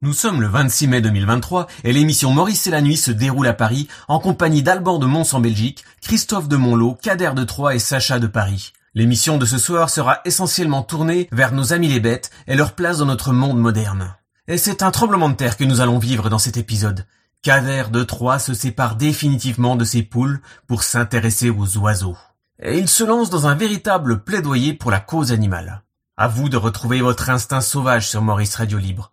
Nous sommes le 26 mai 2023 et l'émission Maurice et la nuit se déroule à Paris en compagnie d'Alban de Mons en Belgique, Christophe de Monlot, Kader de Troyes et Sacha de Paris. L'émission de ce soir sera essentiellement tournée vers nos amis les bêtes et leur place dans notre monde moderne. Et c'est un tremblement de terre que nous allons vivre dans cet épisode. Kader de Troyes se sépare définitivement de ses poules pour s'intéresser aux oiseaux. Et il se lance dans un véritable plaidoyer pour la cause animale. À vous de retrouver votre instinct sauvage sur Maurice Radio Libre.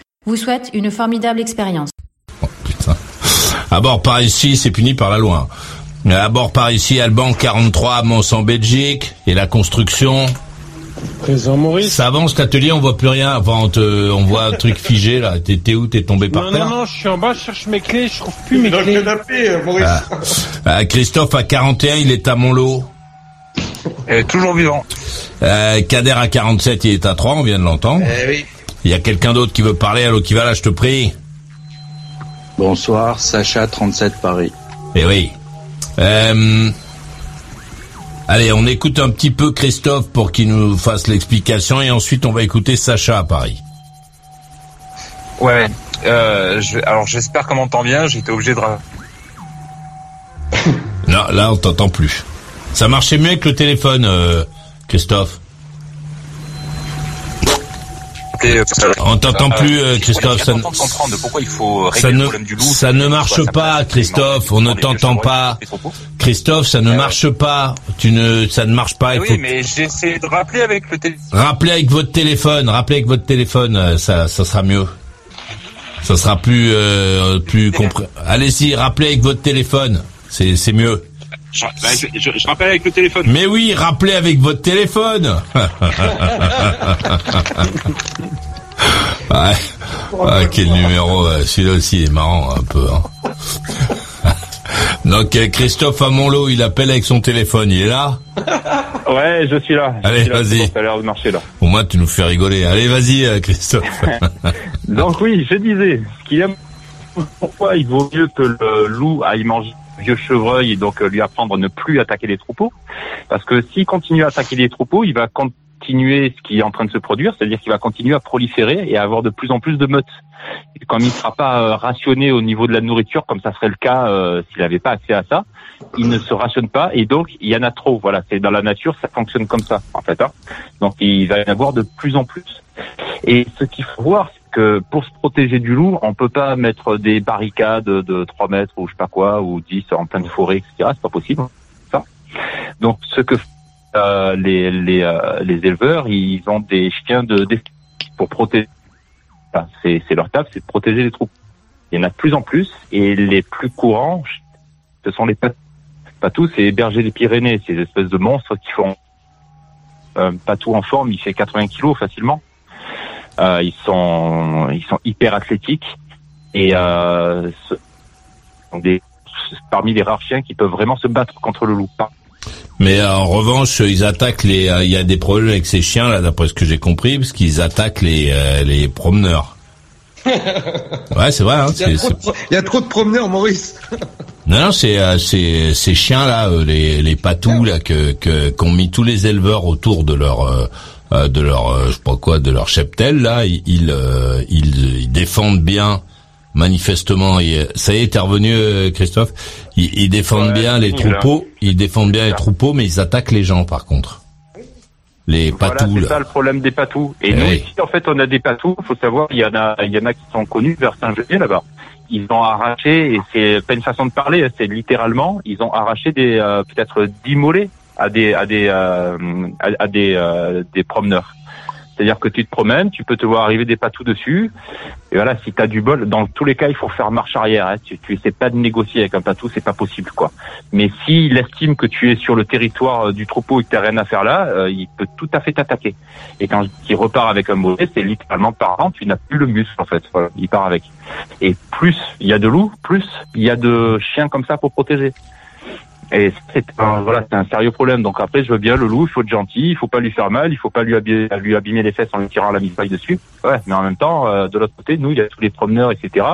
vous souhaite une formidable expérience. Oh, putain. À bord par ici, c'est puni par la loi. À bord par ici, Alban 43 à Mons en Belgique. Et la construction Présent Maurice. Ça avance l'atelier, on voit plus rien. Enfin, on, te, on voit un truc figé là. T'es où? T'es tombé par Non, terre? non, non, je suis en bas, je cherche mes clés, je trouve plus mes Dans le clés. canapé, euh, Maurice. Ah. Ah, Christophe à 41, il est à Montlot. Toujours vivant. Euh, Kader à 47, il est à 3, on vient de l'entendre. Eh oui. Il y a quelqu'un d'autre qui veut parler, allô, qui va là, je te prie. Bonsoir, Sacha 37 Paris. Eh oui. Euh, Allez, on écoute un petit peu Christophe pour qu'il nous fasse l'explication et ensuite on va écouter Sacha à Paris. Ouais. Euh, je, alors j'espère qu'on m'entend bien. J'étais obligé de. Non, là on t'entend plus. Ça marchait mieux avec le téléphone, euh, Christophe. Euh, On t'entend plus, euh, Christophe, Je ça ne- content de comprendre pourquoi il faut régler Ça le ne, problème du loup. ça ne marche pas, Christophe. On ne t'entend pas. Christophe, ça ne marche pas. Tu ne, ça ne marche pas. Il Oui, faut mais j'ai essayé de rappeler avec le téléphone. rappeler avec votre téléphone. Rappeler avec votre téléphone, euh, ça, ça sera mieux. Ça sera plus, euh, plus compré. Allez-y, rappelez avec votre téléphone. C'est, c'est mieux. Je, bah, je, je- je rappelle avec le téléphone. Mais oui, rappelez avec votre téléphone. ouais. Ah, quel numéro euh, Celui-là aussi est marrant un peu. Hein. Donc euh, Christophe à Montlot, il appelle avec son téléphone. Il est là Ouais, je suis là. Je Allez, vas-y. c'est bon, Ça a l'air de marcher là. Au moins, tu nous fais rigoler. Allez, vas-y, euh, Christophe. Donc oui, je disais, ce qu'il aime, pourquoi il vaut mieux que le loup aille manger vieux chevreuil et donc euh, lui apprendre à ne plus attaquer les troupeaux, parce que s'il continue à attaquer les troupeaux, il va continuer ce qui est en train de se produire, c'est-à-dire qu'il va continuer à proliférer et à avoir de plus en plus de meutes. Et comme il ne sera pas euh, rationné au niveau de la nourriture, comme ça serait le cas euh, s'il n'avait pas accès à ça, il ne se rationne pas et donc il y en a trop. Voilà, c'est dans la nature, ça fonctionne comme ça en fait. Hein. Donc il va y en avoir de plus en plus. Et ce qu'il faut voir, que pour se protéger du loup, on peut pas mettre des barricades de 3 mètres ou je sais pas quoi, ou 10 en pleine forêt, etc. C'est pas possible. Ça. Donc ce que euh, les, les, euh, les éleveurs, ils ont des chiens de pour protéger. Enfin, c'est, leur taf, c'est de protéger les troupes. Il y en a de plus en plus, et les plus courants, ce sont les pat- patous, c'est les bergers des Pyrénées, ces espèces de monstres qui font euh, patou en forme, il fait 80 kilos facilement. Euh, ils sont ils sont hyper athlétiques et euh, ce- sont des, parmi les rares chiens qui peuvent vraiment se battre contre le loup. Mais euh, en revanche, ils attaquent les. euh, Il y a des problèmes avec ces chiens là, d'après ce que j'ai compris, parce qu'ils attaquent les euh, les promeneurs. ouais, c'est vrai. Hein, Il y, a trop de, c'est- pro- il y a trop de promeneurs, Maurice. Non, non, c'est euh, c'est ces chiens là, les les patous là que que qu'ont mis tous les éleveurs autour de leur euh, euh, de leur euh, je sais pas quoi de leur cheptel là, ils ils, euh, ils, ils défendent bien manifestement. Et, ça y est, t'es revenu euh, Christophe. Ils, ils défendent Ouais, bien les là. troupeaux, ils défendent bien les troupeaux, mais ils attaquent les gens par contre. Les Voilà, patous c'est ça le problème des patous. Et Eh nous oui. ici, en fait, on a des patous. Faut savoir, il y en a, il y en a qui sont connus vers Saint-Genier là-bas. Ils ont arraché, et c'est pas une façon de parler, c'est littéralement, ils ont arraché des euh, peut-être dix mollets à des à des euh, à, à des euh, des promeneurs. C'est-à-dire que tu te promènes, tu peux te voir arriver des patous dessus. Et voilà, si tu as du bol, dans tous les cas, il faut faire marche arrière. Hein. Tu, tu essaies pas de négocier avec un patou, c'est pas possible, quoi. Mais s'il estime que tu es sur le territoire euh, du troupeau et que t'as rien à faire là, euh, il peut tout à fait t'attaquer. Et quand il repart avec un mauvais, c'est littéralement parlant, tu n'as plus le muscle, en fait. Voilà, il part avec. Et plus il y a de loups, plus il y a de chiens comme ça pour protéger. Et c'est un, voilà, c'est un sérieux problème. Donc après, je veux bien le loup, il faut être gentil, il faut pas lui faire mal, il faut pas lui abîmer, lui abîmer les fesses en lui tirant la mitraille dessus. Ouais, mais en même temps, euh, de l'autre côté, nous, il y a tous les promeneurs, etc.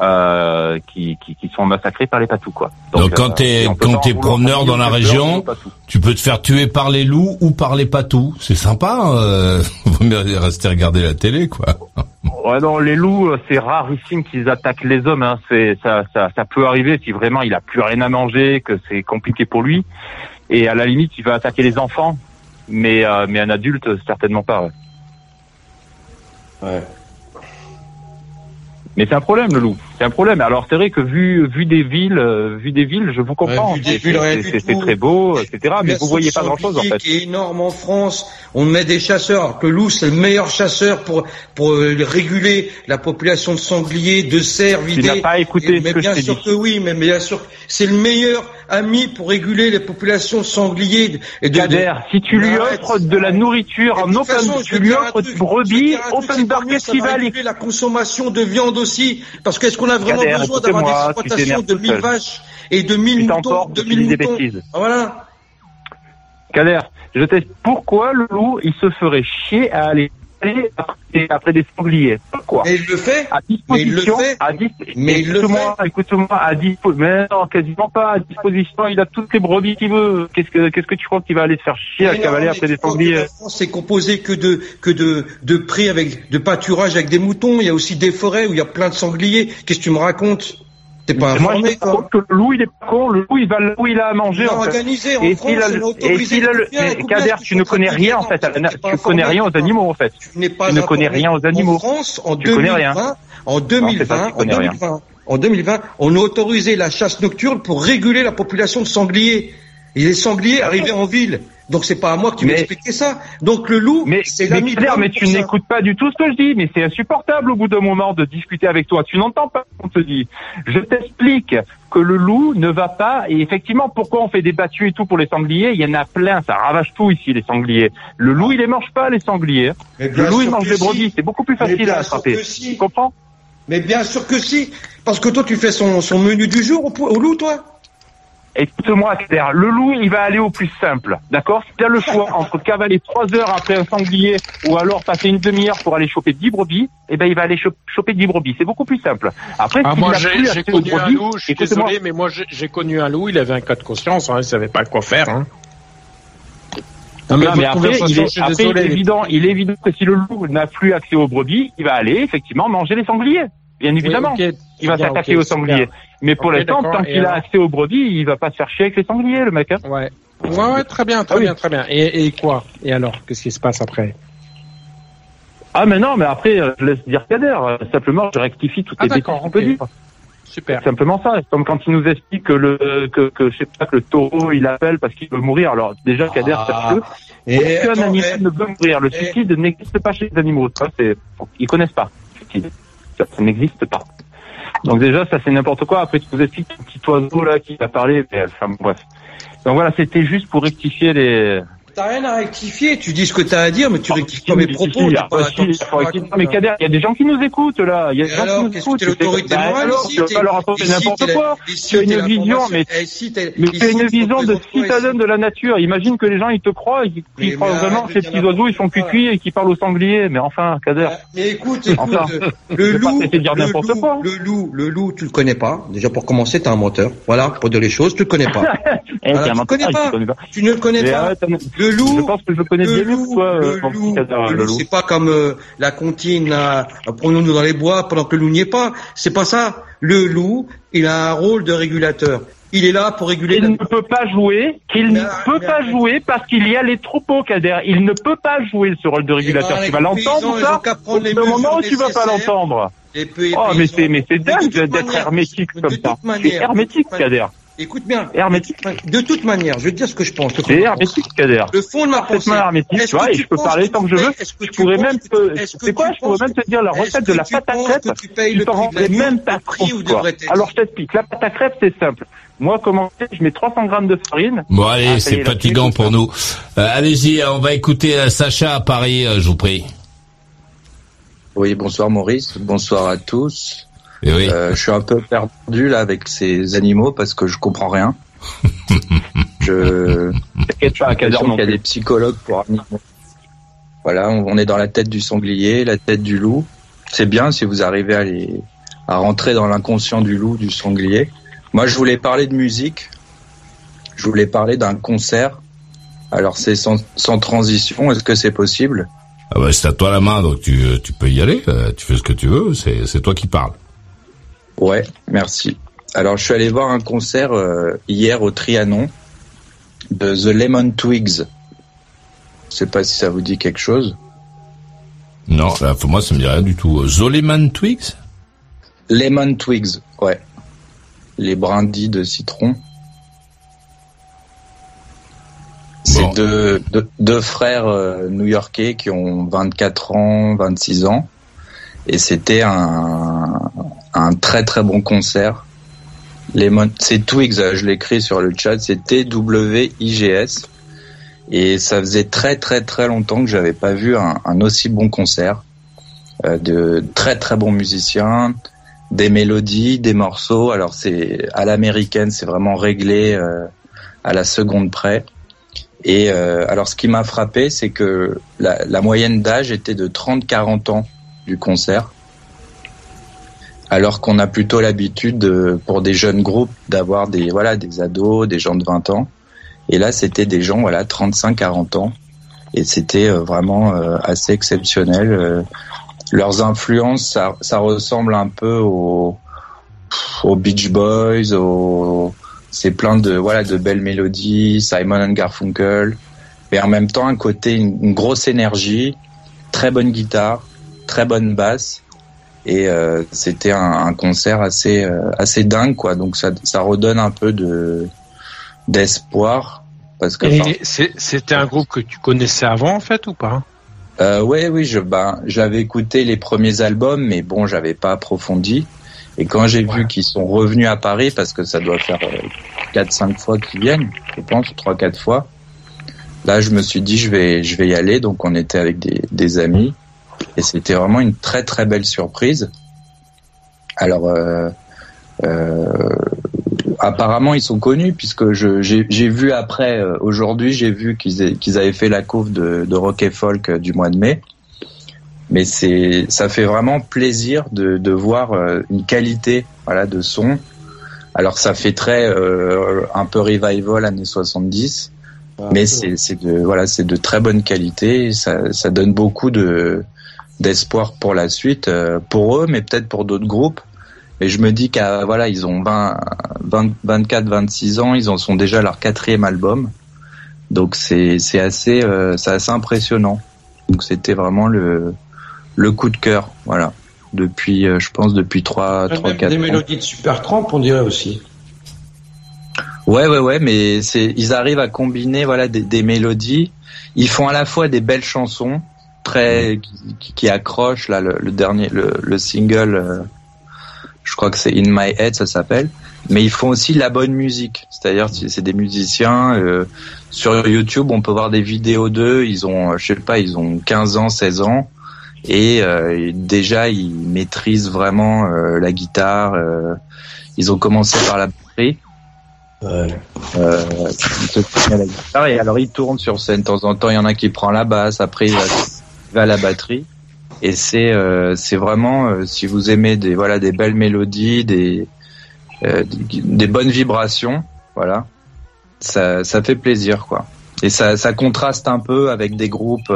Euh, qui, qui, qui sont massacrés par les patous, quoi. Donc, quand euh, t'es peut quand t'es promeneur dans la région, tu peux te faire tuer par les loups ou par les patous. C'est sympa. Euh, vaut mieux rester regarder la télé, quoi. Ouais, non, les loups, euh, c'est rarissime qu'ils attaquent les hommes. Hein. C'est ça, ça, ça peut arriver si vraiment il a plus rien à manger, que c'est compliqué pour lui. Et à la limite, il va attaquer les enfants, mais euh, mais un adulte certainement pas. ouais. Ouais. Mais c'est un problème le loup. C'est un problème. Alors c'est vrai que vu vu des villes, euh, vu des villes, je vous comprends. Ouais, C'est- très beau, etc. Mais vous voyez pas grand chose en fait. qui est énorme en France. On met des chasseurs. Alors que le loup, c'est le meilleur chasseur pour pour euh, réguler la population de sangliers, de cerfs, Tu n'as pas écouté Et- ce mais que bien sûr dit. que oui, mais bien sûr, c'est le meilleur ami pour réguler les populations sangliers et de. Kader, si tu lui offres de la nourriture Et en open, façon, tu lui offres de brebis, open bar, aller réguler la consommation de viande aussi, parce qu'est-ce qu'on a vraiment Kader, besoin d'avoir des exploitations de tout 1000 seul. vaches et de 1000 Tu moutons, de tu 1000 dis des moutons. bêtises. Voilà. Kader, je t'explique pourquoi le loup, il se ferait chier à aller aller après, après des sangliers. Pourquoi Et il le fait. à Mais il le disposition, fait. à dis- Mais il le écoute-moi, écoute-moi, à dispo- mais non, quasiment pas, à disposition, il a toutes les brebis qu'il veut. Qu'est-ce que, qu'est-ce que tu crois qu'il va aller se faire chier à Mais non, cavaler mais après des sangliers? La France est composée que de que de de prés avec de pâturage avec des moutons. Il y a aussi des forêts où il y a plein de sangliers. Qu'est-ce que tu me racontes? T'es pas Moi, je informé, toi raconte que le loup, il est pas con, le loup, il va là où il a à manger, en fait. organisé en Et s'il a le, et s'il a le, Kader, tu ne connais rien, en fait, tu connais rien aux animaux, en fait. Tu n'es pas Tu ne connais rien aux animaux. En France, en Tu connais 2020, rien. en c'est 2020, ça, tu en connais rien. 2020, en 2020, on a autorisé la chasse nocturne pour réguler la population de sangliers. Et les sangliers arrivaient en ville. Donc c'est pas à moi que tu m'expliquais ça. Donc le loup, Mais, c'est l'ami mais tu n'écoutes pas du tout ce que je dis, mais c'est insupportable au bout d'un moment de discuter avec toi. Tu n'entends pas ce qu'on te dit. Je t'explique que le loup ne va pas, et effectivement, pourquoi on fait des battues et tout pour les sangliers? Il y en a plein, ça ravage tout ici, les sangliers. Le loup, il les mange pas, les sangliers. Mais Le loup, il mange si. brebis, c'est beaucoup plus facile à attraper. si. Tu comprends? Mais bien sûr que si. Parce que toi, tu fais son, son menu du jour au loup, toi Écoute-moi, Kader, le loup, il va aller au plus simple, d'accord Si tu as le choix entre cavaler trois heures après un sanglier ou alors passer une demi-heure pour aller choper 10 brebis, eh ben il va aller cho- choper 10 brebis. C'est beaucoup plus simple. Après, Ah, s'il moi, j'ai connu un brebis, loup, je suis désolé, mais moi, j'ai connu un loup, il avait un cas de conscience, hein, il savait pas quoi faire. Hein. Non, Non, mais après, il est, après, il évident, il est évident que si le loup n'a plus accès aux brebis, il va aller effectivement manger les sangliers. Bien évidemment, Oui, il va s'attaquer aux sangliers. super. Mais pour l'instant, tant qu'il a accès aux brebis, il va pas se faire chier avec les sangliers, le mec. Hein. Ouais. Ouais, ouais, très bien, très Ah oui. bien, très bien. Et, et quoi? Et alors, qu'est-ce qui se passe après? Ah mais non, mais après, euh, je laisse dire Kader. Euh, Simplement, je rectifie toutes Ah, les bêtises qu'il peut dire. Super. Simplement ça. Comme quand il nous explique que le que, que je sais pas que le taureau il appelle parce qu'il veut mourir. Alors déjà Kader, Ah. sache que Et aucun attends, animal ne veut mourir? Le suicide n'existe pas chez les animaux. Ça c'est ils connaissent pas. le suicide. Ça, ça n'existe pas. Donc déjà ça c'est n'importe quoi. Après tu nous expliques un petit oiseau là qui a parlé. Mais, enfin bon, bref. Donc voilà, c'était juste pour rectifier les. T'as rien à rectifier. Tu dis ce que t'as à dire, mais tu rectifies pas mes propos. ah, mais Kader, il y a des gens qui nous écoutent là. Il y a des gens alors, qui nous écoutent. l'autorité Bah, morale alors, ici tu vas leur ici, n'importe quoi. Tu as une vision, mais tu as une vision de citadin de la nature. Imagine que les gens ils te croient, ils, croient vraiment ces petits oiseaux ils quoi. cuits et qui parlent aux sangliers. Mais enfin, Kader. Mais écoute, le loup, le n'importe loup, quoi. le loup, le tu le connais pas. Déjà pour commencer, t'es un menteur. Voilà, pour dire les choses, tu le connais pas. Eh, tu menteur, connais pas. Tu ne le connais pas. Le je loup, pense que je connais le bien mieux que loup, toi, le mon petit loup, Kader, le le loup, loup. c'est pas comme euh, la comptine, là, prenons-nous dans les bois pendant que le loup n'y est pas. C'est pas ça. Le loup, il a un rôle de régulateur. Il est là pour réguler. Il la- ne peut pas jouer, qu'il Mais ne arrête, peut mais pas jouer parce qu'il y a les troupeaux, Kader. Il ne peut pas jouer ce rôle de régulateur. ben, tu vas l'entendre, ça Au moment où tu vas pas l'entendre. Oh, mais c'est, mais c'est dingue d'être hermétique comme ça. Tu es manière, hermétique. Kader. Écoute bien. Hermétique. De toute manière, je vais te dire ce que je pense. C'est hermétique, Kader. Le fond de ma pensée. Hermétique, tu vois, et je peux parler tant que je veux. Je pourrais même te, c'est quoi, je pourrais même te dire la recette de la pâte à que tu payes le Tu t'en rendrais même pas compte, quoi. Alors, je t'explique. La pâte à crêpes, c'est simple. Moi, comment je mets 300 grammes de farine. Bon allez, Ah, c'est fatigant pour nous. Euh, Allez-y, on va écouter euh, Sacha à Paris, euh, je vous prie. Oui, bonsoir Maurice, bonsoir à tous. Et oui. Euh, je suis un peu perdu là avec ces animaux parce que je comprends rien. je T'inquiète pas, qu'il y a des psychologues pour animaux. Voilà, on est dans la tête du sanglier, la tête du loup. C'est bien si vous arrivez à les à rentrer dans l'inconscient du loup, du sanglier. Moi, je voulais parler de musique. Je voulais parler d'un concert. Alors, c'est sans, sans transition. Est-ce que c'est possible? Ah bah, c'est à toi la main, donc tu, tu peux y aller. euh, tu fais ce que tu veux. C'est toi qui parles. Ouais, merci. Alors, je suis allé voir un concert euh, hier au Trianon de The Lemon Twigs. Je sais pas si ça vous dit quelque chose. Non, pour moi, ça me dit rien du tout. Euh, Zoleman Twigs? Lemon Twigs, ouais. Les brindilles de citron. C'est Bon. deux, deux, deux frères euh, new-yorkais qui ont 24 ans, 26 ans. Et c'était un, un très très bon concert. C'est Twigs, je l'écris sur le chat, c'est T-W-I-G-S. Et ça faisait très très très longtemps que j'avais pas vu un, un aussi bon concert. Euh, de très très bons musiciens, des mélodies, des morceaux. Alors c'est à l'américaine, c'est vraiment réglé euh, à la seconde près. Et euh, alors ce qui m'a frappé, c'est que la, la moyenne d'âge était de 30-40 ans du concert. Alors qu'on a plutôt l'habitude de- pour des jeunes groupes d'avoir des voilà des ados, des gens de 20 ans. Et là, c'était des gens voilà 35-40 ans. Et c'était euh, vraiment euh, assez exceptionnel. Euh, leurs influences, ça, ça ressemble un peu aux, Beach Boys, c'est plein de voilà de belles mélodies, Simon and Garfunkel, mais en même temps un côté une grosse énergie, très bonne guitare, très bonne basse, et euh, c'était un, un concert assez euh, assez dingue quoi. Donc ça ça redonne un peu de d'espoir parce que c'était un groupe que tu connaissais avant, en fait, ou pas? Euh, ouais, oui, je, ben, j'avais écouté les premiers albums, mais bon, j'avais pas approfondi. Et quand j'ai vu qu'ils sont revenus à Paris, parce que ça doit faire euh, quatre, cinq fois qu'ils viennent, je pense, trois, quatre fois. Là, je me suis dit, je vais, je vais y aller. Donc, on était avec des, des amis, et c'était vraiment une très, très belle surprise. Alors, euh, euh, apparemment, ils sont connus puisque je, j'ai, j'ai vu après, euh, aujourd'hui, j'ai vu qu'ils, qu'ils avaient fait la couve de, de rock et folk euh, du mois de mai. Mais c'est, ça fait vraiment plaisir de, de voir euh, une qualité, voilà, de son. Alors, ça fait très, euh, un peu revival années 70. Mais c'est, c'est de, voilà, c'est de très bonne qualité. Ça, ça donne beaucoup de, d'espoir pour la suite, euh, pour eux, mais peut-être pour d'autres groupes. Et je me dis qu'à voilà, ils ont 20, 20 24, 26 ans, ils en sont déjà à leur quatrième album. Donc c'est c'est assez euh, c'est assez impressionnant. Donc c'était vraiment le le coup de cœur, voilà. Depuis euh, je pense depuis 3 3 Même 4 des ans. mélodies de Supertramp, on dirait aussi. Ouais ouais ouais, mais c'est ils arrivent à combiner voilà des, des mélodies. Ils font à la fois des belles chansons très qui, qui accrochent là le, le dernier le, le single euh, je crois que c'est In My Head ça s'appelle. Mais ils font aussi la bonne musique. C'est-à-dire c'est des musiciens euh, sur YouTube on peut voir des vidéos d'eux. Ils ont euh, je sais pas ils ont 15 ans 16 ans. Et euh, déjà ils maîtrisent vraiment euh, la guitare euh, ils ont commencé par la batterie. Euh, la guitare et alors ils tournent sur scène. De temps en temps il y en a qui prend la basse. Après il il va à la batterie. Et c'est euh, c'est vraiment euh, si vous aimez des voilà des belles mélodies des euh, des, des bonnes vibrations voilà ça ça fait plaisir quoi. Et ça ça contraste un peu avec des groupes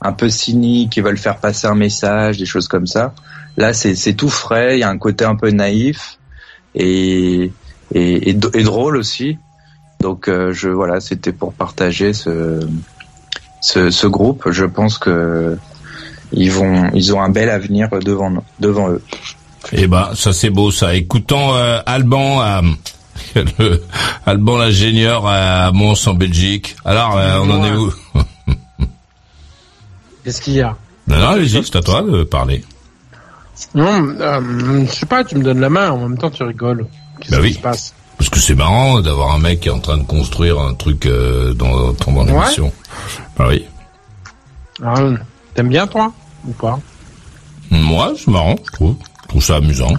un peu cyniques qui veulent faire passer un message des choses comme ça. Là c'est tout frais il y a un côté un peu naïf et et, et, drôle aussi. Donc je voilà c'était pour partager ce ce, ce groupe, je pense que ils vont, ils ont un bel avenir devant devant eux. Eh ben, ça c'est beau ça. Écoutons euh, Alban à, le Alban l'ingénieur à Mons en Belgique. Alors, euh, on en est où? Qu'est-ce qu'il y a? Non, non, allez-y, c'est à toi de parler. Non, euh, je sais pas, tu me donnes la main, en même temps tu rigoles. Qu'est-ce Bah qui oui. se passe? Parce que c'est marrant d'avoir un mec qui est en train de construire un truc euh, dans, pendant l'émission. Bah oui. Ah, T'aimes bien toi? Ou pas? Moi, c'est marrant, je trouve. Je trouve ça amusant.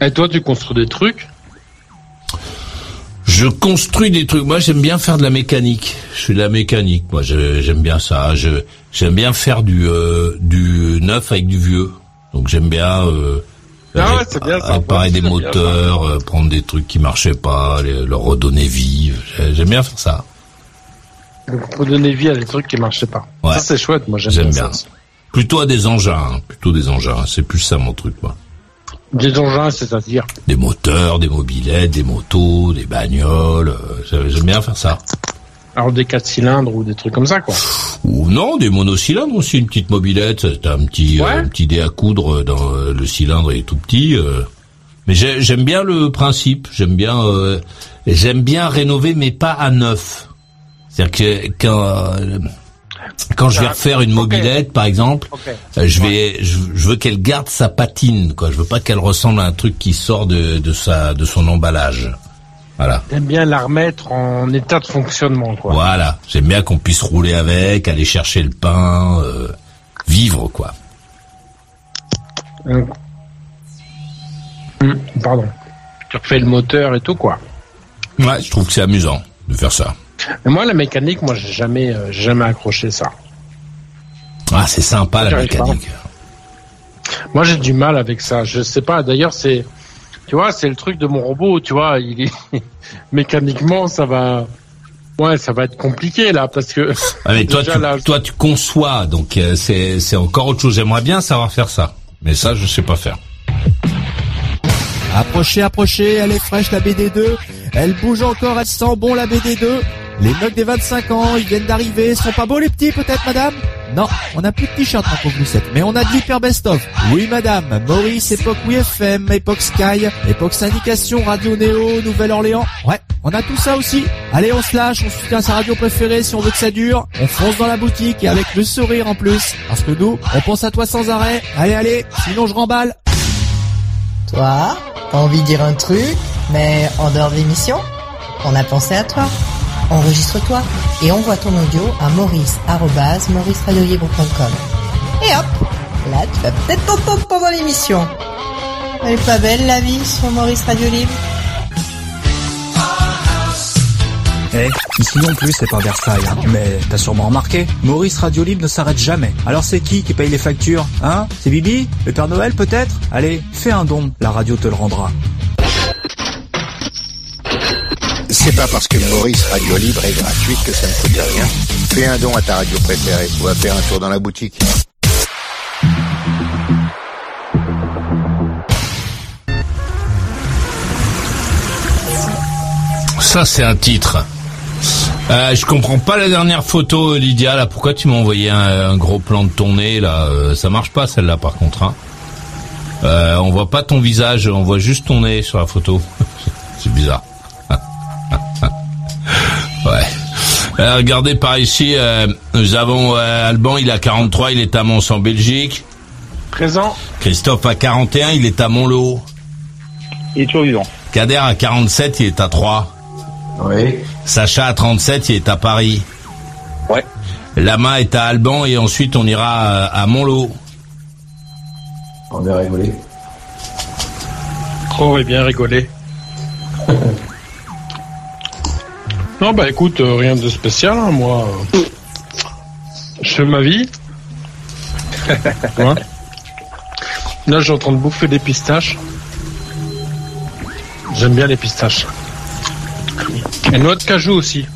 Et toi tu construis des trucs? Je construis des trucs. Moi, j'aime bien faire de la mécanique. Je fais de la mécanique. Moi, je- j'aime bien ça. Je j'aime bien faire du euh, du neuf avec du vieux. Donc j'aime bien euh, Ah c'est bien ça. réparer des bien moteurs, euh, prendre des trucs qui marchaient pas, les- leur redonner vie. J'ai- J'aime bien faire ça. Donc pour donner vie à des trucs qui marchaient pas. Ouais. Ça c'est chouette, moi j'aime bien, bien. ça. Plutôt à des engins, hein. plutôt des engins. C'est plus ça mon truc, moi. Des engins, c'est-à-dire Des moteurs, des mobilettes, des motos, des bagnoles. euh, j'aime bien faire ça. Alors des 4 cylindres ou des trucs comme ça quoi. Ou non, des monocylindres aussi, une petite mobilette, c'est un petit, Ouais. euh, un petit dé à coudre dans euh, le cylindre est tout petit. euh. Mais j'ai- j'aime bien le principe, j'aime bien, j'aime bien rénover, mais pas à neuf. C'est-à-dire que quand quand je vais Ah, refaire une mobilette, par exemple, je vais, je, je veux qu'elle garde sa patine, quoi. Je veux pas qu'elle ressemble à un truc qui sort de, de sa, de son emballage. Voilà. T'aimes bien la remettre en état de fonctionnement quoi. Voilà, j'aime bien qu'on puisse rouler avec, aller chercher le pain, euh, vivre quoi. Hum. Hum, Pardon. Tu refais le moteur et tout quoi. Ouais, je trouve que c'est amusant de faire ça. Mais moi la mécanique, moi j'ai jamais, euh, jamais accroché ça. Ah, c'est sympa la pas. mécanique. Moi j'ai du mal avec ça. Je sais pas. D'ailleurs c'est, tu vois, c'est le truc de mon robot. Tu vois, il est mécaniquement ça va, ouais, ça va être compliqué là parce que. Ah, mais toi, tu, là, toi, tu conçois, donc euh, c'est c'est encore autre chose. J'aimerais bien savoir faire ça, mais ça, je sais pas faire. Approchez, approchez, elle est fraîche la BD2. Elle bouge encore, elle sent bon la BD2. Les mecs des 25 ans, ils viennent d'arriver. Sont pas beaux les petits peut-être madame? Non, on n'a plus de t-shirt ma pauvre Lucette, mais on a de l'hyper best-of. Oui madame, Maurice, époque WFM, époque Sky, époque syndication, Radio Néo, Nouvelle-Orléans. Ouais, on a tout ça aussi. Allez, on se lâche, on soutient sa radio préférée si on veut que ça dure. On fonce dans la boutique et avec le sourire en plus. Parce que nous, on pense à toi sans arrêt. Allez, allez, sinon je remballe. Toi, t'as envie de dire un truc, mais en dehors de l'émission On a pensé à toi. Enregistre-toi et envoie ton audio à maurice maurice@mauriceradiolibre.com. Et hop, là tu vas peut-être t'entendre pendant l'émission. Elle est pas belle la vie sur Maurice Radio Libre Eh, ici non plus c'est pas Versailles, hein. mais t'as sûrement remarqué, Maurice Radio Libre ne s'arrête jamais. Alors c'est qui qui paye les factures Hein? C'est Bibi? Le Père Noël peut-être? Allez, fais un don, la radio te le rendra. C'est pas parce que Maurice Radio Libre est gratuite que ça ne coûte rien. Fais un don à ta radio préférée ou va faire un tour dans la boutique. Ça, c'est un titre. Euh, je comprends pas la dernière photo, Lydia. Là, pourquoi tu m'as envoyé un, un gros plan de ton nez là? Euh, Ça marche pas celle-là, par contre. Hein. Euh, on voit pas ton visage, on voit juste ton nez sur la photo. c'est bizarre. Euh, regardez par ici, euh, nous avons euh, Alban, il a 43, il est à Mons en Belgique. Présent. Christophe a 41, il est à Montlot. Il est toujours vivant. Kader a 47, il est à 3. Oui. Sacha à 37, il est à Paris. Ouais. Lama est à Alban et ensuite on ira à, à Montlot. On va rigoler. Trop et bien rigolé. non, bah écoute, euh, rien de spécial, hein, moi. Je fais ma vie. Hein Là, je suis en train de bouffer des pistaches. J'aime bien les pistaches. Et noix de cajou aussi.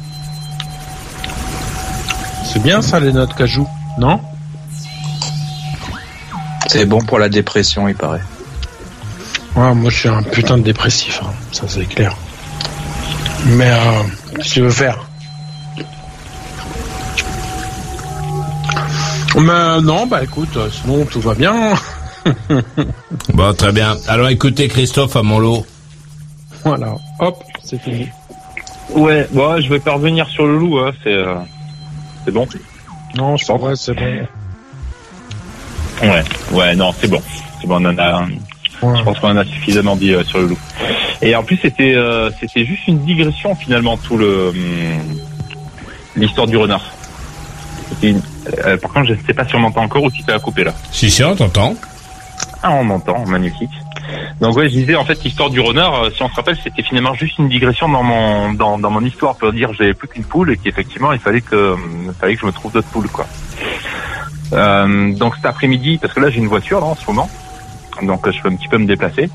C'est bien ça, les noix de cajou, non? C'est bon pour la dépression, il paraît. Ouais, moi je suis un putain de dépressif, hein, ça c'est clair. Mais euh, qu'est-ce que tu veux faire Mais non, bah écoute, euh, sinon tout va bien. Bon, très bien. Alors écoutez Christophe à Montlot. Voilà, hop, c'est fini. Ouais, bon, je vais pas revenir sur le loup, hein, c'est euh, c'est bon. Non, je pense ouais, c'est bon. Ouais, ouais, non, c'est bon. C'est bon, on en a. Je pense qu'on en a suffisamment dit euh, sur le loup. Et en plus, c'était euh, c'était juste une digression finalement tout le hum, l'histoire du renard. C'était une- euh, par contre, je sais pas si on m'entend encore ou si tu as coupé là. Si, si, on t'entend. Ah, on m'entend, magnifique. Donc ouais, je disais en fait l'histoire du renard, euh, si on se rappelle, c'était finalement juste une digression dans mon dans, dans mon histoire pour dire que j'avais plus qu'une poule et qu'effectivement il fallait que il fallait que je me trouve d'autres poules quoi. Euh, donc cet après-midi, parce que là j'ai une voiture là en ce moment, donc je peux un petit peu me déplacer.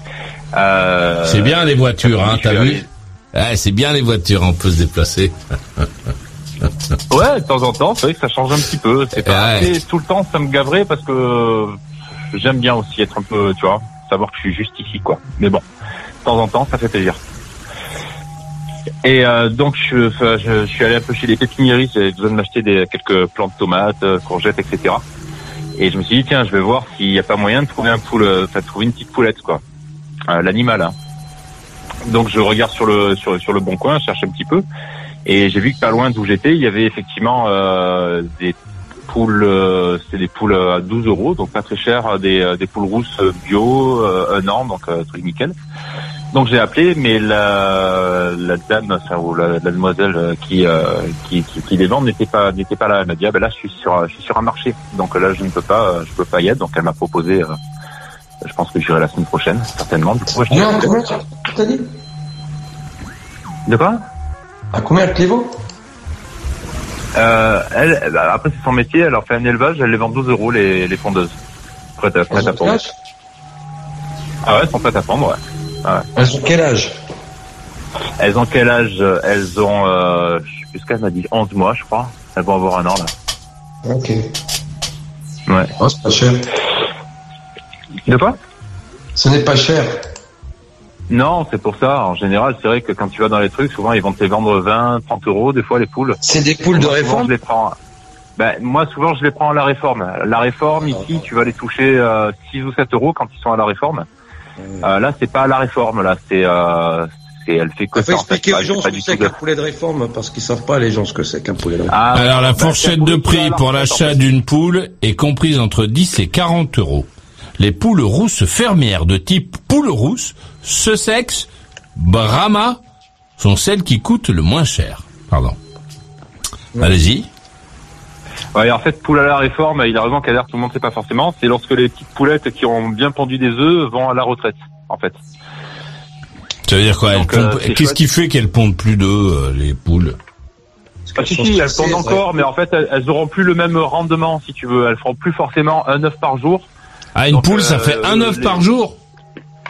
Euh, C'est bien les voitures, hein, t'as vu Ouais, c'est bien les voitures, on peut se déplacer. Ouais, de temps en temps, c'est vrai que ça change un petit peu. C'est pas Ouais. tout le temps, ça me gaverait parce que j'aime bien aussi être un peu, tu vois, savoir que je suis juste ici, quoi. Mais bon, de temps en temps, ça fait plaisir. Et euh, donc, je, enfin, je, je suis allé un peu chez les pépiniéries, j'avais besoin de m'acheter des quelques plants de tomates, euh, courgettes, etc. Et je me suis dit, tiens, je vais voir s'il n'y a pas moyen de trouver un poule, euh, enfin, de trouver une petite poulette, quoi. Euh, L'animal, hein. Donc, je regarde sur le sur, sur le bon coin, je cherche un petit peu. Et j'ai vu que pas loin d'où j'étais, il y avait effectivement euh, des poules, euh, c'est des poules à 12 euros, donc pas très cher, des, euh, des poules rousses bio, euh, un an, donc euh, truc nickel. Donc j'ai appelé, mais la, la dame, enfin, ou la, la demoiselle euh, qui, euh, qui, qui, qui les vend n'était pas n'était pas là. Elle m'a dit ah ben là je suis sur je suis sur un marché, donc là je ne peux pas euh, je peux pas y être. Donc elle m'a proposé, euh, je pense que j'irai la semaine prochaine certainement. Du coup, je Non, comment t'as dit? De quoi? À combien le clévo Euh, elle, elle- bah, après c'est son métier, elle leur fait un élevage, elle les vend 12 euros les, les pondeuses. Prêtes à, prêtes à pondre. Ah ouais, elles sont prêtes à pondre, ouais. Ah ouais. Elles ont quel âge? Elles ont quel âge? Elles ont, euh, je sais qu'elle m'a dit, 11 mois je crois. Elles vont avoir un an là. Ok. Ouais. Oh, c'est pas cher. De quoi? Ce n'est pas cher. Non, c'est pour ça. En général, c'est vrai que quand tu vas dans les trucs, souvent ils vont te les vendre 20, 30 euros, des fois les poules. C'est des poules de réforme Je les prends. Ben, moi, souvent, je les prends à la réforme. La réforme, ici, tu vas les toucher euh, 6 ou 7 euros quand ils sont à la réforme. Euh, là, c'est pas la réforme, là, c'est, euh, c'est, elle fait que faut ça. en fait. expliquer Pas- aux gens c'est ce que c'est qu'un poulet de réforme parce qu'ils savent pas les gens ce que c'est qu'un poulet de réforme. Ah, Alors la ben, fourchette de prix pour l'achat d'une poule est comprise entre 10 et 40 euros. Les poules rousses fermières de type poule rousse, Sussex, Brahma sont celles qui coûtent le moins cher. Pardon. Allez-y. Ouais, en fait, poule à la réforme, il a raison qu'à l'air, tout le monde sait pas forcément. C'est lorsque les petites poulettes qui ont bien pondu des œufs vont à la retraite, en fait. Ça veut dire quoi euh, Qu'est-ce qui fait qu'elles pondent plus d'œufs, euh, les poules Ah, si, si, elles pondent encore, mais en fait, elles, elles auront plus le même rendement, si tu veux. Elles feront plus forcément un œuf par jour. Ah, une Donc, poule, ça euh, fait un œuf les- par jour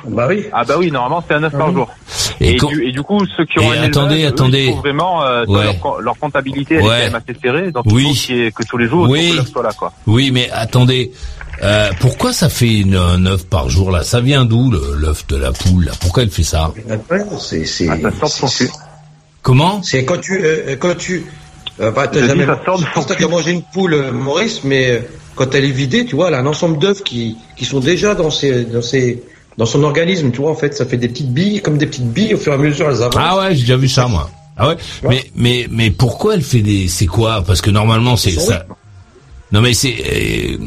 Bah oui. Ah bah oui, normalement c'est un œuf par jour. Et du, et du coup, ceux qui ont Et un attendez, élevage, eux, attendez. ils trouvent vraiment euh, Ouais. leur, co- leur comptabilité elle Ouais. est quand même assez serrée. Donc Oui. il faut que tous les jours, Oui. soit là, quoi. Oui, mais attendez. Euh, pourquoi ça fait une, un œuf par jour là? Ça vient d'où l'œuf de la poule là? Pourquoi elle fait ça? C'est c'est. Ah. Comment? C'est quand tu euh, quand tu euh, bah, t'as jamais que t'as mangé une poule euh, Maurice mais euh, quand elle est vidée tu vois elle a un ensemble d'œufs qui qui sont déjà dans ses dans ses dans son organisme tu vois en fait ça fait des petites billes comme des petites billes au fur et à mesure elles avancent. Ah ouais, j'ai déjà vu ça moi. Ah ouais? Mais mais mais pourquoi elle fait des C'est quoi? Parce que normalement c'est ça. Non mais c'est euh,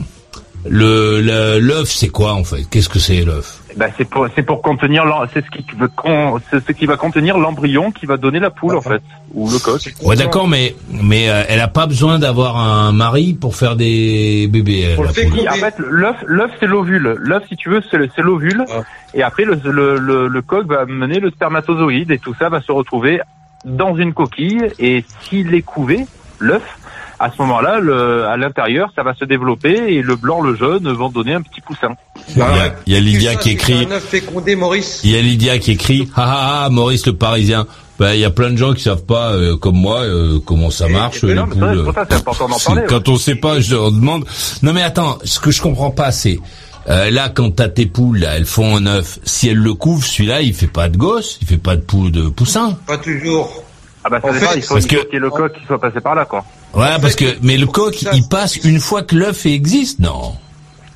le le- l'œuf c'est quoi en fait? Qu'est-ce que c'est l'œuf? Bah, c'est pour c'est pour contenir c'est ce qui veut con- c'est ce qui va contenir l'embryon qui va donner la poule en fait ou le coq. Ouais d'accord, mais mais euh, elle a pas besoin d'avoir un mari pour faire des bébés. euh, Pour le en fait, l'œuf, l'œuf, c'est l'ovule. L'œuf, si tu veux, c'est l'ovule. Ah. Et après, le, le, le, le coq va mener le spermatozoïde et tout ça va se retrouver dans une coquille. Et s'il est couvé, l'œuf, à ce moment-là, le, à l'intérieur, ça va se développer et le blanc, le jaune vont donner un petit poussin. Il y a, il y a Lydia qui écrit. Un œuf fécondé Maurice. Il y a Lydia qui écrit ah ah ah Maurice le Parisien. Ben il y a plein de gens qui savent pas euh, comme moi euh, comment ça marche et les non, mais c'est vrai, poules. c'est pour ça, c'est important d'en C'est- parler, Quand on sait pas, je leur demande. Non mais attends, ce que je comprends pas c'est euh, là quand t'as tes poules là, elles font un œuf. Si elles le couvrent, celui-là il fait pas de gosse, il fait pas de poule de poussin. Pas toujours. Ah bah, ça En il faut, parce que- qu'il le coq qui soit passé par là, quoi. Ouais En parce fait, que mais le coq ça, il passe une fois que l'œuf existe? Non.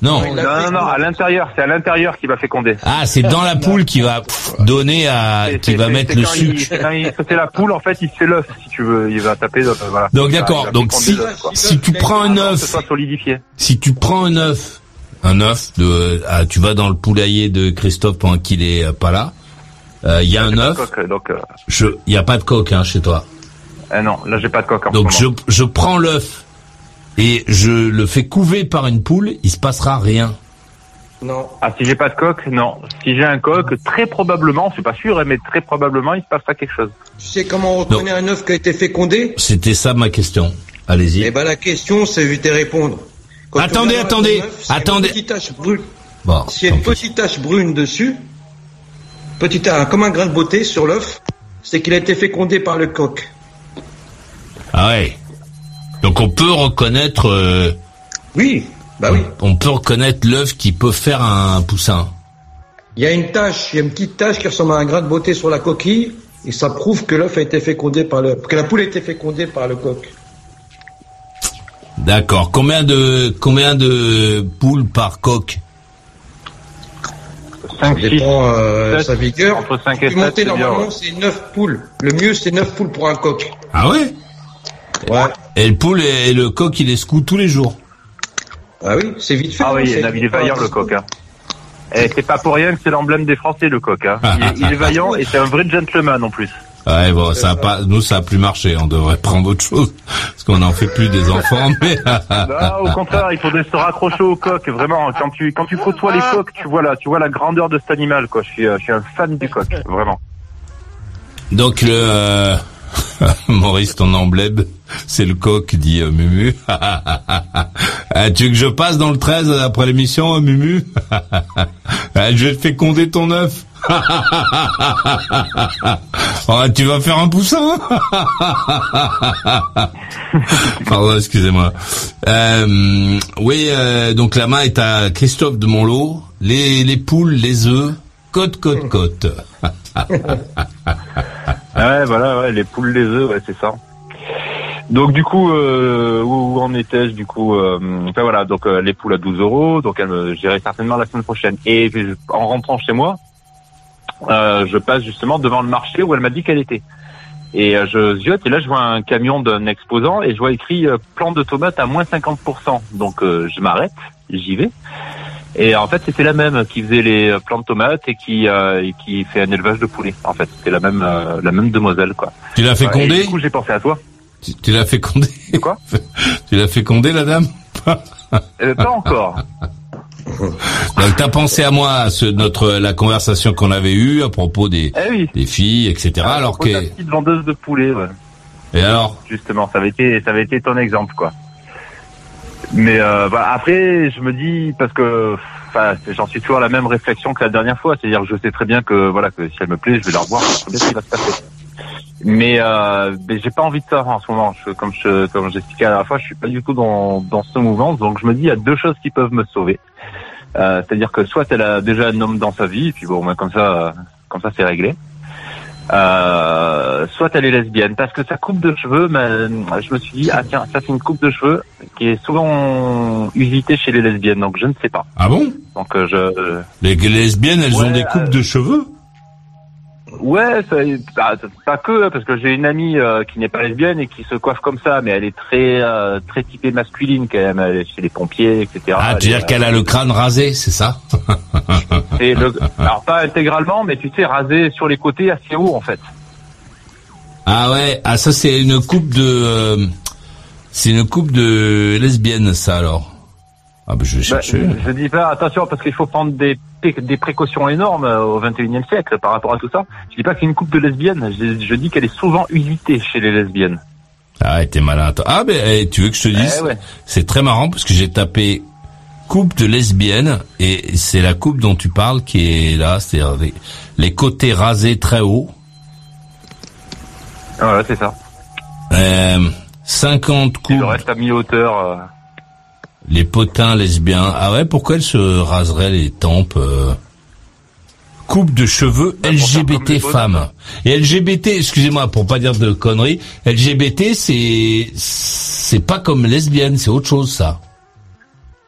Non. Non, non, non, à l'intérieur, c'est à l'intérieur qui va féconder. Ah, c'est dans la poule qui va pff, donner à, qui va mettre le sucre. c'est Quand il fait la poule, en fait, il fait l'œuf, si tu veux. Il va taper, dans- voilà. Donc d'accord. Donc si si tu prends un œuf, si tu prends un œuf, un œuf de, ah, tu vas dans le poulailler de Christophe pendant qu'il est euh, pas là. Euh, Il y a un œuf. euh, Je, il y a pas de coque hein, chez toi. ah non, là, j'ai pas de coque en Donc je je prends l'œuf et je le fais couver par une poule. Il se passera rien. Non. Ah, si j'ai pas de coque, non. Si j'ai un coque, très probablement, c'est pas sûr, hein, mais très probablement, il se passera quelque chose. Tu sais comment on reconnaît un œuf qui a été fécondé? C'était ça ma question. Allez-y. Eh ben la question, c'est éviter répondre. Quand Attendez, attendez, attendez. Une petite tache brune. Bon, S'il y a une petite tache brune dessus, petite un- comme un grain de beauté sur l'œuf, c'est qu'il a été fécondé par le coq. Ah ouais. Donc on peut reconnaître. euh, oui. Bah oui. On peut reconnaître l'œuf qui peut faire un poussin. Il y a une tache, il y a une petite tache qui ressemble à un grain de beauté sur la coquille, et ça prouve que l'œuf a été fécondé par le, que la poule a été fécondée par le coq. D'accord. Combien de combien de poules par coq? 5, Ça dépend euh, sept, sa vigueur. entre cinq et Puis monter, normalement, ouais. c'est 9 poules. Le mieux, c'est 9 poules pour un coq. Ah ouais Ouais. Et le poule et le coq, il les secoue tous les jours. Ah oui, c'est vite fait. Ah hein, oui, c'est- il est vaillant, le coq. Hein. Et c'est pas pour rien que c'est l'emblème des Français, le coq. Hein. Il, est, il est vaillant et c'est un vrai gentleman en plus. Ouais, bon, ça a pas, nous, ça a plus marché. On devrait prendre autre chose. Parce qu'on n'en fait plus des enfants, mais... Non, au contraire, il faudrait se raccrocher au coq. Vraiment, quand tu quand tu côtoies les coqs, tu vois la tu vois la grandeur de cet animal. Quoi. Je suis euh, je suis un fan du coq, vraiment. Donc, le, euh, Maurice, ton emblème, c'est le coq, dit euh, Mumu. Ah, tu veux que je passe dans le 13 après l'émission, euh, Mumu? Ah, Je vais te féconder ton œuf. Oh, tu vas faire un poussin Pardon, excusez-moi. Euh, oui, euh, donc la main est à Christophe de Monlot. Les, les poules, les œufs, côte, côte, côte. Ah ouais, voilà, ouais, les poules, les œufs, ouais, c'est ça. Donc du coup, euh, où, en étais-je du coup euh, Enfin voilà, donc euh, les poules à 12 euros, donc j'irai certainement la semaine prochaine. Et en rentrant chez moi, euh, je passe justement devant le marché où elle m'a dit qu'elle était. Et euh, je ziote et là je vois un camion d'un exposant et je vois écrit euh, plan de tomates à moins 50%. Donc euh, je m'arrête, j'y vais. Et en fait c'était la même qui faisait les euh, plants de tomates et qui euh, et qui fait un élevage de poulets. En fait c'était la même euh, la même demoiselle quoi. Tu l'as et condé Du coup j'ai pensé à toi. Tu, tu l'as fait condé Quoi? Tu l'as fait condé, la dame? Euh, pas encore. Donc t'as pensé à moi, à ce, notre la conversation qu'on avait eue à propos des, Eh oui. des filles, etc. alors de la que petite vendeuse de poulets. Ouais. et alors Justement, ça avait été ça avait été ton exemple quoi. Mais euh, voilà, après je me dis parce que enfin j'en suis toujours à la même réflexion que la dernière fois, c'est-à-dire que je sais très bien que voilà que si elle me plaît, je vais la revoir, je sais ce qui va se passer. Mais, euh, mais j'ai pas envie de ça en ce moment. Je, comme je comme j'expliquais la dernière fois, je suis pas du tout dans dans ce mouvement. Donc je me dis il y a deux choses qui peuvent me sauver. Euh, C'est-à-dire que soit elle a déjà un homme dans sa vie, et puis bon, ben, comme ça comme ça c'est réglé. Euh, soit elle est lesbienne parce que sa coupe de cheveux, ben, je me suis dit ah tiens ça c'est une coupe de cheveux qui est souvent usitée chez les lesbiennes donc je ne sais pas. Ah bon? Donc euh, je les lesbiennes, elles ont des coupes euh, de cheveux? Ouais, ça, bah, pas que, hein, parce que j'ai une amie euh, qui n'est pas lesbienne et qui se coiffe comme ça, mais elle est très euh, très typée masculine quand même, elle est chez les pompiers, etc. Ah, tu veux dire qu'elle a le crâne rasé, c'est ça euh, et le- alors pas intégralement, mais tu sais, rasé sur les côtés assez haut en fait. Ah ouais, ah ça c'est une coupe de euh, c'est une coupe de lesbienne ça alors. Ah bah je vais Bah, chercher. je dis pas attention parce qu'il faut prendre des des précautions énormes euh, au 21e siècle par rapport à tout ça. Je dis pas que c'est une coupe de lesbienne, je, je dis qu'elle est souvent usitée chez les lesbiennes. Ah t'es malin. Ah ben eh, tu veux que je te dise Eh ouais. C'est très marrant parce que j'ai tapé coupe de lesbienne et c'est la coupe dont tu parles qui est là, c'est-à-dire les, les côtés rasés très haut. Voilà, c'est ça. Euh, 50 Et coupes, le reste à mi-hauteur. Les potins lesbiens. Ah ouais, pourquoi elles se raseraient les tempes euh Coupe de cheveux LGBT les femmes. Et LGBT, excusez-moi pour pas dire de conneries, LGBT c'est c'est pas comme lesbienne, c'est autre chose ça.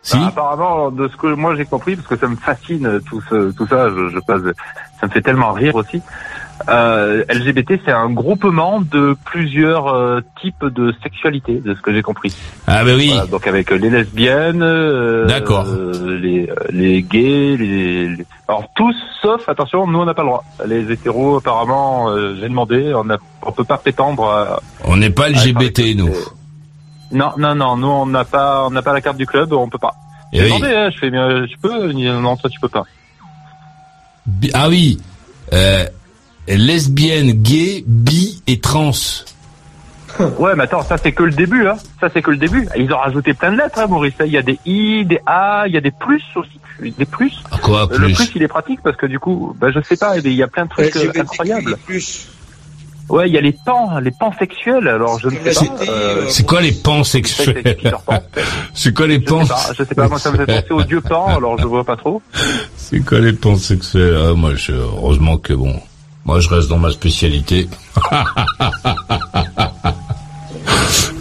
Si. Bah, apparemment, de ce que moi j'ai compris, parce que ça me fascine euh, tout, ce, tout ça, je, je passe, ça me fait tellement rire aussi. Euh, LGBT, c'est un groupement de plusieurs euh, types de sexualité, de ce que j'ai compris. Ah ben oui. Voilà, donc avec les lesbiennes, euh, D'accord. euh, les, les gays, les, les- alors tous sauf attention, nous on n'a pas le droit. Les hétéros apparemment, euh, j'ai demandé, on a, on peut pas prétendre. À, On n'est pas LGBT, nous. non, non, non, nous on n'a pas, on n'a pas la carte du club, on peut pas. Eh J'ai oui. demandé, hein, je fais, bien, je peux, non, toi tu peux pas. Ah oui. Euh, lesbienne, gay, bi et trans. Ouais, mais attends, ça c'est que le début, hein. Ça c'est que le début. Ils ont rajouté plein de lettres, hein, Maurice. Il y a des i, des a, il y a des plus aussi, des plus. Ah, Quoi, Euh, Le plus plus, il est pratique parce que du coup, bah, je sais pas, il y a plein de trucs euh, incroyables. Ouais, il y a les pans, les pans sexuels. Alors je ne sais pas. euh, C'est quoi les pans sexuels C'est quoi les je pans sais pas, je sais pas. Moi, ça me fait penser au dieu pan. Alors je vois pas trop. C'est quoi les pans sexuels ah, Moi, je, heureusement que bon, moi je reste dans ma spécialité.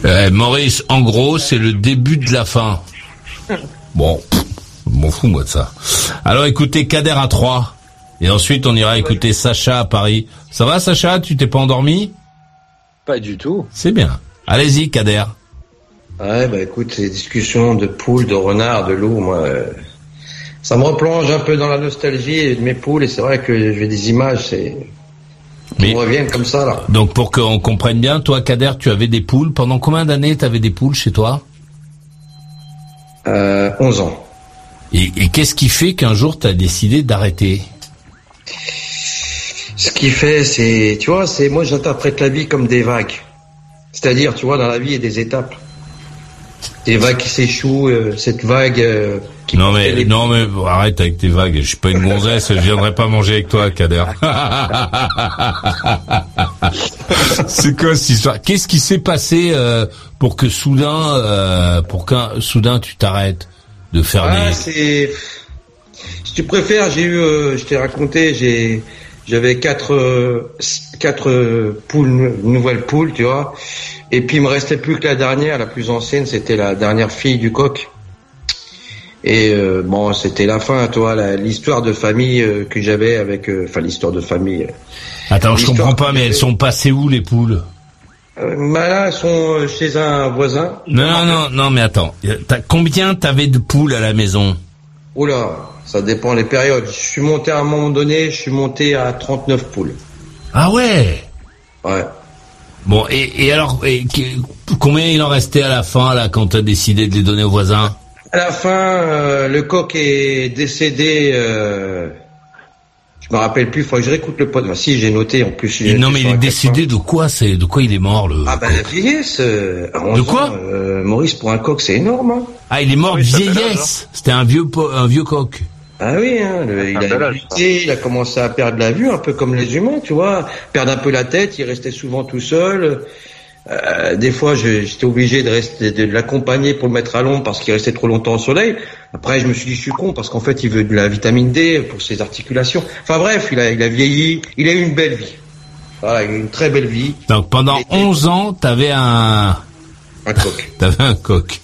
Eh, Maurice, en gros, c'est le début de la fin. Bon, pff, je m'en fous moi de ça. Alors écoutez Kader à 3. Et ensuite on ira écouter Sacha à Paris. Ça va Sacha? Tu t'es pas endormi? Pas du tout. C'est bien. Allez-y Kader. Ouais, bah écoute, ces discussions de poules, de renards, de loups, moi, euh, ça me replonge un peu dans la nostalgie de mes poules, et c'est vrai que j'ai des images, c'est, qui me reviennent comme ça, là. Donc pour qu'on comprenne bien, toi Kader, tu avais des poules. Pendant combien d'années tu avais des poules chez toi? Euh, 11 ans. Et, et qu'est-ce qui fait qu'un jour tu as décidé d'arrêter? Ce qui fait, c'est, tu vois, c'est, moi j'interprète la vie comme des vagues. C'est-à-dire, tu vois, dans la vie, il y a des étapes. Des vagues qui s'échouent, euh, cette vague euh, qui Non mais non mais arrête avec tes vagues. Je suis pas une gonzesse. je viendrai pas manger avec toi, Kader. C'est quoi cette histoire? Qu'est-ce qui s'est passé euh, pour que soudain, euh, pour qu'un soudain tu t'arrêtes de faire Ah, des c'est. Si tu préfères, j'ai eu, euh, je t'ai raconté, j'ai, j'avais quatre, euh, quatre euh, poules, nou- nouvelles poules, tu vois. Et puis il me restait plus que la dernière, la plus ancienne, c'était la dernière fille du coq. Et euh, bon, c'était la fin, toi, l'histoire de famille euh, que j'avais avec, euh, enfin l'histoire de famille. Attends, je comprends pas, mais elles sont passées où les poules? Euh, bah là, elles sont chez un voisin. Non non non non mais attends. Combien t'avais de poules à la maison? Oula, ça dépend les périodes. Je suis monté à un moment donné, je suis monté à 39 poules. Ah ouais? Ouais. Bon et, et alors et, combien il en restait à la fin là quand t'as décidé de les donner aux voisins? À la fin, euh, le coq est décédé. Euh, je me rappelle plus. Il faut que je réécoute le pod. si, j'ai noté en plus. j'ai Et Non noté mais il est décédé de quoi? C'est de quoi il est mort le Ah ben la vieillesse. euh, à 11 De quoi? ans, euh, Maurice pour un coq, c'est énorme. Hein. Ah, il est mort de vieillesse. C'était un vieux po- un vieux coq. Ah oui, hein, le- il a il a commencé à perdre la vue, un peu comme les humains, tu vois, perdre un peu la tête. Il restait souvent tout seul. Euh, des fois, j'étais obligé de rester, de l'accompagner pour le mettre à l'ombre parce qu'il restait trop longtemps au soleil. Après, je me suis dit, je suis con parce qu'en fait, il veut de la vitamine D pour ses articulations. Enfin bref, il a, il a vieilli, il a eu une belle vie. Voilà, il a eu une très belle vie. Donc pendant 11 ans, t'avais un un coq. T'avais un coq.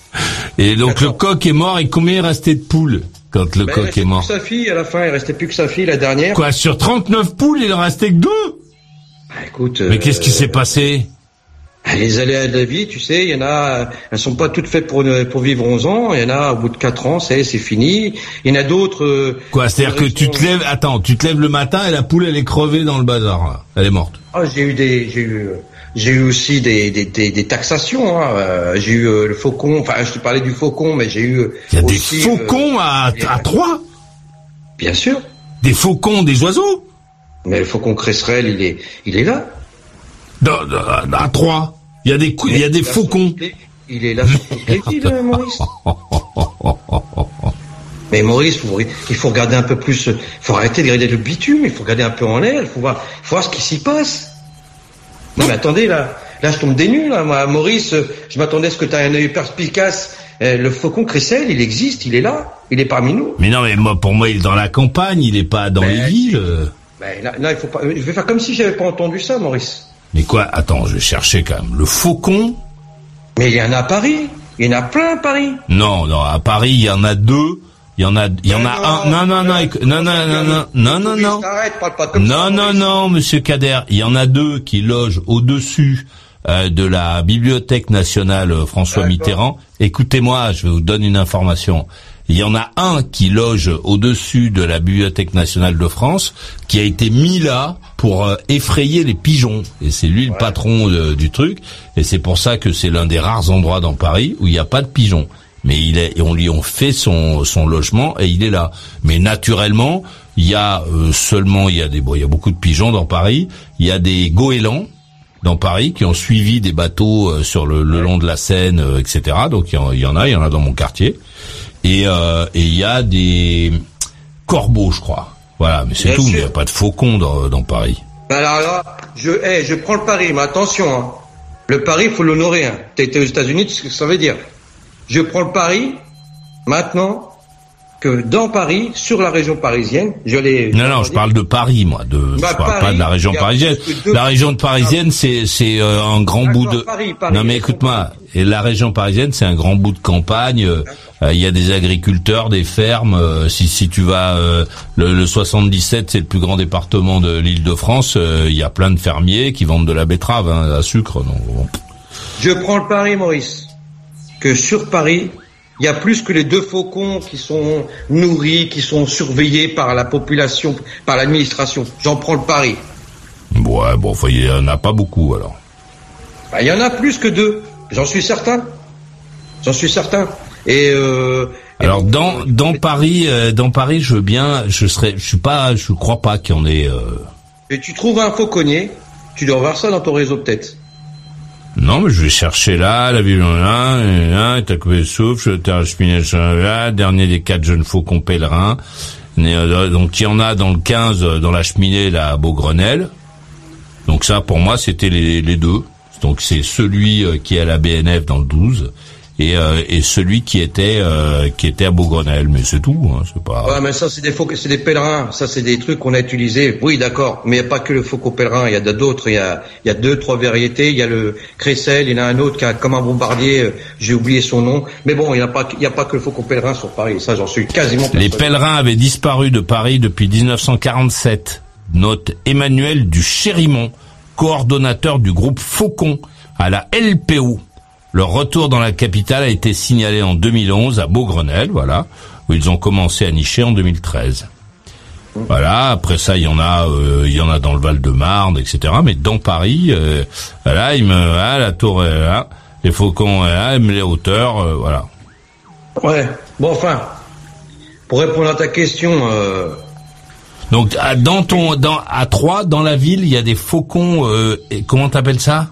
Et donc le coq est mort et combien il restait de poules quand le Ben, coq est plus mort que sa fille, à la fin, il restait plus que sa fille, la dernière. Quoi, sur 39 poules, il en restait que deux Écoute. Mais qu'est-ce qui s'est passé? Les aléas de la vie, tu sais, il y en a, elles sont pas toutes faites pour, pour vivre 11 ans. Il y en a, au bout de 4 ans, c'est c'est fini. Il y en a d'autres. euh, Quoi, c'est-à-dire que tu te lèves, attends, tu te lèves le matin et la poule elle est crevée dans le bazar. là. Elle est morte. Ah, j'ai eu des, j'ai eu, euh, j'ai eu aussi des, des, des, des taxations. Hein. Euh, J'ai eu euh, le faucon. Enfin, je te parlais du faucon, mais j'ai eu. euh, Il y a des faucons euh, à, à Troyes Bien sûr. Des faucons, des oiseaux Mais le faucon cresserelle, il est, il est là. À Troyes. Il y a des, il y a des faucons. Il est là sur toutes les villes, Maurice. Mais Maurice, faut- il faut regarder un peu plus. Il faut arrêter de regarder le bitume. Il faut regarder un peu en l'air. Il faut voir, il faut voir ce qui s'y passe. Non mais attendez là, là je tombe des nues là. Moi, Maurice, je m'attendais à ce que tu aies un œil perspicace. Euh, le faucon cressel, il existe, il est là, il est parmi nous. Mais non, mais moi, pour moi, il est dans la campagne, il est pas dans les villes. Ben, là, là, il faut pas. Je vais faire comme si j'avais pas entendu ça, Maurice. Mais quoi Attends, je vais chercher quand même. Le faucon Mais il y en a à Paris. Il y en a plein à Paris. Non, non, à Paris, il y en a deux. Il y en a, il y en a un. Non, non, non, non, non, non, non, non, non, non. Non, non, non, monsieur Kader. Il y en a deux qui logent au-dessus euh, de la Bibliothèque nationale euh, François Mitterrand. Écoutez-moi, je vous donner une information. Il y en a un qui loge au-dessus de la Bibliothèque nationale de France, qui a été mis là pour euh, effrayer les pigeons. Et c'est lui le patron du truc. Et c'est pour ça que c'est l'un des rares endroits dans Paris où il n'y a pas de pigeons mais il est, on lui ont fait son, son logement et il est là. Mais naturellement, il y a euh, seulement, il y a des, bon, il y a beaucoup de pigeons dans Paris. Il y a des goélands dans Paris qui ont suivi des bateaux euh, sur le, le, long de la Seine, euh, etc. Donc il y, en, a, il y en a dans mon quartier. Et, et il y a des corbeaux, je crois. Voilà, mais c'est tout. Il n'y a pas de faucons dans, dans Paris. Ben alors là, je, hey, je prends le pari, mais attention, hein. le pari, faut l'honorer. Hein. T'as été aux États-Unis, tu sais ce que ça veut dire. Je prends le pari maintenant que dans Paris, sur la région parisienne, je l'ai. Non, non, je parle de Paris, moi. De, bah, je parle pas de la région parisienne. La région parisienne, c'est c'est euh, un grand bout de. non, mais écoute-moi. Et la région parisienne, c'est un grand bout de campagne. Euh, il y a des agriculteurs, des fermes. Euh, si si tu vas le, le, 77, c'est le plus grand département de l'Île-de-France. Il y a plein de fermiers qui vendent de la betterave hein, à sucre. Donc, Je prends le pari, Maurice que sur Paris, il y a plus que les deux faucons qui sont nourris, qui sont surveillés par la population, par l'administration. J'en prends le pari. Ouais, bon, il n'y en a pas beaucoup alors. Bah, il y en a plus que deux, j'en suis certain. J'en suis certain. Et euh, alors dans dans Paris, euh, dans Paris, je veux bien, je serais, je suis pas, je crois pas qu'il y en ait. Euh... Et tu trouves un fauconnier, tu dois voir ça dans ton réseau peut-être. Non, mais je vais chercher là, la ville là, là, t'as coupé le souffle, cheminée là, dernier des quatre jeunes faucons pèlerins. Euh, donc il y en a dans le 15, dans la cheminée là, à Beaugrenelle. Donc ça, pour moi, c'était les, les deux. Donc c'est celui euh, qui est à la BNF dans le 12 et, euh, et celui qui était euh, qui était à Beaugrenelle, mais c'est tout, hein, c'est pas. Ouais, mais ça c'est des faux, c'est des pèlerins, ça c'est des trucs qu'on a utilisés. Oui, d'accord, mais il n'y a pas que le faucon pèlerin, il y a d'autres, il y a il y a deux trois variétés, il y a le crécelle, il y en a un autre qui a comme un bombardier, euh, j'ai oublié son nom, mais bon, il n'y a pas il y a pas que le faucon pèlerin sur Paris, ça j'en suis quasiment. Les pèlerins avaient disparu de Paris depuis 1947. Note Emmanuel du Chérimont, coordonnateur du groupe Faucon à la LPO. Leur retour dans la capitale a été signalé en 2011 à Beaugrenelle, voilà, où ils ont commencé à nicher en 2013. Voilà. Après ça, il y en a, euh, il y en a dans le Val-de-Marne, etc. Mais dans Paris, euh, voilà, il me, ah, la tour est là, les faucons, là, les hauteurs, euh, voilà. Ouais. Bon, enfin, pour répondre à ta question. Donc, dans ton, dans à Troyes, dans la ville, il y a des faucons. comment t'appelles ça?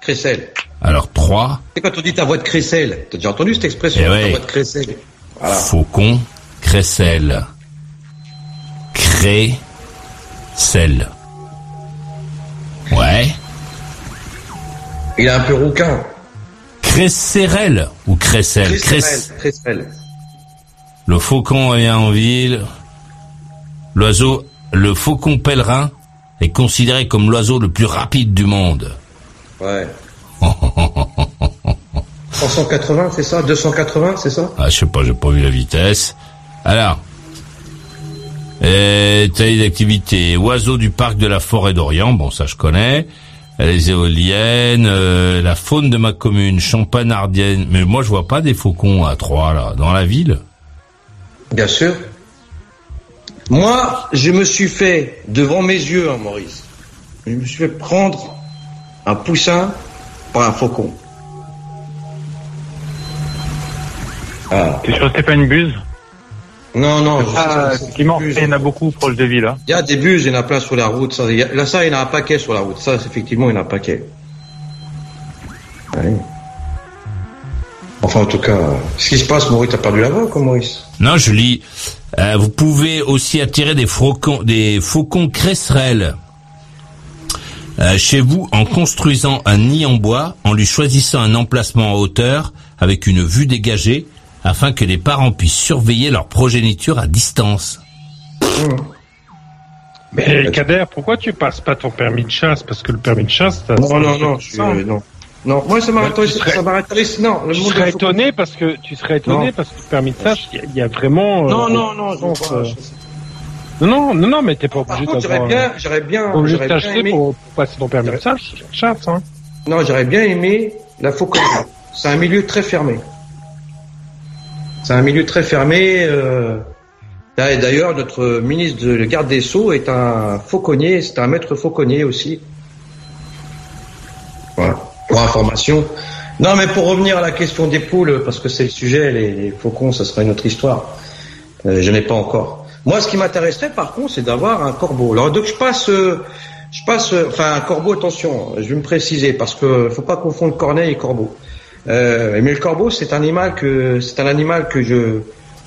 Cressel. Alors trois. C'est quand on dit ta voix de crécelle. T'as déjà entendu cette expression, eh ta voix de crécelle? Voilà. Faucon, crécelle. Cré, Ouais. Il est un peu rouquin. Crécérel ou crécelle? Crécelle. Le faucon est en ville. L'oiseau, le faucon pèlerin est considéré comme l'oiseau le plus rapide du monde. Ouais. 380, c'est ça? 280, c'est ça? Ah, je sais pas, j'ai pas vu la vitesse. Alors, taille d'activité, oiseaux du parc de la forêt d'Orient, bon ça je connais, les éoliennes, euh, la faune de ma commune, champagne-ardienne, mais moi je vois pas des faucons à Troyes là, dans la ville. Bien sûr. Moi, je me suis fait, devant mes yeux, hein, Maurice, je me suis fait prendre un poussin par un faucon. Ah. T'es sûr que c'était pas une buse Non, non. Ah, effectivement, il y en a beaucoup proche de villes. Hein. Il y a des buses, il y en a plein sur la route. Ça, là, ça, il y en a un paquet sur la route. Ça, effectivement, il y en a un paquet. Enfin, en tout cas, ce qui se passe, Maurice, t'as perdu la voix, quoi, Maurice Non, je lis. Euh, vous pouvez aussi attirer des faucons, des faucons cresserelles euh, chez vous en construisant un nid en bois, en lui choisissant un emplacement en hauteur avec une vue dégagée, afin que les parents puissent surveiller leur progéniture à distance. Mais Kader, pourquoi tu passes pas ton permis de chasse? Parce que le permis de chasse, non, non, non, je, non. Non, moi ça m'arrête tu serais- ça m'intéresse. Non, le Tu monde serais étonné parce que tu serais étonné Non. parce que permis de sage, il y a- il y, a vraiment. euh, Non, non, non, euh, Non, non, non, non, mais t'es pas Par obligé contre, j'aurais d'avoir. bien, j'aurais bien, obligé de j'aurais bien t'acheter aimé. pour, pour passer ton permis de sage, chasse, hein. Non, j'aurais bien aimé la fauconnerie. C'est un milieu très fermé. C'est un milieu très fermé. euh, D'ailleurs, notre ministre de la garde des Sceaux est un fauconnier, c'est un maître fauconnier aussi. Voilà, pour information. Non, mais pour revenir à la question des poules, parce que c'est le sujet, les, les faucons, ça sera une autre histoire. Euh, je n'ai pas encore. Moi, ce qui m'intéresserait, par contre, c'est d'avoir un corbeau. Alors, donc, je passe, euh, je passe, euh, enfin, un corbeau, attention, je vais me préciser, parce que faut pas confondre corneille et corbeau. Euh, mais le corbeau, c'est un animal que, c'est un animal que je,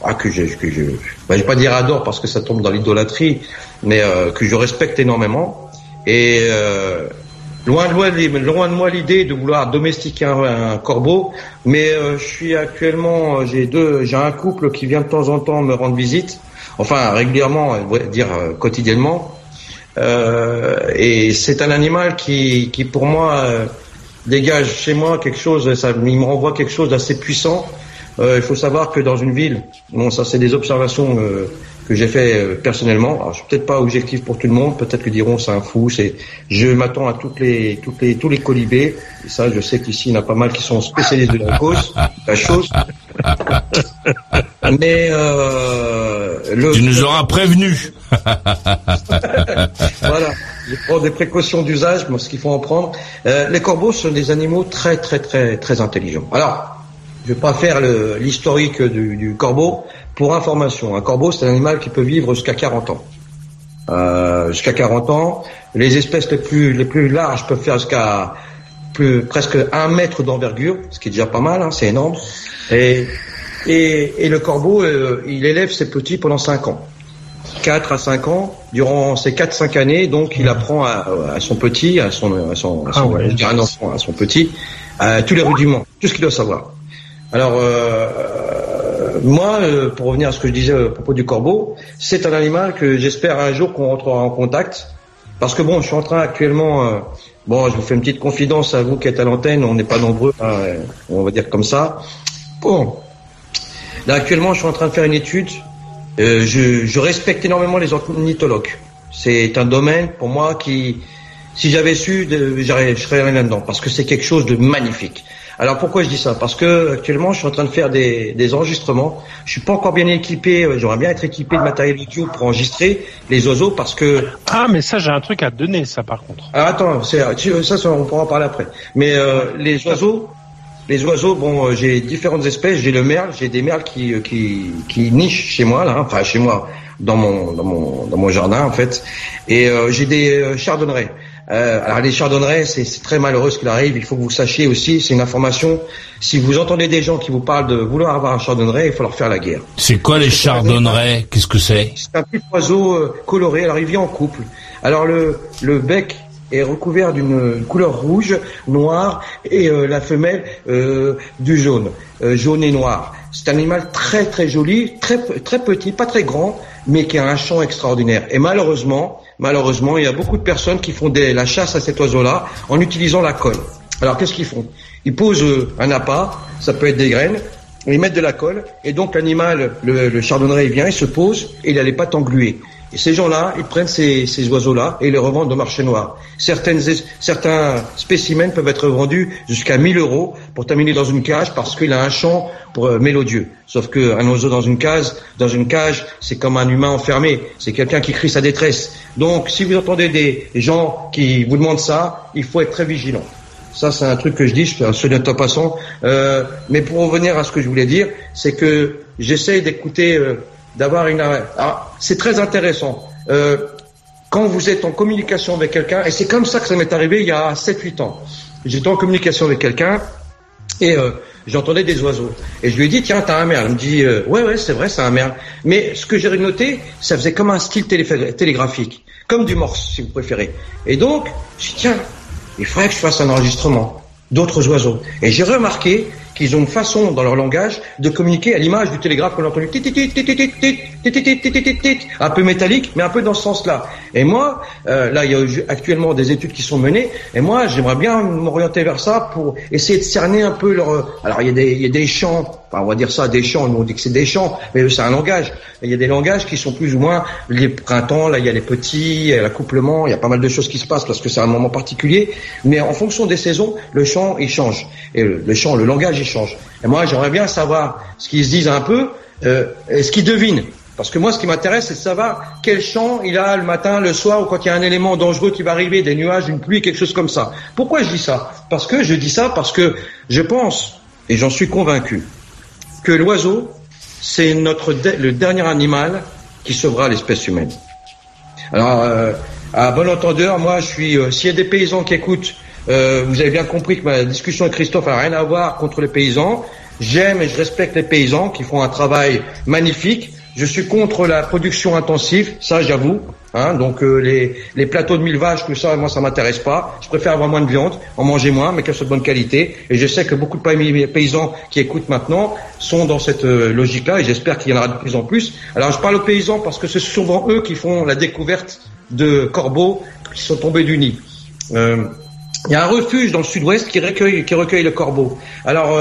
ah, que je, que je, bah, je vais pas dire adore parce que ça tombe dans l'idolâtrie, mais euh, que je respecte énormément. Et euh, loin de moi, loin de moi l'idée de vouloir domestiquer un, un corbeau, mais euh, je suis actuellement, j'ai deux, j'ai un couple qui vient de temps en temps me rendre visite, enfin régulièrement, on va dire euh, quotidiennement. Euh, et c'est un animal qui, qui pour moi euh, dégage chez moi quelque chose, ça, il me renvoie quelque chose d'assez puissant. Il faut savoir que dans une ville, bon ça c'est des observations que j'ai fait euh, personnellement. Alors je suis peut-être pas objectif pour tout le monde, peut-être que diront c'est un fou. C'est, je m'attends à toutes les, toutes les, tous les colibés. Et ça, je sais qu'ici il y en a pas mal qui sont spécialistes de la cause, la chose. Mais euh, le, Tu nous auras prévenu. voilà, je prends des précautions d'usage, moi, ce qu'il faut en prendre. Euh, les corbeaux sont des animaux très très très très intelligents. Alors, je vais pas faire l'historique du, du corbeau. Pour information, un corbeau c'est un animal qui peut vivre jusqu'à 40 ans. Euh, jusqu'à 40 ans. Les espèces les plus les plus larges peuvent faire jusqu'à plus presque un mètre d'envergure, ce qui est déjà pas mal, hein, c'est énorme. Et, et, et le corbeau, euh, il élève ses petits pendant 5 ans. 4 à 5 ans, durant ces 4-5 années, donc il apprend à, à son petit, à son, à son, à son- Ah ouais. à son petit, à tous les rudiments, tout ce qu'il doit savoir. Alors, euh, moi, euh, pour revenir à ce que je disais à propos du corbeau, c'est un animal que j'espère un jour qu'on rentrera en contact. Parce que bon, je suis en train actuellement, euh, bon, je vous fais une petite confidence à vous qui êtes à l'antenne, on n'est pas nombreux, hein, euh, on va dire comme ça. Bon, là actuellement, je suis en train de faire une étude. Euh, je, respecte énormément les ornithologues. C'est un domaine pour moi qui, si j'avais su, je serais rien là-dedans, parce que c'est quelque chose de magnifique. Alors pourquoi je dis ça? Parce que actuellement, je suis en train de faire des, des enregistrements. Je suis pas encore bien équipé. euh, J'aimerais bien être équipé de matériel audio pour enregistrer les oiseaux, parce que Ah, mais ça, j'ai un truc à te donner, ça, par contre. ah, attends, c'est, tu- ça, ça, on pourra en parler après. Mais euh, les oiseaux, les oiseaux, bon, euh, j'ai différentes espèces. J'ai le merle, j'ai des merles qui, euh, qui, qui nichent chez moi, là, hein, enfin chez moi, dans mon, dans mon, dans mon jardin en fait. Et euh, j'ai des euh, chardonnerets. Euh, alors les chardonnerets, c'est très malheureux ce qu'il arrive. Il faut que vous sachiez aussi, c'est une information. Si vous entendez des gens qui vous parlent de vouloir avoir un chardonneret, il faut leur faire la guerre. C'est quoi les chardonnerets Qu'est-ce que c'est C'est un petit oiseau euh, coloré. Alors il vit en couple. Alors le, le bec est recouvert d'une couleur rouge, noire, et euh, la femelle euh, du jaune, euh, jaune et noir. C'est un animal très très joli, très très petit, pas très grand, mais qui a un chant extraordinaire. Et malheureusement, malheureusement, il y a beaucoup de personnes qui font la chasse à cet oiseau-là en utilisant la colle. Alors qu'est-ce qu'ils font? Ils posent euh, un appât, ça peut être des graines, ils mettent de la colle, et donc l'animal, le, le chardonneret, il vient, il se pose, et il a les pattes engluées. Et ces gens-là, ils prennent ces, ces oiseaux-là et les revendent au marché noir. Certaines, es- certains spécimens peuvent être vendus jusqu'à 1000 euros pour terminer dans une cage parce qu'il a un chant pour, euh, mélodieux. Sauf qu'un oiseau dans une case, dans une cage, c'est comme un humain enfermé. C'est quelqu'un qui crie sa détresse. Donc, si vous entendez des gens qui vous demandent ça, il faut être très vigilant. Ça, c'est un truc que je dis, je fais un en passant. Euh, mais pour revenir à ce que je voulais dire, c'est que j'essaye d'écouter, euh, d'avoir une... Ah, c'est très intéressant. Euh, quand vous êtes en communication avec quelqu'un, et c'est comme ça que ça m'est arrivé il y a 7-8 ans. J'étais en communication avec quelqu'un, et euh, j'entendais des oiseaux. Et je lui ai dit, tiens, t'as un merle. Il me dit, euh, ouais, ouais, c'est vrai, c'est un merle. Mais ce que j'ai noté, ça faisait comme un style télé- télégraphique, comme du morse, si vous préférez. Et donc, je dis, tiens, il faudrait que je fasse un enregistrement d'autres oiseaux. Et j'ai remarqué qu'ils ont une façon dans leur langage de communiquer à l'image du télégraphe qu'on a entendu, un peu métallique, mais un peu dans ce sens-là. Et moi, là, il y a actuellement des études qui sont menées, et moi, j'aimerais bien m'orienter vers ça pour essayer de cerner un peu leur. Alors, il y a des, il y a des champs on va dire ça, des champs. Nous on dit que c'est des champs, mais c'est un langage. Il y a des langages qui sont plus ou moins les printemps. Là, il y a les petits, l'accouplement. Il y a pas mal de choses qui se passent parce que c'est un moment particulier. Mais en fonction des saisons, le chant il change et le, chant, le langage il change. Et moi, j'aimerais bien savoir ce qu'ils se disent un peu, euh, ce qu'ils devinent. Parce que moi, ce qui m'intéresse, c'est de savoir quel champ il a le matin, le soir, ou quand il y a un élément dangereux qui va arriver, des nuages, une pluie, quelque chose comme ça. Pourquoi je dis ça? Parce que je dis ça parce que je pense, et j'en suis convaincu, que l'oiseau, c'est notre le dernier animal qui sauvera l'espèce humaine. Alors, euh, à bon entendeur, moi, je suis. Euh, S'il y a des paysans qui écoutent, euh, vous avez bien compris que ma discussion avec Christophe n'a rien à voir contre les paysans. J'aime et je respecte les paysans qui font un travail magnifique. Je suis contre la production intensive, ça j'avoue. Hein, donc euh, les, les, plateaux de mille vaches, tout ça, moi ça m'intéresse pas. Je préfère avoir moins de viande, en manger moins, mais qu'elle soit de bonne qualité. Et je sais que beaucoup de paysans qui écoutent maintenant sont dans cette euh, logique-là, et j'espère qu'il y en aura de plus en plus. Alors je parle aux paysans parce que c'est souvent eux qui font la découverte de corbeaux qui sont tombés du nid. Euh, il y a un refuge dans le sud-ouest qui recueille, qui recueille le corbeau. Alors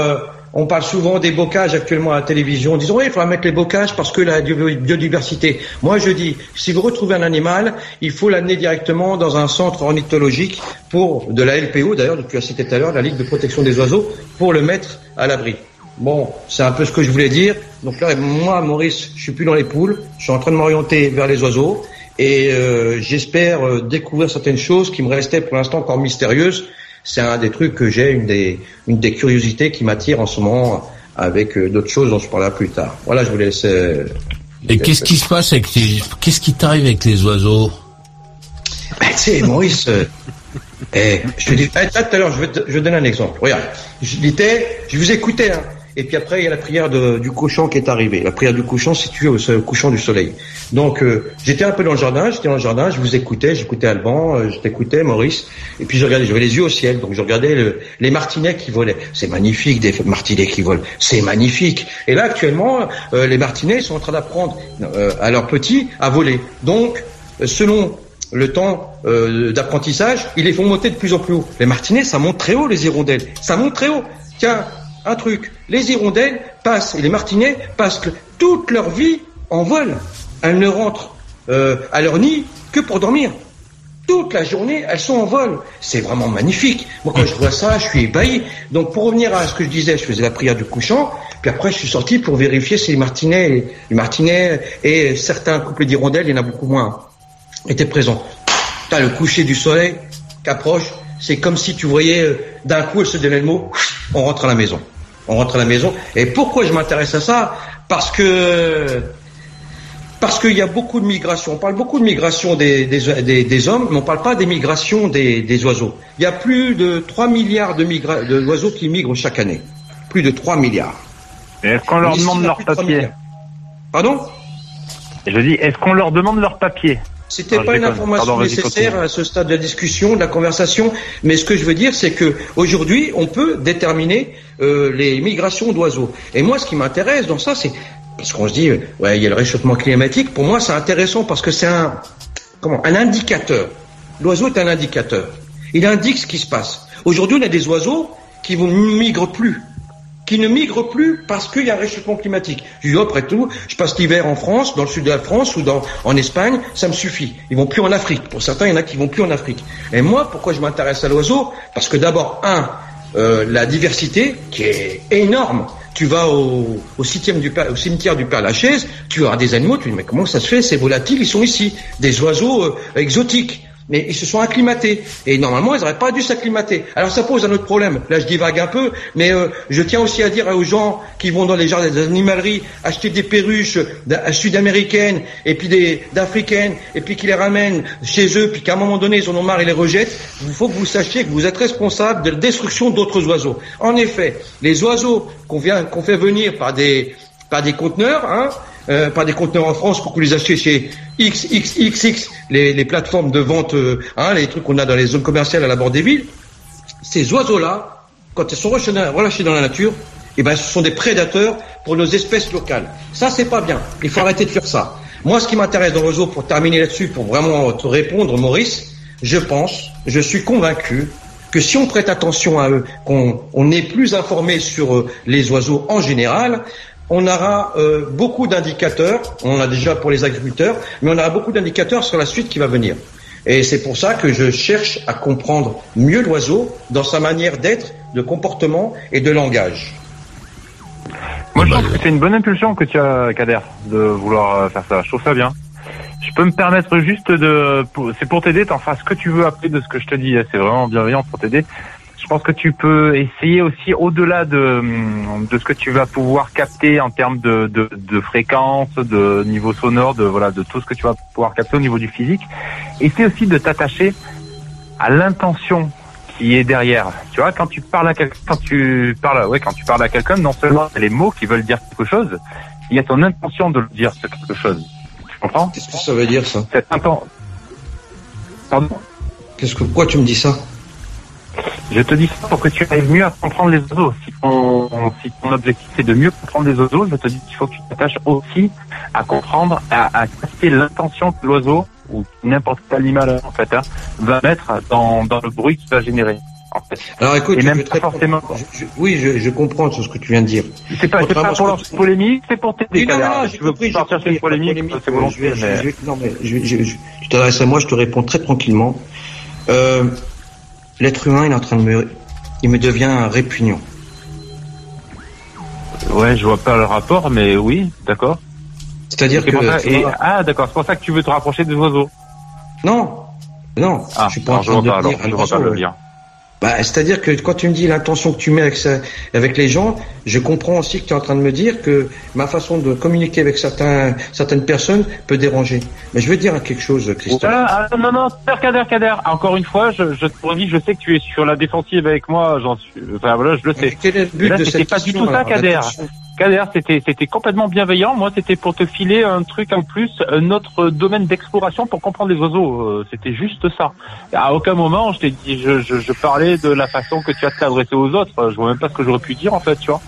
on parle souvent des bocages actuellement à la télévision, en disant oui, il faudra mettre les bocages parce que la biodiversité. Moi, je dis, si vous retrouvez un animal, il faut l'amener directement dans un centre ornithologique pour de la LPO, d'ailleurs, tu as cité tout à l'heure, la Ligue de protection des oiseaux, pour le mettre à l'abri. Bon, c'est un peu ce que je voulais dire. Donc là, moi, Maurice, je suis plus dans les poules, je suis en train de m'orienter vers les oiseaux et euh, j'espère euh, découvrir certaines choses qui me restaient pour l'instant encore mystérieuses c'est un des trucs que j'ai, une des, une des curiosités qui m'attire en ce moment avec euh, d'autres choses dont je parlerai plus tard. Voilà, je vous laisse. Euh, Et qu'est-ce qui se passe avec les, qu'est-ce qui t'arrive avec les oiseaux? Ben, Tu sais, Maurice, euh, eh, je te dis, eh, tout à l'heure, je vais te, je donner un exemple. Regarde, je je vous écoutais, hein, et puis après, il y a la prière du cochon qui est arrivée. La prière du cochon située au, couchant du soleil. Donc, euh, j'étais un peu dans le jardin, j'étais dans le jardin, je vous écoutais, j'écoutais Alban, euh, je t'écoutais Maurice, et puis je regardais, j'avais les yeux au ciel, donc je regardais le, les martinets qui volaient. C'est magnifique, des martinets qui volent, c'est magnifique. Et là, actuellement, euh, les martinets sont en train d'apprendre à leurs petits à voler. Donc, selon le temps d'apprentissage, ils les font monter de plus en plus haut. Les martinets, ça monte très haut, les hirondelles. Ça monte très haut. Tiens, un truc. Les hirondelles passent, et les martinets passent toute leur vie en vol. Elles ne rentrent euh, à leur nid que pour dormir. Toute la journée, elles sont en vol. C'est vraiment magnifique. Moi, quand je vois ça, je suis ébahi. Donc, pour revenir à ce que je disais, je faisais la prière du couchant, puis après, je suis sorti pour vérifier si les martinets, les martinets et certains couples d'hirondelles, il y en a beaucoup moins, étaient présents. T'as le coucher du soleil qu'approche. C'est comme si tu voyais euh, d'un coup, elle se donnait le mot, on rentre à la maison on rentre à la maison. Et pourquoi je m'intéresse à ça? Parce que parce qu'il y a beaucoup de migration. On parle beaucoup de migration des, des, hommes, mais on ne parle pas des migrations des, oiseaux. Il y a plus de 3 milliards de d'oiseaux qui migrent chaque année. Plus de 3 milliards. Est-ce qu'on leur demande leur papier? Pardon? Je dis, est-ce qu'on leur demande leur papier? C'était pas une information nécessaire à ce stade de la discussion, de la conversation, mais ce que je veux dire, c'est que aujourd'hui, on peut déterminer euh, les migrations d'oiseaux. Et moi, ce qui m'intéresse dans ça, c'est parce qu'on se dit, ouais, il y a le réchauffement climatique. Pour moi, c'est intéressant parce que c'est un comment un indicateur. L'oiseau est un indicateur. Il indique ce qui se passe. Aujourd'hui, on a des oiseaux qui ne migrent plus qui ne migrent plus parce qu'il y a un réchauffement climatique. Je dis, après tout, je passe l'hiver en France, dans le sud de la France ou en Espagne, ça me suffit. Ils vont plus en Afrique. Pour certains, il y en a qui vont plus en Afrique. Et moi, pourquoi je m'intéresse à l'oiseau? Parce que d'abord, un, euh, la diversité qui est énorme. Tu vas au, cimetière du Père Lachaise, tu as des animaux, tu dis mais comment ça se fait? C'est volatile, ils sont ici. Des oiseaux euh, exotiques mais ils se sont acclimatés. Et normalement, ils n'auraient pas dû s'acclimater. Alors ça pose un autre problème. Là, je divague un peu, mais euh, je tiens aussi à dire aux gens qui vont dans les jardins des animaleries acheter des perruches sud-américaines et puis des d'africaines et puis qui les ramènent chez eux, puis qu'à un moment donné, ils en ont marre et les rejettent. Il faut que vous sachiez que vous êtes responsable de la destruction d'autres oiseaux. En effet, les oiseaux qu'on vient, qu'on fait venir par des par des conteneurs, hein, euh, par des conteneurs en France pour que vous les achetiez chez XXXX, les, les plateformes de vente, euh, hein, les trucs qu'on a dans les zones commerciales à la bord des villes. Ces oiseaux-là, quand ils sont relâchés dans la nature, eh ben, ce sont des prédateurs pour nos espèces locales. Ça, c'est pas bien. Il faut arrêter de faire ça. Moi, ce qui m'intéresse dans l'oiseau, pour terminer là-dessus, pour vraiment te répondre, Maurice, je pense, je suis convaincu que si on prête attention à eux, qu'on on est plus informé sur euh, les oiseaux en général, on aura euh, beaucoup d'indicateurs, on en a déjà pour les agriculteurs, mais on aura beaucoup d'indicateurs sur la suite qui va venir. Et c'est pour ça que je cherche à comprendre mieux l'oiseau dans sa manière d'être, de comportement et de langage. Moi, je pense que c'est une bonne impulsion que tu as, Kader, de vouloir euh, faire ça. Je trouve ça bien. Je peux me permettre juste de, c'est pour t'aider, t'en feras ce que tu veux après de ce que je te dis. C'est vraiment bienveillant pour t'aider. Je pense que tu peux essayer aussi au-delà de, de ce que tu vas pouvoir capter en termes de, de, de fréquence, de niveau sonore, de voilà, de tout ce que tu vas pouvoir capter au niveau du physique. Essaye aussi de t'attacher à l'intention qui est derrière. Tu vois, quand tu parles à quelqu'un, quand tu parles, ouais, quand tu parles à quelqu'un, non seulement les mots qui veulent dire quelque chose, il y a ton intention de dire quelque chose. Tu comprends? Qu'est-ce que ça veut dire ça? Cette intention. Pardon? Qu'est-ce que pourquoi tu me dis ça? Je te dis ça pour que tu arrives mieux à comprendre les oiseaux. Si ton, si ton objectif c'est de mieux comprendre les oiseaux, je te dis qu'il faut que tu t'attaches aussi à comprendre, à, à capter l'intention de l'oiseau ou n'importe quel animal en fait hein, va mettre dans, dans le bruit qu'il va générer. En fait. Alors écoute, Et je même pas forcément. Je- je- oui, je, je comprends tout ce que tu viens de dire. C'est pas, pas pour lancer une polémique, c'est pour t'aider. Non, non, j'ai tu veux j'ai partir sur une polémique, c'est Je je mais- non, mais je, je, je- tu t'adresses à moi, je te réponds très tranquillement. Euh, L'être humain, il est en train de me, il me devient répugnant. Ouais, je vois pas le rapport, mais oui, d'accord. C'est-à-dire C'est que pour ça- tu et- vois- ah, d'accord, c'est pour ça que tu veux te rapprocher des oiseaux. non, non, Ah, je suis pas en alors je train de pas, alors, je le lien. Bah, c'est-à-dire que quand tu me dis l'intention que tu mets avec, ça, avec les gens, je comprends aussi que tu es en train de me dire que ma façon de communiquer avec certains, certaines personnes peut déranger. Mais je veux dire quelque chose, Christophe. Ah, ah, non, non, Kader, Kader, Kader. Encore une fois, je, je te redis, je sais que tu es sur la défensive avec moi, j'en suis, enfin voilà, je le sais. Quel est le but Mais là, de cette pas du tout ça, alors, Kader. Kader, c'était, c'était complètement bienveillant. Moi, c'était pour te filer un truc en plus, un autre domaine d'exploration pour comprendre les oiseaux. Euh, C'était juste ça. À aucun moment, je t'ai dit, je, je, je parlais de la façon que tu as de t'adresser aux autres. Je vois même pas ce que j'aurais pu dire, en fait, tu vois.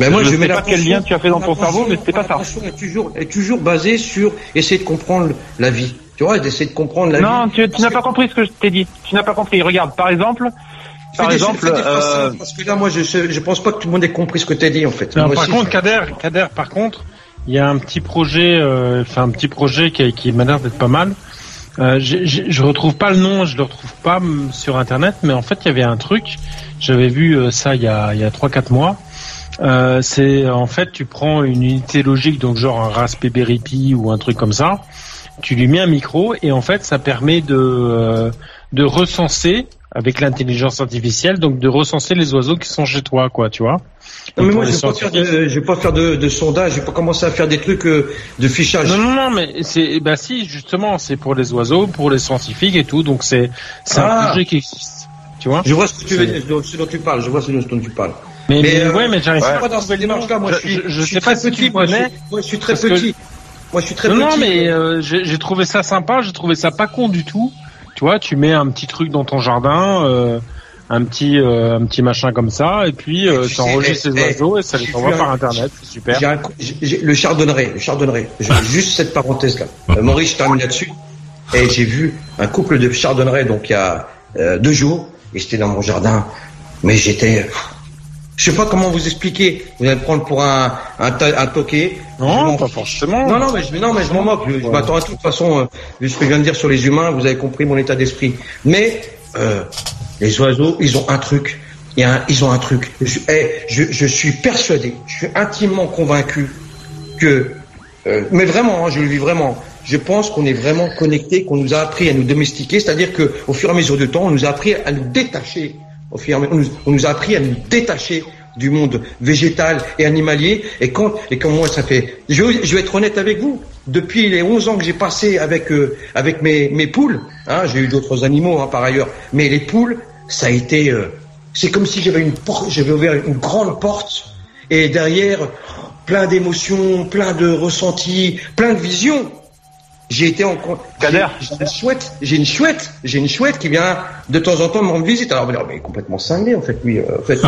Mais moi, Je je, sais pas quel lien tu as fait dans ton cerveau, mais c'était pas ça. est toujours, est toujours basée sur essayer de comprendre la vie. Tu vois, d'essayer de comprendre la Non, vie. tu, tu n'as pas compris ce que je t'ai dit. Tu n'as pas compris. Regarde, par exemple, par exemple, fais des phrases euh, parce que là, moi, je, je pense pas que tout le monde ait compris ce que tu as dit, en fait. Non, Moi par aussi, contre, je- Kader, Kader, par contre, il y a un petit projet, euh, enfin un petit projet qui, qui m'a l'air d'être pas mal. Euh, j'ai- j'ai- je retrouve pas le nom, je le retrouve pas sur internet, mais en fait il y avait un truc. J'avais vu euh, ça il y a il y a trois quatre mois. Euh, c'est en fait tu prends une unité logique, donc genre un Raspberry Pi ou un truc comme ça. Tu lui mets un micro et en fait ça permet de euh, de recenser avec l'intelligence artificielle, donc de recenser les oiseaux qui sont chez toi, quoi, tu vois. Non, mais moi, je les vais pas faire scientifiques- de, je vais pas faire de, de sondage, je vais pas commencer à faire des trucs euh, de fichage. Non, non, non, mais c'est, bah si, justement, c'est pour les oiseaux, pour les scientifiques et tout, donc c'est, c'est Ah. un projet qui existe. Tu vois Je vois ce que tu veux ce dont tu parles, je vois ce dont tu parles. Mais, mais, euh, ouais, mais j'arrive suis pas dans cette démarche-là, moi, je suis, je, je suis sais très pas si petit, tu moi, je, connais. suis- moi, je suis très que- petit. Moi, je suis très non, petit. non, mais euh, j'ai trouvé ça sympa, j'ai trouvé ça pas con du tout. Tu vois, tu mets un petit truc dans ton jardin, euh, un petit, euh, un petit machin comme ça, et puis euh, tu enregistres les oiseaux et ça les envoie par internet, c'est super. J'ai un coup- j'ai- j'ai- le chardonneret, le chardonneret. J'ai juste cette parenthèse là. Maurice, je termine là-dessus. Et j'ai vu un couple de chardonneret donc il y a deux jours et c'était dans mon jardin. Mais j'étais, je sais pas comment vous expliquer. Vous allez me prendre pour un un, toqué. Non, pas forcément. Non, non, mais je, non, mais je m'en moque. Je, je m'attends à tout. De toute façon, euh, vu ce que je viens de dire sur les humains, vous avez compris mon état d'esprit. Mais euh, les oiseaux, ils ont un truc. Il y a un- ils ont un truc. Je, eh, je, je suis persuadé, je suis intimement convaincu que, euh, mais vraiment, hein, je le vis vraiment. Je pense qu'on est vraiment connecté, qu'on nous a appris à nous domestiquer, c'est-à-dire que au fur et à mesure du temps, on nous a appris à nous détacher. On nous, a appris à nous détacher du monde végétal et animalier. Et quand, et quand moi, ça fait, je, vais- être honnête avec vous. Depuis les 11 ans que j'ai passé avec euh, avec mes mes poules, hein, j'ai eu d'autres animaux hein, par ailleurs, mais les poules, ça a été, euh, c'est comme si j'avais une porte, j'avais ouvert une grande porte et derrière plein d'émotions, plein de ressentis, plein de visions. J'ai été en Kader. J'ai une chouette, j'ai une chouette, j'ai une chouette qui vient de temps en temps me rendre visite. Alors, mais il est complètement cinglé en fait, lui. euh, En fait,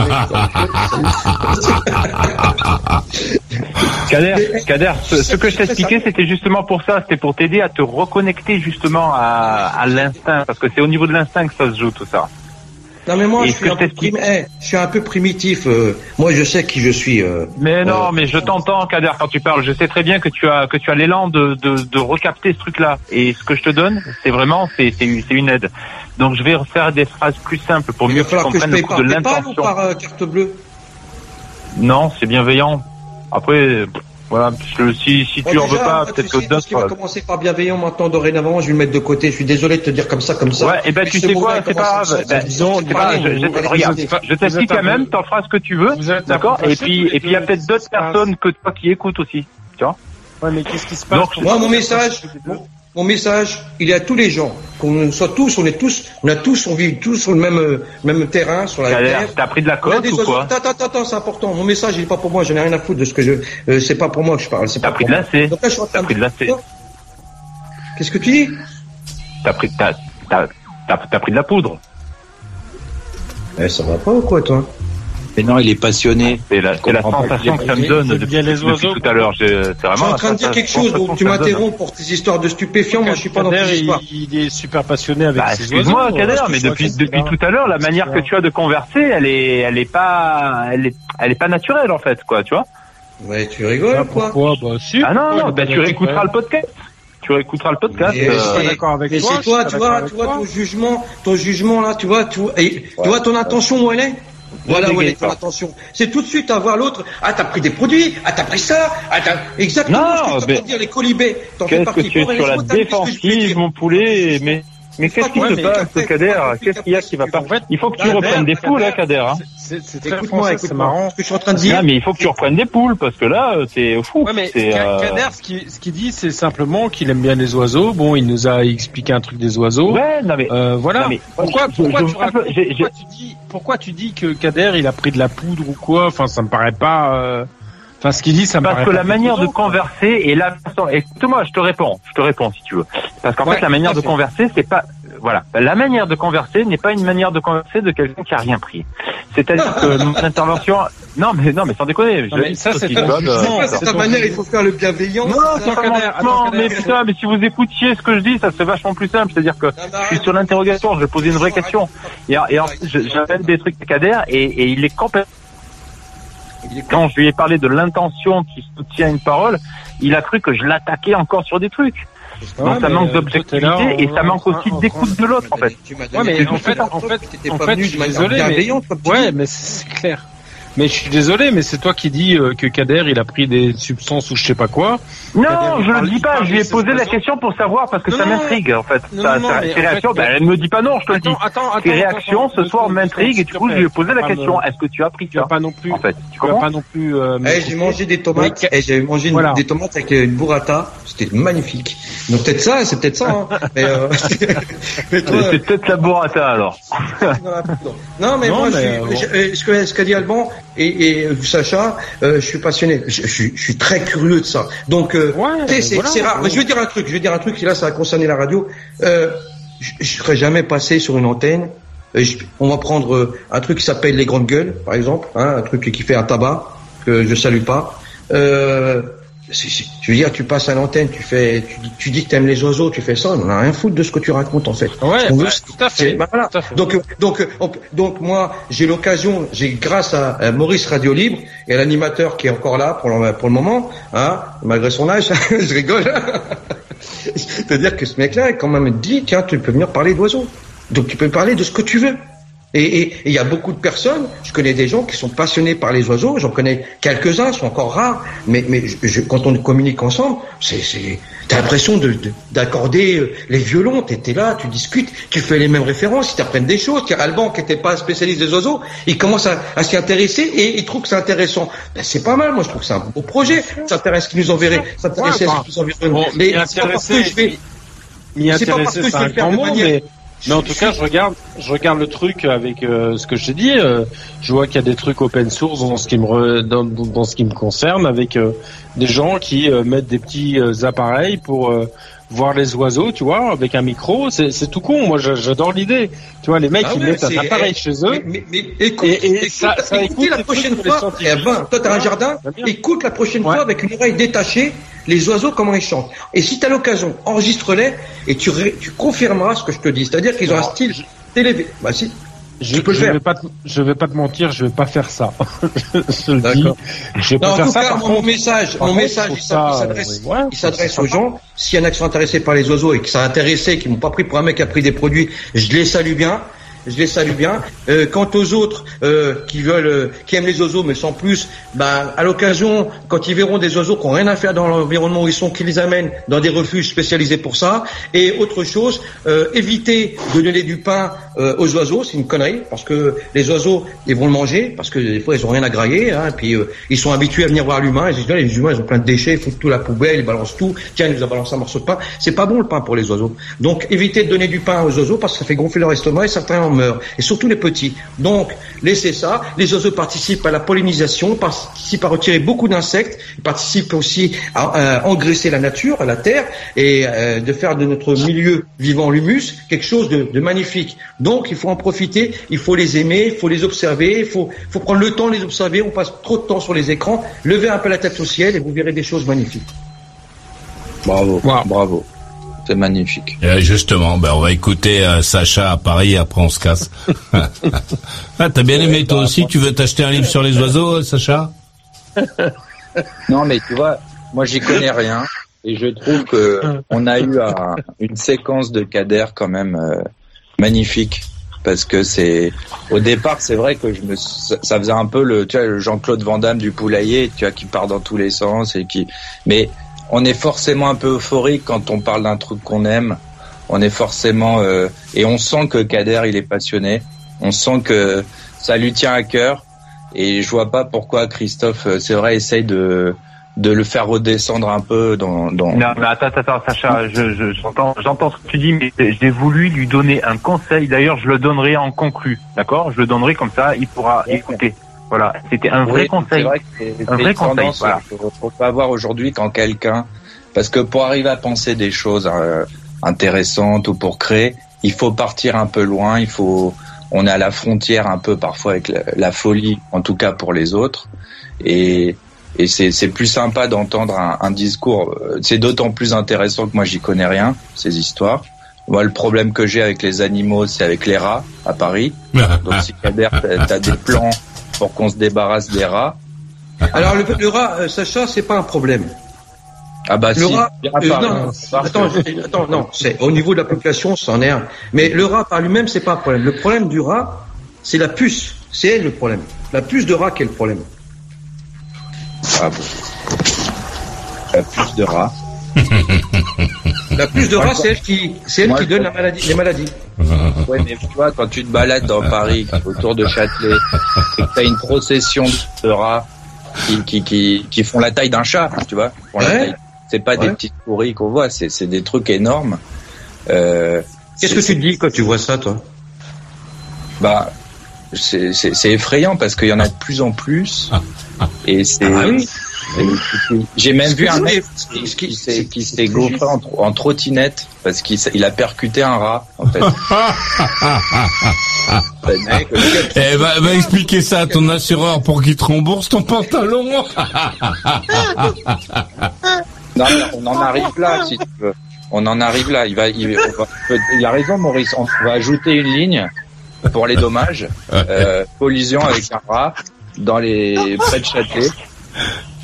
Kader, Kader, ce, ce que je t'expliquais, c'était justement pour ça, c'était pour t'aider à te reconnecter justement à, à l'instinct, parce que c'est au niveau de l'instinct que ça se joue tout ça. Non mais moi, je suis, prim- eh, je suis un peu primitif. euh, moi, je sais qui je suis. euh, Mais non, euh, mais je t'entends, Kader, quand tu parles. Je sais très bien que tu as que tu as l'élan de, de, de recapter ce truc-là. Et ce que je te donne, c'est vraiment c'est c'est une, aide. Donc je vais refaire des phrases plus simples pour mieux que tu comprennes le coup de l'intention. par carte bleue? Non, c'est bienveillant. Après, voilà, je- si si tu Bon, en veux pas, peut-être que ce qui va d'autres. commencer par bienveillant maintenant, dorénavant, je vais le mettre de côté. Je suis désolé de te dire comme ça, comme ça. Ouais, et ben Mais tu sais quoi, c'est pas grave. Ben, disons, regarde, je t'explique quand même, t'en feras ce que tu veux, d'accord Et puis, et puis il y a peut-être d'autres personnes que toi qui écoutent aussi, tu vois Ouais, mais qu'est-ce qui se passe? Moi, mon message, mon, message, il est à tous les gens. Qu'on soit tous, on est tous, on a tous, on vit tous sur le même, euh, même terrain, sur la terre. t'as pris de la coke ou quoi Attends, attends, attends, c'est important. Mon message, il est pas pour moi. J'en ai rien à foutre de ce que je. Euh, c'est pas pour moi que je parle. T'as pas pris pour de je en train T'as pris de lacet. Qu'est-ce que tu dis T'as pris, t'as, t'as pris de la poudre. Eh, ça va pas ou quoi, toi Mais non, il est passionné. C'est la, c'est la sensation qu'il que ça me donne depuis, bien les depuis oiseaux, tout à l'heure. C'est Je suis en train de dire quelque chose, donc tu m'interromps pour tes histoires de stupéfiants. Moi, je suis pas dans Kader, tes histoires. il, est super passionné avec Bah, ses excuse-moi, oiseaux. Kader, Parce que mais depuis depuis tout à l'heure, la manière que tu as de converser, elle est elle est pas elle est elle est pas naturelle en fait, quoi, tu vois Ouais, tu rigoles Ah, ou quoi pourquoi Bah, si. Ah non, non, bah tu réécouteras le podcast. Tu réécouteras le podcast. Mais euh, suis pas d'accord avec mais toi, toi, tu vois, tu vois, ton jugement, ton jugement là, tu vois, tu vois, et, tu vois ton intention où elle est? Voilà où elle est intention. C'est tout de suite à voir l'autre. Ah, t'as pris des produits. Ah, t'as pris ça. Ah, t'as exactement Non, ce que mais- dire les colibés. T'en fais Qu'est-ce que partie. tu es sur la défensive, mon poulet Mais mais qu'est-ce qui se passe, Kader Qu'est-ce qu'il y a qui va pas En fait, Il faut que tu reprennes des poules, hein, Kader, hein. C'est c'est Écoute-moi, c'est marrant. Ce que je suis en train de dire. Ah, mais il faut que tu reprennes des poules parce que là, euh, t'es fou. Ouais, mais C'est, euh, Kader, ce qu'il ce qu'il dit, c'est simplement qu'il aime bien les oiseaux. Bon, il nous a expliqué un truc des oiseaux. Ouais, non mais Euh, voilà. Non, pourquoi tu dis, pourquoi tu dis que Kader, il a pris de la poudre ou quoi? Enfin, ça me paraît pas. Euh, Enfin, ce qu'il dit, ça me Parce que la manière de converser et la façon. Écoute-moi, je te réponds, je te réponds si tu veux. Parce qu'en Ouais, fait, la manière de converser, c'est pas. Voilà, la manière de converser n'est pas une manière de converser de quelqu'un qui a rien pris. C'est-à-dire que mon intervention. Non, mais non, mais sans déconner. Non, mais ça, c'est ton C'est pas c'est ta manière, il faut faire le bienveillant. Non, non, Kader. mais putain, mais si vous écoutiez ce que je dis, ça c'est vachement plus simple. C'est-à-dire que je suis sur l'interrogation, je vais poser une vraie question. Et, et j'appelle des trucs à Kader et, et il est complètement. Quand je lui ai parlé de l'intention qui soutient une parole, il a cru que je l'attaquais encore sur des trucs. Ouais, Donc ça manque euh, d'objectivité et ça manque aussi d'écoute de l'autre en fait. Ouais, mais en fait, en fait, T'étais en pas fait, venu je suis désolé, mais ouais, mais c'est clair. Mais je suis désolé, mais c'est toi qui dis euh, que Kader, il a pris des substances ou je sais pas quoi. Non, Kader, je le parle- dis pas. Je lui ai ses posé la question pour savoir parce que Non, ça m'intrigue en fait. non, Ça- non, ça- mais ses en fait, réactions, ben, euh, elle me dit pas non, je te le dis. Attends, attends, attends. Tes réactions attends, ce soir m'intriguent et du coup je lui ai posé la question. Est-ce que tu as pris Tu ça pas non plus. En fait, tu vas comprends pas non plus. euh, Eh, j'ai mangé des tomates. Mais- Eh, j'ai mangé Voilà. des tomates avec une burrata. C'était magnifique. Donc peut-être ça, c'est peut-être ça. Hein. Mais, euh, mais toi, C'est peut-être la burrata alors. Non, mais moi, euh, euh, ce qu'a dit Alban et, et euh, Sacha, euh, je suis passionné. Je, je suis- je suis très curieux de ça. Donc, euh, Ouais, c'est voilà. rare. Mais je vais dire un truc. Je vais dire un truc. Et là, ça va concerner la radio. Euh, je, je serais jamais passé sur une antenne. Euh, je- on va prendre euh, un truc qui s'appelle les grandes gueules, par exemple, hein, un truc qui fait un tabac que je salue pas. Euh, je veux dire, tu passes à l'antenne, tu fais, tu, dis- tu dis que t'aimes les oiseaux, tu fais ça, on a rien foutre de ce que tu racontes en fait. Ouais, veut, bah, c'est- tout à fait, c'est- bah, voilà. tout à fait. Donc, euh, donc, euh, donc moi, j'ai l'occasion, j'ai grâce à, à Maurice Radio Libre et à l'animateur qui est encore là pour le, pour le moment, hein, malgré son âge, je rigole. C'est-à-dire que ce mec-là, quand même, dit, tiens, tu peux venir parler d'oiseaux. Donc, tu peux parler de ce que tu veux. Et il y a beaucoup de personnes, je connais des gens qui sont passionnés par les oiseaux, j'en connais quelques-uns, sont encore rares, mais, mais je- je- quand on communique ensemble, c'est, c'est, t'as l'impression de, de- d'accorder euh, les violons, t'es là, tu discutes, tu fais les mêmes références, ils t'apprennent des choses. Tiens, Alban, qui n'était pas spécialiste des oiseaux, il commence à, à s'y intéresser et il trouve que c'est intéressant. Ben, c'est pas mal, moi je trouve que c'est un beau projet, s'intéresse à ce qui nous enverrait, s'intéresser Ouais, à ce qui nous enverrait. Bon, Mais c'est pas parce que je vais, m'y c'est pas parce intéresser, que je c'est vais un le faire de manière- mais, mais en tout cas, je regarde, je regarde le truc avec euh, ce que je t'ai dit. euh, je vois qu'il y a des trucs open source dans ce qui me dans, ce qui me concerne, avec euh, des gens qui euh, mettent des petits appareils pour voir les oiseaux, tu vois, avec un micro. C'est tout con. Moi, j'a- j'adore l'idée. Tu vois, les mecs Ah ils ouais, mettent un appareil chez eux. Mais, mais, mais écoute, Et- et écoute, ça- ça écoutez écoute la prochaine fois. Eh ben, toi, t'as un Ouais, jardin. bien. Écoute la prochaine fois avec une oreille détachée les oiseaux comment ils chantent. Et si t'as l'occasion, enregistre-les et tu, confirmeras ce que je te dis. C'est-à-dire qu'ils ont un style télé. Bah si. Je, tu peux le je faire. vais pas, te, je vais pas te mentir, je vais pas faire ça. je le dis. D'accord. Je vais pas en faire tout ça. cas, mon contre- message, mon contre, message, il s'adresse, euh, ouais, aux gens. S'il y en a qui sont intéressés par les oiseaux et qui sont intéressés, qui m'ont pas pris pour un mec qui a pris des produits, je les salue bien. Je les salue bien. Euh, quant aux autres euh, qui veulent, euh, qui aiment les oiseaux mais sans plus, ben à l'occasion, quand ils verront des oiseaux qui ont rien à faire dans l'environnement où ils sont, qu'ils les amènent dans des refuges spécialisés pour ça. Et autre chose, éviter de donner du pain aux oiseaux, c'est une connerie parce que les oiseaux ils vont le manger parce que des fois ils ont rien à grailler. Hein, et puis ils sont habitués à venir voir l'humain. Ils disent les humains ils ont plein de déchets, ils foutent tout la poubelle, ils balancent tout. Tiens, il nous a balancé un morceau de pain. C'est pas bon le pain pour les oiseaux. Donc évitez de donner du pain aux oiseaux parce que ça fait gonfler leur estomac et certains en meurent. Et surtout les petits. Donc laissez ça. Les oiseaux participent à la pollinisation, participent à retirer beaucoup d'insectes, ils participent aussi à, à engraisser la nature, la terre et euh, de faire de notre milieu vivant l'humus quelque chose de, de magnifique. Donc il faut en profiter, il faut les aimer, il faut les observer, il faut, faut prendre le temps de les observer. On passe trop de temps sur les écrans. Levez un peu la tête au ciel et vous verrez des choses magnifiques. Bravo, bravo. C'est magnifique. Et Euh, justement, ben on va écouter euh, Sacha à Paris, après on se casse. ah, t'as bien aimé toi aussi Tu veux t'acheter un livre sur les oiseaux, euh, Sacha? Non, mais tu vois, moi j'y connais rien et je trouve que on a eu un- une séquence de Kader quand même euh, magnifique parce que c'est au départ c'est vrai que je me ça ça faisait un peu le tu vois le Jean-Claude Van Damme du poulailler tu vois qui part dans tous les sens et qui mais on est forcément un peu euphorique quand on parle d'un truc qu'on aime. On est forcément euh, et on sent que Kader il est passionné. On sent que ça lui tient à cœur. Et je vois pas pourquoi Christophe euh, c'est vrai essaye de de le faire redescendre un peu dans dans Non, mais attends, attends, Sacha, je, je- j'entends, j'entends ce que tu dis, mais j'ai voulu lui donner un conseil. D'ailleurs, je le donnerai en conclu, d'accord? Je le donnerai comme ça, il pourra écouter. Voilà, c'était un vrai Oui, conseil. C'est vrai que c'est Un c'est vrai conseil, voilà. qu'il faut, faut pas avoir aujourd'hui quand quelqu'un, parce que pour arriver à penser des choses euh, intéressantes ou pour créer, il faut partir un peu loin. Il faut, on est à la frontière un peu parfois avec la, la folie, en tout cas pour les autres, et et c'est c'est plus sympa d'entendre un, un discours. C'est d'autant plus intéressant que moi j'y connais rien ces histoires. Moi, le problème que j'ai avec les animaux, c'est avec les rats à Paris. Donc, si Kader, t'as des plans pour qu'on se débarrasse des rats. Alors le, le rat, euh, Sacha, c'est pas un problème. Ah bah le si, rat, euh, non, attends, attends, non, c'est au niveau de la population, c'en est un. Mais le rat par lui-même, c'est pas un problème. Le problème du rat, c'est la puce. C'est elle le problème. La puce de rat qui est le problème. Ah bon. La puce de rat. La puce de rat, c'est elle qui, c'est elle qui donne la maladie, les maladies. Ouais, mais tu vois, quand tu te balades dans Paris, autour de Châtelet, et que t'as une procession de rats qui, qui, qui, qui font la taille d'un chat, tu vois. qui font la Ouais. taille- C'est pas des petites souris qu'on voit, c'est, c'est des trucs énormes. Euh, Qu'est-ce que tu te dis quand tu vois ça, toi? Bah, c'est, c'est, c'est effrayant parce qu'il y en a de plus en plus. Et c'est. Ah oui. J'ai même vu un mec qui, qui s'est, qui s'est gaufré en, tro- en trottinette parce qu'il s'est- il a percuté un rat, en fait. Eh va, va expliquer ça à ton assureur pour qu'il te rembourse ton pantalon. Non, mais on en arrive là, si tu veux. On en arrive là. Il va, il, va- il a raison, Maurice. On va ajouter une ligne pour les dommages. Euh, collision avec un rat dans les près de Châtelet.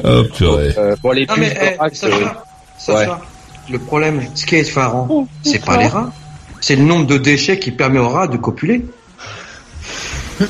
Oh purée. Euh, pour les Non, mais, eh, rat, Sacha, euh, Sacha, ouais. le problème, ce qui est effarant, c'est pas les rats. C'est le nombre de déchets qui permet aux rats de copuler.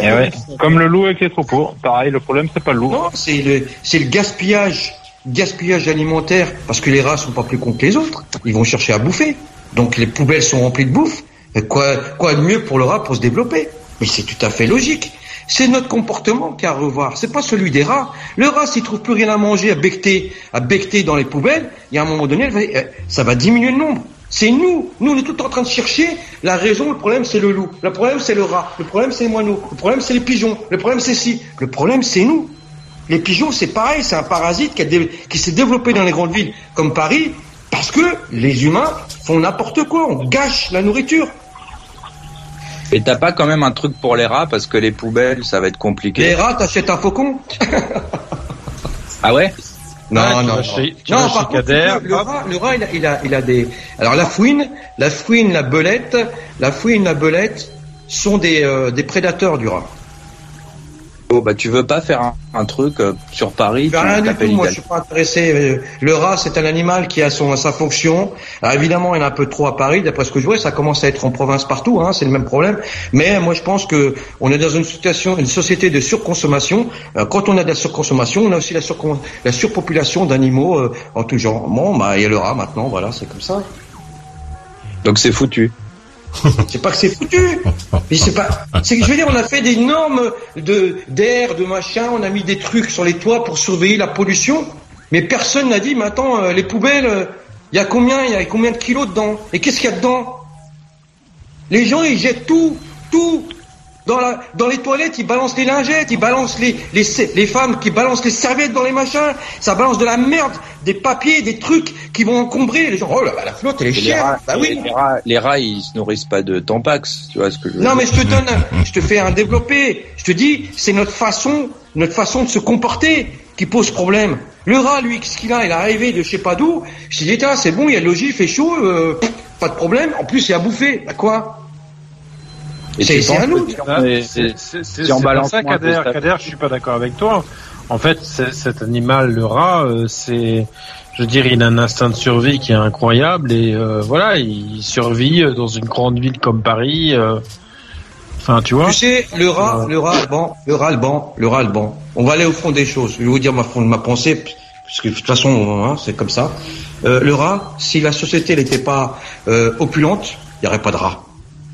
Eh ouais. Comme le loup avec les troupeaux. Pareil, le problème, c'est pas le loup. Non, c'est le, c'est le gaspillage, gaspillage alimentaire, parce que les rats sont pas plus cons que les autres. Ils vont chercher à bouffer. Donc les poubelles sont remplies de bouffe. Quoi de mieux pour le rat pour se développer? Mais c'est tout à fait logique. C'est notre comportement qu'il y a à revoir. C'est pas celui des rats. Le rat, s'il trouve plus rien à manger, à becter, à becter dans les poubelles, il y a un moment donné, ça va diminuer le nombre. C'est nous. Nous, on est tout en train de chercher la raison. Le problème, c'est le loup. Le problème, c'est le rat. Le problème, c'est les moineaux. Le problème, c'est les pigeons. Le problème, c'est si. Le problème, c'est nous. Les pigeons, c'est pareil. C'est un parasite qui, qui s'est développé dans les grandes villes comme Paris. Parce que les humains font n'importe quoi, on gâche la nourriture. Et t'as pas quand même un truc pour les rats parce que les poubelles, ça va être compliqué. Les rats, t'achètes un faucon? ah ouais? Non, Ouais, tu non, vas non. chez- tu non, vas par chez contre, Kader, le, rat, le rat, il a, il a, il a des. Alors la fouine, la fouine, la belette, la fouine, la belette sont des, euh, des prédateurs du rat. Oh bah tu veux pas faire un, un truc euh, sur Paris, tu rien du tout, moi je suis pas intéressé. Euh, Le rat, c'est un animal qui a son sa fonction. Alors évidemment, il y en a un peu trop à Paris, d'après ce que je vois, ça commence à être en province partout, hein, c'est le même problème. Mais moi je pense que on est dans une situation, une société de surconsommation. Euh, Quand on a de la surconsommation, on a aussi la, surcon- la surpopulation d'animaux euh, en tout genre. Bon, bah il y a le rat maintenant, voilà, c'est comme ça. Donc c'est foutu. C'est pas que c'est foutu. Mais c'est pas. C'est que je veux dire, on a fait des normes d'air, de machin. On a mis des trucs sur les toits pour surveiller la pollution. Mais personne n'a dit, mais attends, euh, les poubelles, il y a combien, il y a combien de kilos dedans? Et qu'est-ce qu'il y a dedans? Les gens, ils jettent tout, tout. Dans, la, dans les toilettes, ils balancent les lingettes, ils balancent les, les, les femmes qui balancent les serviettes dans les machins. Ça balance de la merde, des papiers, des trucs qui vont encombrer. Les gens, oh là, là, la flotte, elle est chère. rats, Bah oui. les, rats, les rats, ils se nourrissent pas de Tampax, tu vois ce que je veux Non, dire mais je te donne, un- je te fais un développé. Je te dis, c'est notre façon, notre façon de se comporter qui pose problème. Le rat, lui, qu'est-ce qu'il a? Il est arrivé de je sais pas d'où. Je dis, c'est bon, il y a le logis, il fait chaud, euh, pas de problème. En plus, il y a à bouffer. Bah quoi? C'est tu c'est penses un que loup. si on Ah, met- c'est- ça, moins Kader. Kader, je suis pas d'accord avec toi. En fait, c'est- cet animal, le rat, euh, c'est, je veux dire, il a un instinct de survie qui est incroyable et euh, voilà, il survit euh, dans une grande ville comme Paris. euh, Enfin, tu vois. Tu sais, le rat, le rat, le rat, le banc, le rat, le banc. On va aller au fond des choses. Je vais vous dire ma, fond- ma pensée, parce que de toute façon, hein, c'est comme ça. Euh, le rat, si la société n'était pas euh, opulente, il n'y aurait pas de rat.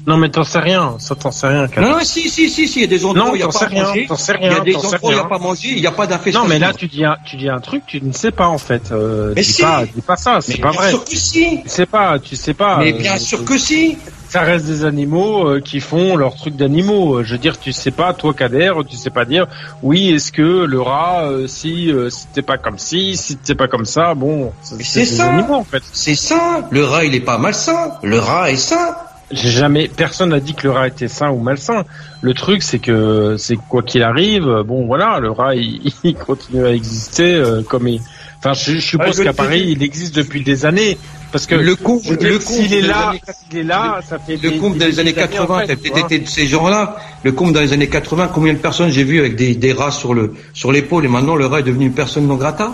Non, mais t'en sais rien. Ça, t'en sais rien. Non, non, si, si, si, si, il y a des endroits Non, où il n'y a t'en pas rien, manger. sais Il y a rien, des endroits où il n'y a rien. pas à manger, il n'y a pas d'infestation. Non, mais là, tu dis un, tu dis un truc, tu ne sais pas en fait. Euh, Mais dis si. pas, dis pas ça, c'est Mais pas bien vrai. sûr que si. Tu sais pas, tu sais pas. Mais euh, bien sûr que si. ça reste des animaux euh, qui font leur truc d'animaux. Je veux dire, tu sais pas, toi Kader, tu sais pas dire, oui, est-ce que le rat, si c'était pas comme ci, si c'était pas comme ça, bon, c'est ça. animaux en fait. C'est sain. Le rat, il est pas malsain. Le rat est sain. J'ai jamais, personne n'a dit que le rat était sain ou malsain. Le truc, c'est que, c'est quoi qu'il arrive, bon voilà, le rat, il, il continue à exister euh, comme il. Enfin, je, je suppose je qu'à Paris, il existe depuis des années. Parce que Le dire, le s'il est là, s'il est là, ça fait Le des- compte des dans les années années, en 80, fait, peut-être vois. été de ces gens-là. Le compte dans les années 80, combien de personnes j'ai vu avec des, des rats sur le sur l'épaule et maintenant le rat est devenu une personne non grata?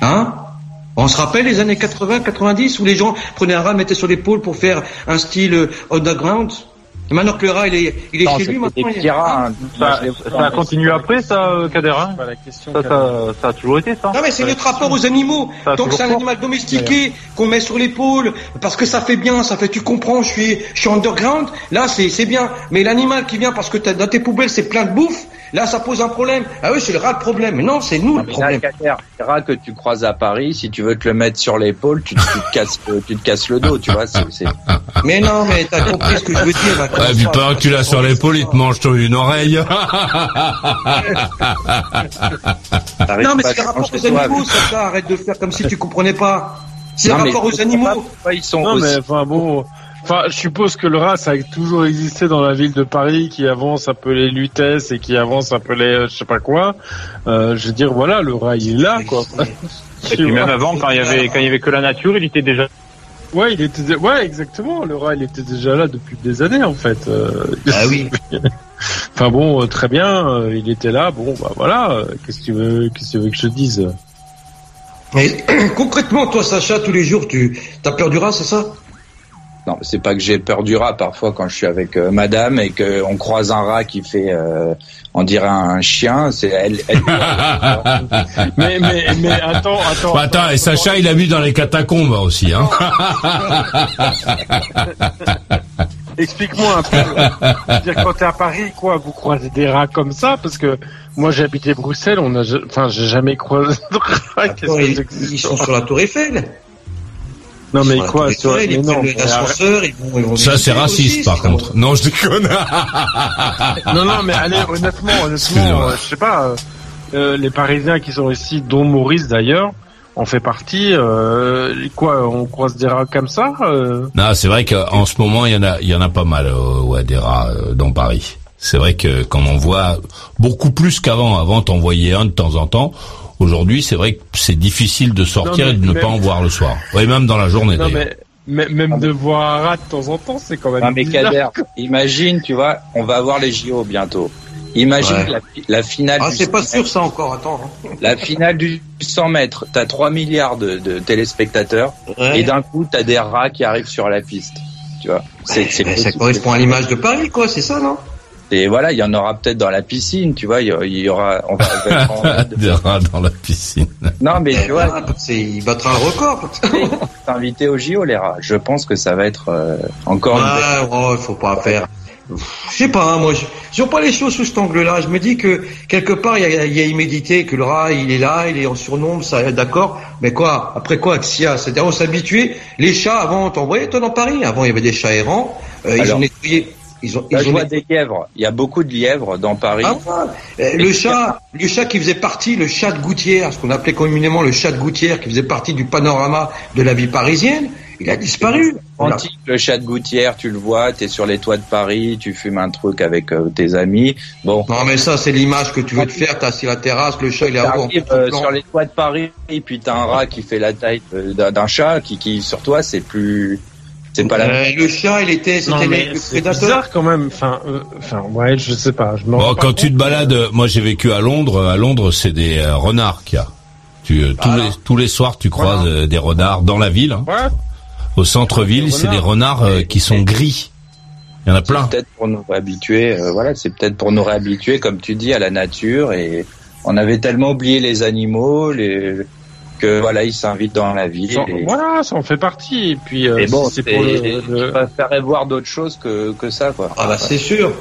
Hein? On se rappelle les années 80, 90 où les gens prenaient un rat, le mettaient sur l'épaule pour faire un style euh, underground? Et maintenant que le rat il est, il est Non, chez lui maintenant. il- rats, hein. Ça, l'ai- ça a continué après, ça, euh, Kader hein Pas la question. ça, ça, ça a toujours été ça. Non mais c'est notre rapport aux animaux. Ça Tant que c'est un animal domestiqué qu'on met sur l'épaule parce que ça fait bien, ça fait tu comprends, je suis je suis underground. Là c'est c'est bien. Mais l'animal qui vient parce que dans tes poubelles c'est plein de bouffe, là ça pose un problème. Ah oui c'est le rat le problème. Mais non c'est nous Non, le mais problème. les rats que tu croises à Paris, si tu veux te le mettre sur l'épaule, tu, tu te casses, le- tu te casses le dos, tu vois. Mais non mais t'as compris ce que je veux dire. là, Ouais, puis ça, pendant que tu l'as sur l'épaule, il te mange une oreille. Non mais c'est à le rapport aux animaux, ça, ça, arrête de faire comme si tu comprenais pas. C'est le rapport aux pas animaux. ils sont Non, aussi- mais enfin bon. Enfin, je suppose que le rat, ça a toujours existé dans la ville de Paris, qui avant s'appelait Lutèce et qui avant s'appelait euh, je sais pas quoi. Euh, je veux dire, voilà, le rat, il est là, quoi. Et puis même avant, quand il y avait, quand il y avait que la nature, il était déjà. Ouais, il était, ouais, exactement. Le rat, il était déjà là depuis des années, en fait. Euh, Ah oui. enfin bon, euh, très bien, euh, il était là. Bon, bah voilà. Qu'est-ce que tu veux, qu'est-ce que tu veux que je te dise? Mais concrètement toi Sacha tous les jours tu t'as peur du rat c'est ça? Non, c'est pas que j'ai peur du rat. Parfois, quand je suis avec euh, Madame et qu'on croise un rat qui fait, euh, on dirait un chien, c'est elle. elle Mais, mais, mais attends, attends. Bah, attends, et Sacha, il habite dans les catacombes aussi, hein. Explique-moi un peu. Dire, quand t'es à Paris, quoi, vous croisez des rats comme ça? Parce que moi, j'ai habité Bruxelles, on a, enfin, j'ai jamais croisé de rats. Attends, ils, sont sur la tour Eiffel. Non, mais quoi sur... Mais ils non, prennent mais l'ascenseur, ils vont, ils vont Ça, c'est aussi, raciste, par contre. Non, je déconne. non, non, mais allez, honnêtement, honnêtement, euh, je sais pas, euh, euh, les Parisiens qui sont ici, dont Maurice d'ailleurs, on fait partie. Euh, quoi, on croise des rats comme ça euh? Non, c'est vrai qu'en ce moment, il y en a, il y en a pas mal, euh, ouais, des rats euh, dans Paris. C'est vrai que quand on voit beaucoup plus qu'avant, avant t'en voyais un de temps en temps. Aujourd'hui, c'est vrai que c'est difficile de sortir Non, et de ne même- pas en voir le soir. Ouais, même dans la journée Non d'ailleurs. mais, même de voir un rat de temps en temps, c'est quand même. Non mais. Kader, imagine, tu vois, on va avoir les JO bientôt. Imagine Ouais. la, la finale. Ah, du c'est pas 100 sûr ça encore, attends. hein. La finale du 100 mètres, t'as 3 milliards de, de téléspectateurs Ouais. et d'un coup t'as des rats qui arrivent sur la piste. Tu vois, c'est c'est Ben, ça correspond à l'image de Paris, quoi, c'est ça, non? Et voilà, il y en aura peut-être dans la piscine, tu vois, il y aura- il y aura, on va, on on va- des rats dans la piscine. non mais tu vois, Ah, c'est- Il battra un record. t'inviter au JO les rats. Je pense que ça va être euh, encore une belle- Ouais, oh, il faut pas faire. Je sais pas, hein, moi, je, vois pas les choses sous cet angle-là. Je me dis que quelque part, il y a, il y a immédité, que le rat, il est là, il est en surnombre, ça, d'accord. Mais quoi Après quoi, Xia C'est-à-dire, on s'habituait. Les chats, avant, t'en voyais, toi, dans Paris? Avant, il y avait des chats errants. Euh, ils ont nettoyé. Ils ont, Là, ils je ont vois des lièvres. Il y a beaucoup de lièvres dans Paris. Ah. Euh, le chat, le chat qui faisait partie, le chat de gouttière, ce qu'on appelait communément le chat de gouttière, qui faisait partie du panorama de la vie parisienne, il a disparu. Antique, le chat de gouttière, tu le vois, t'es sur les toits de Paris, tu fumes un truc avec euh, tes amis. Bon. Non mais ça c'est l'image que tu veux te faire, t'as assis à la terrasse, le chat il est à euh, sur les toits de Paris, et puis t'as un rat qui fait la taille d'un d'un chat, qui, qui sur toi, c'est plus, c'est pas la Euh, le chat il était, Non c'était mais le bizarre quand même. Enfin, euh, enfin, ouais, je sais pas. Je me Bon, rends pas quand tu te balades, euh, moi j'ai vécu à Londres. À Londres, c'est des euh, renards qu'il y a. Tu, euh, tous, les, tous les soirs, tu croises euh, des renards dans la ville. hein. Ouais. Au centre-ville, c'est des renards. renards euh, qui sont gris. Il y en a plein. peut-être pour nous réhabituer, euh, voilà, c'est peut-être pour nous réhabituer, comme tu dis, à la nature. Et on avait tellement oublié les animaux, les que voilà, ils s'invitent dans la ville. Ça- et, Voilà, ça en fait partie. Et puis, euh, et bon, si c'est pour le, je le- préférerais voir d'autres choses que que ça, quoi. Ah bah c'est sûr,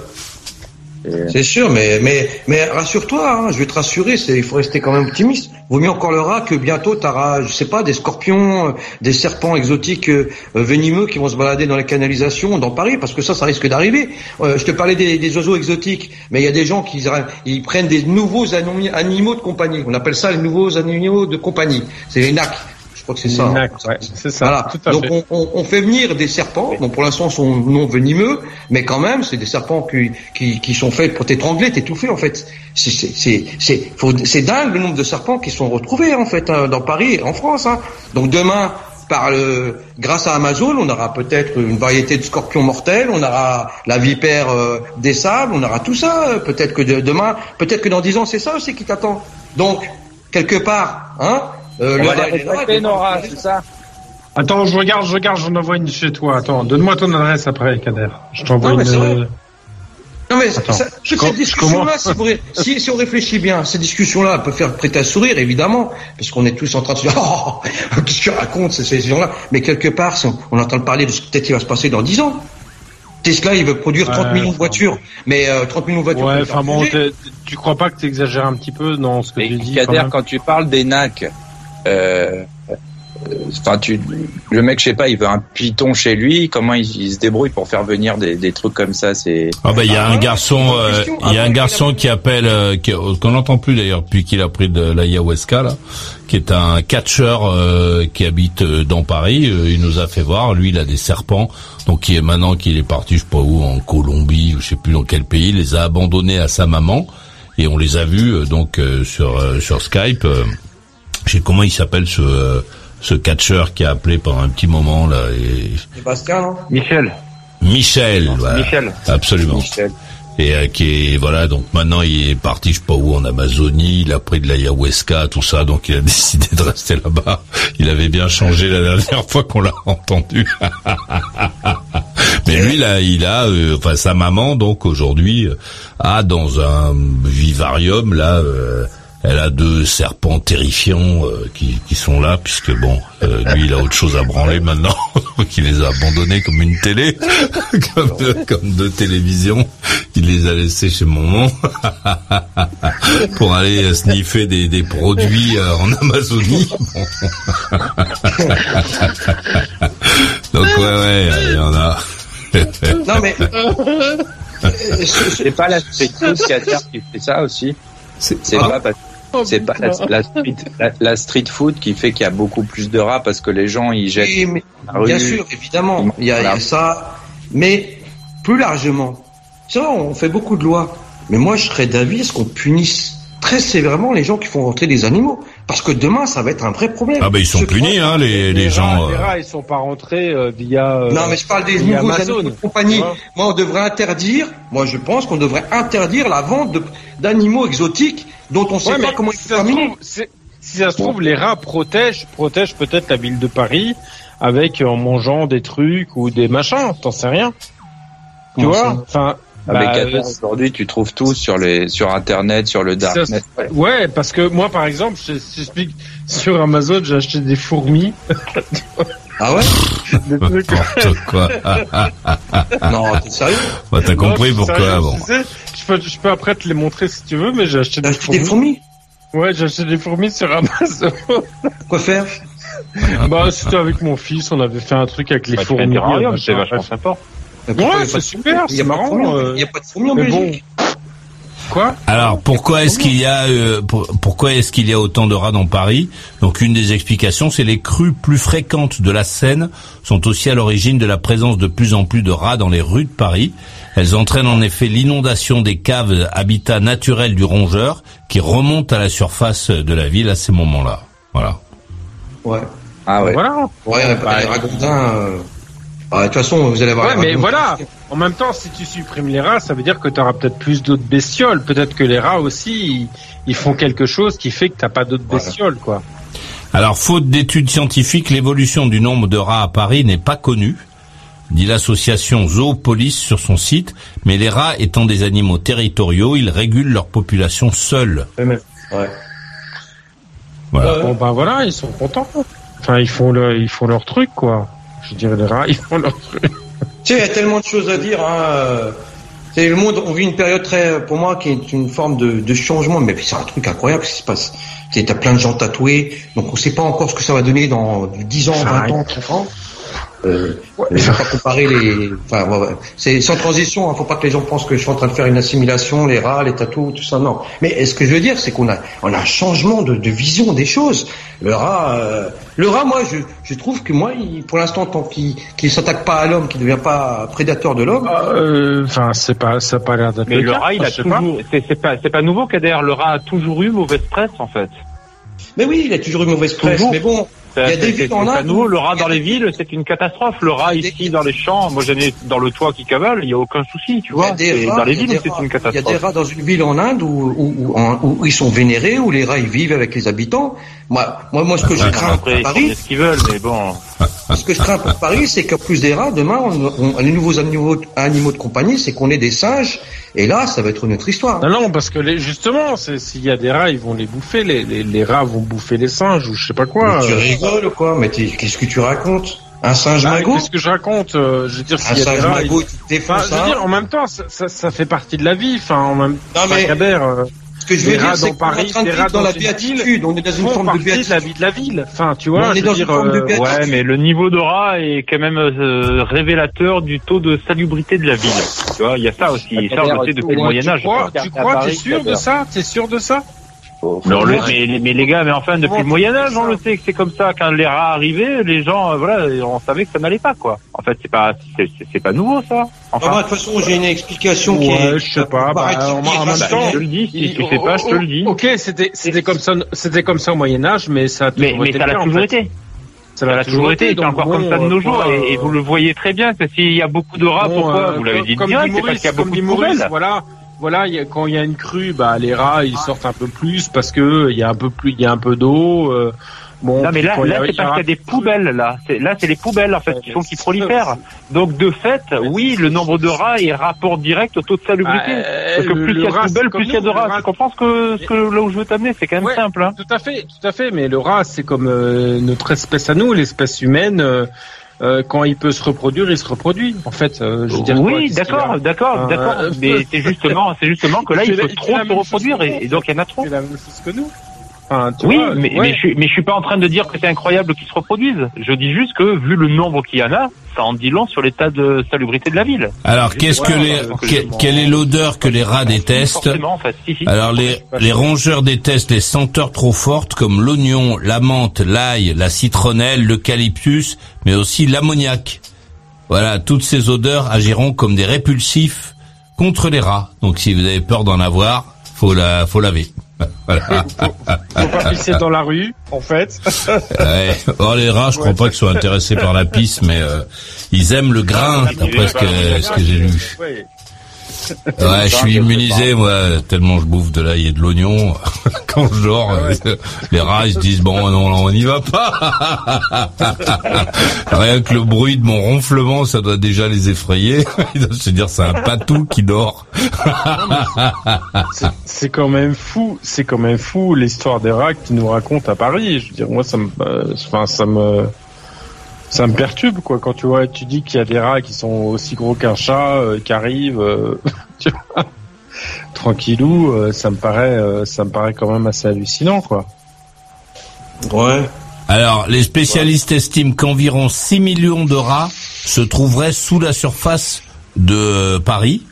c'est sûr, mais mais mais rassure-toi, hein, je vais te rassurer, il faut rester quand même optimiste. Vaut mieux encore le rat que bientôt t'auras, je sais pas, des scorpions, euh, des serpents exotiques euh, euh, venimeux qui vont se balader dans les canalisations dans Paris, parce que ça, ça risque d'arriver. Euh, je te parlais des, oiseaux exotiques, mais il y a des gens qui ils prennent des nouveaux ani- animaux de compagnie. On appelle ça les nouveaux animaux de compagnie. C'est les nacs. Je crois que c'est ça. hein. Nac, ouais, c'est ça. Voilà. Tout à Donc fait. on, fait venir des serpents. Bon, pour l'instant, ils sont non venimeux, mais quand même, c'est des serpents qui, qui, qui sont faits pour t'étrangler, t'étouffer en fait. C'est c'est c'est c'est faut- c'est dingue le nombre de serpents qui sont retrouvés en fait hein, dans Paris, et en France. Hein. Donc demain. Par le, grâce à Amazon, on aura peut-être une variété de scorpions mortels, on aura la vipère euh, des sables, on aura tout ça. euh, Peut-être que de- demain, peut-être que dans dix ans, c'est ça aussi qui t'attend. Donc, quelque part, hein, euh, On va les Nora, c'est ça Attends, je regarde, je regarde, j'en envoie une chez toi. Attends, donne-moi ton adresse après, Kader. Je t'envoie Non, mais une. vrai. euh, Non mais Attends, ça, je toute com- cette discussion-là, si, on réfléchit bien, cette discussion-là peut faire prêter à sourire, évidemment, parce qu'on est tous en train de se dire, oh, qu'est-ce qu'ils racontent ces, ces gens-là? Mais quelque part, si on, on entend parler de ce que peut-être qui va se passer dans 10 ans. Tesla, il veut produire 30 Ouais, millions de voitures, mais euh, 30 millions de voitures. Ouais, enfin bon, tu crois pas que tu exagères un petit peu dans ce que Mais tu dis Kader, quand tu parles des nacs, euh, euh, enfin, tu, le mec, je sais pas, il veut un python chez lui. Comment il, il se débrouille pour faire venir des, des trucs comme ça C'est Ah bah il y a Ah, un garçon, euh, il y a un garçon qui appelle, euh, qu'on n'entend plus d'ailleurs depuis qu'il a pris de l'ayahuasca là, qui est un catcheur euh, qui habite dans Paris. Il nous a fait voir, lui il a des serpents, donc qui est maintenant qu'il est parti, je sais pas où, en Colombie ou je sais plus dans quel pays, il les a abandonnés à sa maman et on les a vus donc euh, sur euh, sur Skype. Je sais comment il s'appelle ce euh, ce catcheur qui a appelé pendant un petit moment là. Et... Sébastien, non? Michel. Michel, voilà. Michel. absolument. Michel. Et euh, qui est voilà donc maintenant il est parti je sais pas où en Amazonie, il a pris de l'ayahuasca tout ça donc il a décidé de rester là-bas. Il avait bien changé la dernière fois qu'on l'a entendu. Mais lui là il a euh, enfin sa maman donc aujourd'hui euh, a dans un vivarium là euh, elle a deux serpents terrifiants euh, qui, qui sont là puisque bon euh, lui il a autre chose à branler maintenant donc il les a abandonnés comme une télé comme deux, comme deux télévisions il les a laissés chez maman pour aller euh, sniffer des, des produits euh, en Amazonie donc ouais ouais il y en a Non mais C'est pas la street food Kader qui fait ça aussi. C'est Ah. pas parce C'est pas la, la street, la, la street food qui fait qu'il y a beaucoup plus de rats parce que les gens ils jettent. Oui, mais- dans la rue. bien sûr, évidemment, il y, a, il y a ça, mais plus largement, ça, on fait beaucoup de lois, mais moi, je serais d'avis à ce qu'on punisse très sévèrement les gens qui font rentrer des animaux, parce que demain, ça va être un vrai problème. Ah ben ils sont Je punis, hein, les, les rats, gens. les euh. rats, ils sont pas rentrés euh, via. euh, Non, mais je parle des nouveaux Amazon. animaux de compagnie. Tu vois Moi, on devrait interdire, moi, je pense qu'on devrait interdire la vente d'animaux exotiques dont on sait Ouais, pas comment ils si ça se trouve, si ça se trouve, les rats protègent, protègent peut-être la ville de Paris avec euh, en mangeant des trucs ou des machins. T'en sais rien. Tu Comment vois Enfin. Avec bah, Qatar, euh, aujourd'hui, tu trouves tout sur les sur internet, sur le darknet. ouais, parce que moi, par exemple, je je t'explique, sur Amazon, j'ai acheté des fourmis. Ah ouais Des trucs- N'importe quoi. Non, t'es sérieux Bah, t'as compris pourquoi, sérieux, bon. tu sais, je, peux, je peux après te les montrer si tu veux, mais j'ai acheté des acheté fourmis. des fourmis Ouais, j'ai acheté des fourmis sur Amazon. Quoi faire bah, c'était avec mon fils, on avait fait un truc avec les Bah, fais un fourmis. c'est vachement sympa. Ouais, c'est super, fourmis Il y c'est a pas de fourmis en- marrant. euh, Il y a pas de fourmis en mais bon. Belgique. Quoi Alors pourquoi est-ce qu'il y a euh, pour- pourquoi est-ce qu'il y a autant de rats dans Paris Donc une des explications, c'est les crues plus fréquentes de la Seine sont aussi à l'origine de la présence de plus en plus de rats dans les rues de Paris. Elles entraînent en effet l'inondation des caves habitat naturel du rongeur qui remontent à la surface de la ville à ces moments-là. Voilà. Ouais. Ah ouais. Voilà. Ouais, Bah, les ragondins. euh, ah, de toute façon, vous allez avoir Ouais, mais voilà. En même temps, si tu supprimes les rats, ça veut dire que tu auras peut-être plus d'autres bestioles. Peut-être que les rats aussi, ils, ils font quelque chose qui fait que t'as pas d'autres bestioles, quoi. Alors, faute d'études scientifiques, l'évolution du nombre de rats à Paris n'est pas connue, dit l'association Zoopolis sur son site, mais les rats étant des animaux territoriaux, ils régulent leur population seuls. Ouais. Voilà. Bon, bah voilà, ils sont contents. Enfin, ils font le, ils font leur truc, quoi. Je dirais les rats, ils font leur truc. Tu sais, il y a tellement de choses à dire. Hein. euh, C'est le monde. On vit une période très, pour moi, qui est une forme de, de changement. Mais c'est un truc incroyable ce qui se passe. Tu sais, T'as plein de gens tatoués, donc on sait pas encore ce que ça va donner dans 10 ans, 20 ans, 30 ans. Euh, mais faut pas comparer les. Enfin, ouais, ouais. c'est sans transition. Hein, faut pas que les gens pensent que je suis en train de faire une assimilation, les rats, les tatous, tout ça. Non. Mais ce que je veux dire, c'est qu'on a, on a un changement de, de vision des choses. Le rat, euh, le rat, moi, je, je trouve que moi, il, pour l'instant, tant qu'il, qu'il s'attaque pas à l'homme, qu'il ne devient pas prédateur de l'homme. Euh, Enfin, c'est pas, ça a pas l'air d'être Mais le cas, rat, il a je toujours, c'est c'est pas, c'est pas nouveau, Kader. Le rat a toujours eu mauvaise presse, en fait. Mais oui, il a toujours une mauvaise presse. Toujours. Mais bon, C'est des c'est- villes en c'est pas Inde. nouveau. Le rat dans les villes, c'est une catastrophe. Le rat ici dans les champs, moi j'en ai dans le toit qui cavale, il y a aucun souci, tu Il y vois. a des C'est rats- dans les il y a villes, des c'est rats- une Il y a des catastrophe. rats dans une ville en Inde où, où, où, en- où ils sont vénérés, où les rats ils vivent avec les habitants. Moi, moi, moi, ce que je crains Après, à Paris, ce qu'ils veulent, mais bon. Ce que je crains pour Paris, c'est qu'en plus des rats, demain, on, on- les nouveaux animaux, animaux de compagnie, c'est qu'on ait des singes. Et là, ça va être une autre histoire. Non, non, parce que les, justement, s'il y a des rats, ils vont les bouffer. Les, les, les rats vont bouffer les singes ou je sais pas quoi. Mais tu rigoles ou quoi Mais qu'est-ce que tu racontes Un singe Ah, magot Qu'est-ce que je raconte euh, Je veux dire, Un s'il y a des singe rats, magot, Enfin, défonces je veux dire, en même temps, ça, ça, ça fait partie de la vie. Enfin, en même mais- euh, Ce que je veux dire, rats c'est dans qu'on est en Paris, train de vivre dans la béatitude. On est dans une forme de partie de la béatitude. vie de la ville. Enfin, tu vois, on je est veux dans dire, une forme de euh, béatitude. Ouais, mais le niveau de rat est quand même euh, révélateur du taux de salubrité de la ville. Tu vois, il y a ça aussi. Et ça, on le sait depuis le Moyen tu Âge. crois, tu crois, t'es sûr de ça? T'es sûr de ça? Non, le- mais, mais les gars, mais enfin, depuis le Moyen Âge, on le sait que c'est comme ça. Quand les rats arrivaient, les gens, euh, voilà, on savait que ça n'allait pas, quoi. En fait, c'est pas, c'est pas nouveau, ça. Ah, moi, de toute façon, j'ai une explication qui est. Ouais, je sais pas. Bah, en, en même temps, Je te le dis, si tu sais pas, je te le dis. Ok, c'était c'était comme ça, c'était comme ça au Moyen Âge, mais ça a Mais, toujours mais été ça le l'a toujours été. Ça Ça l'a toujours été, c'est encore comme ça de nos euh, jours, quoi, et, vous le voyez très bien, que s'il y a beaucoup de rats, pourquoi euh, Vous l'avez dit direct, c'est parce qu'il y a beaucoup de voilà, voilà, il y a- quand il y a une crue, bah les rats ils sortent un peu plus parce que il y a un peu plus, il y a un peu d'eau. euh, bon, Non mais là, là c'est parce qu'il y a des poubelles là. Là c'est les poubelles en fait qui font qu'ils prolifèrent. Donc de fait, oui, le nombre de rats est rapport direct au taux de salubrité. Euh, parce que plus il y a de poubelles, plus il y a de rats. rat- Tu comprends ce que, ce que là où je veux t'amener? C'est quand même Ouais, simple. Hein. Tout à fait, tout à fait. Mais le rat, c'est comme euh, notre espèce à nous, l'espèce humaine. euh, euh, quand il peut se reproduire, il se reproduit. En fait, euh, je veux dire quoi, Oui, d'accord, d'accord, Euh, d'accord. Mais c'est justement, c'est justement que là, il faut trop se reproduire et, et donc il y en a trop. C'est la même chose que nous. Oui, mais, mais, je, mais je suis pas en train de dire que c'est incroyable qu'ils se reproduisent. Je dis juste que vu le nombre qu'il y en a, ça en dit long sur l'état de salubrité de la ville. Alors, qu'est-ce que les, quelle est l'odeur que les rats détestent en fait. Si, si. Alors, les, les rongeurs détestent les senteurs trop fortes comme l'oignon, la menthe, l'ail, la citronnelle, l'eucalyptus, mais aussi l'ammoniac. Voilà, toutes ces odeurs agiront comme des répulsifs contre les rats. Donc, si vous avez peur d'en avoir, faut la, faut laver. Voilà. Faut pas pisser dans la rue, en fait. Ouais. Oh, les rats, je crois pas qu'ils soient intéressés par la pisse, mais euh, ils aiment le grain, d'après ce que, ce que j'ai lu. Ouais, je suis immunisé, moi, tellement je bouffe de l'ail et de l'oignon. Quand je dors, euh, les rats, ils se disent, bon, non, on n'y va pas. Rien que le bruit de mon ronflement, ça doit déjà les effrayer. Ils doivent se dire, c'est un patou qui dort. C'est- quand même fou, c'est quand même fou l'histoire des rats qui nous racontent à Paris. Je veux dire, moi, ça me, enfin, ça me, ça me perturbe, quoi. Quand tu vois, tu dis qu'il y a des rats qui sont aussi gros qu'un chat, euh, qui arrivent, euh, tu vois, tranquillou, euh, ça me paraît, euh, ça me paraît quand même assez hallucinant, quoi. Ouais. Alors, les spécialistes estiment qu'environ 6 millions de rats se trouveraient sous la surface de Paris,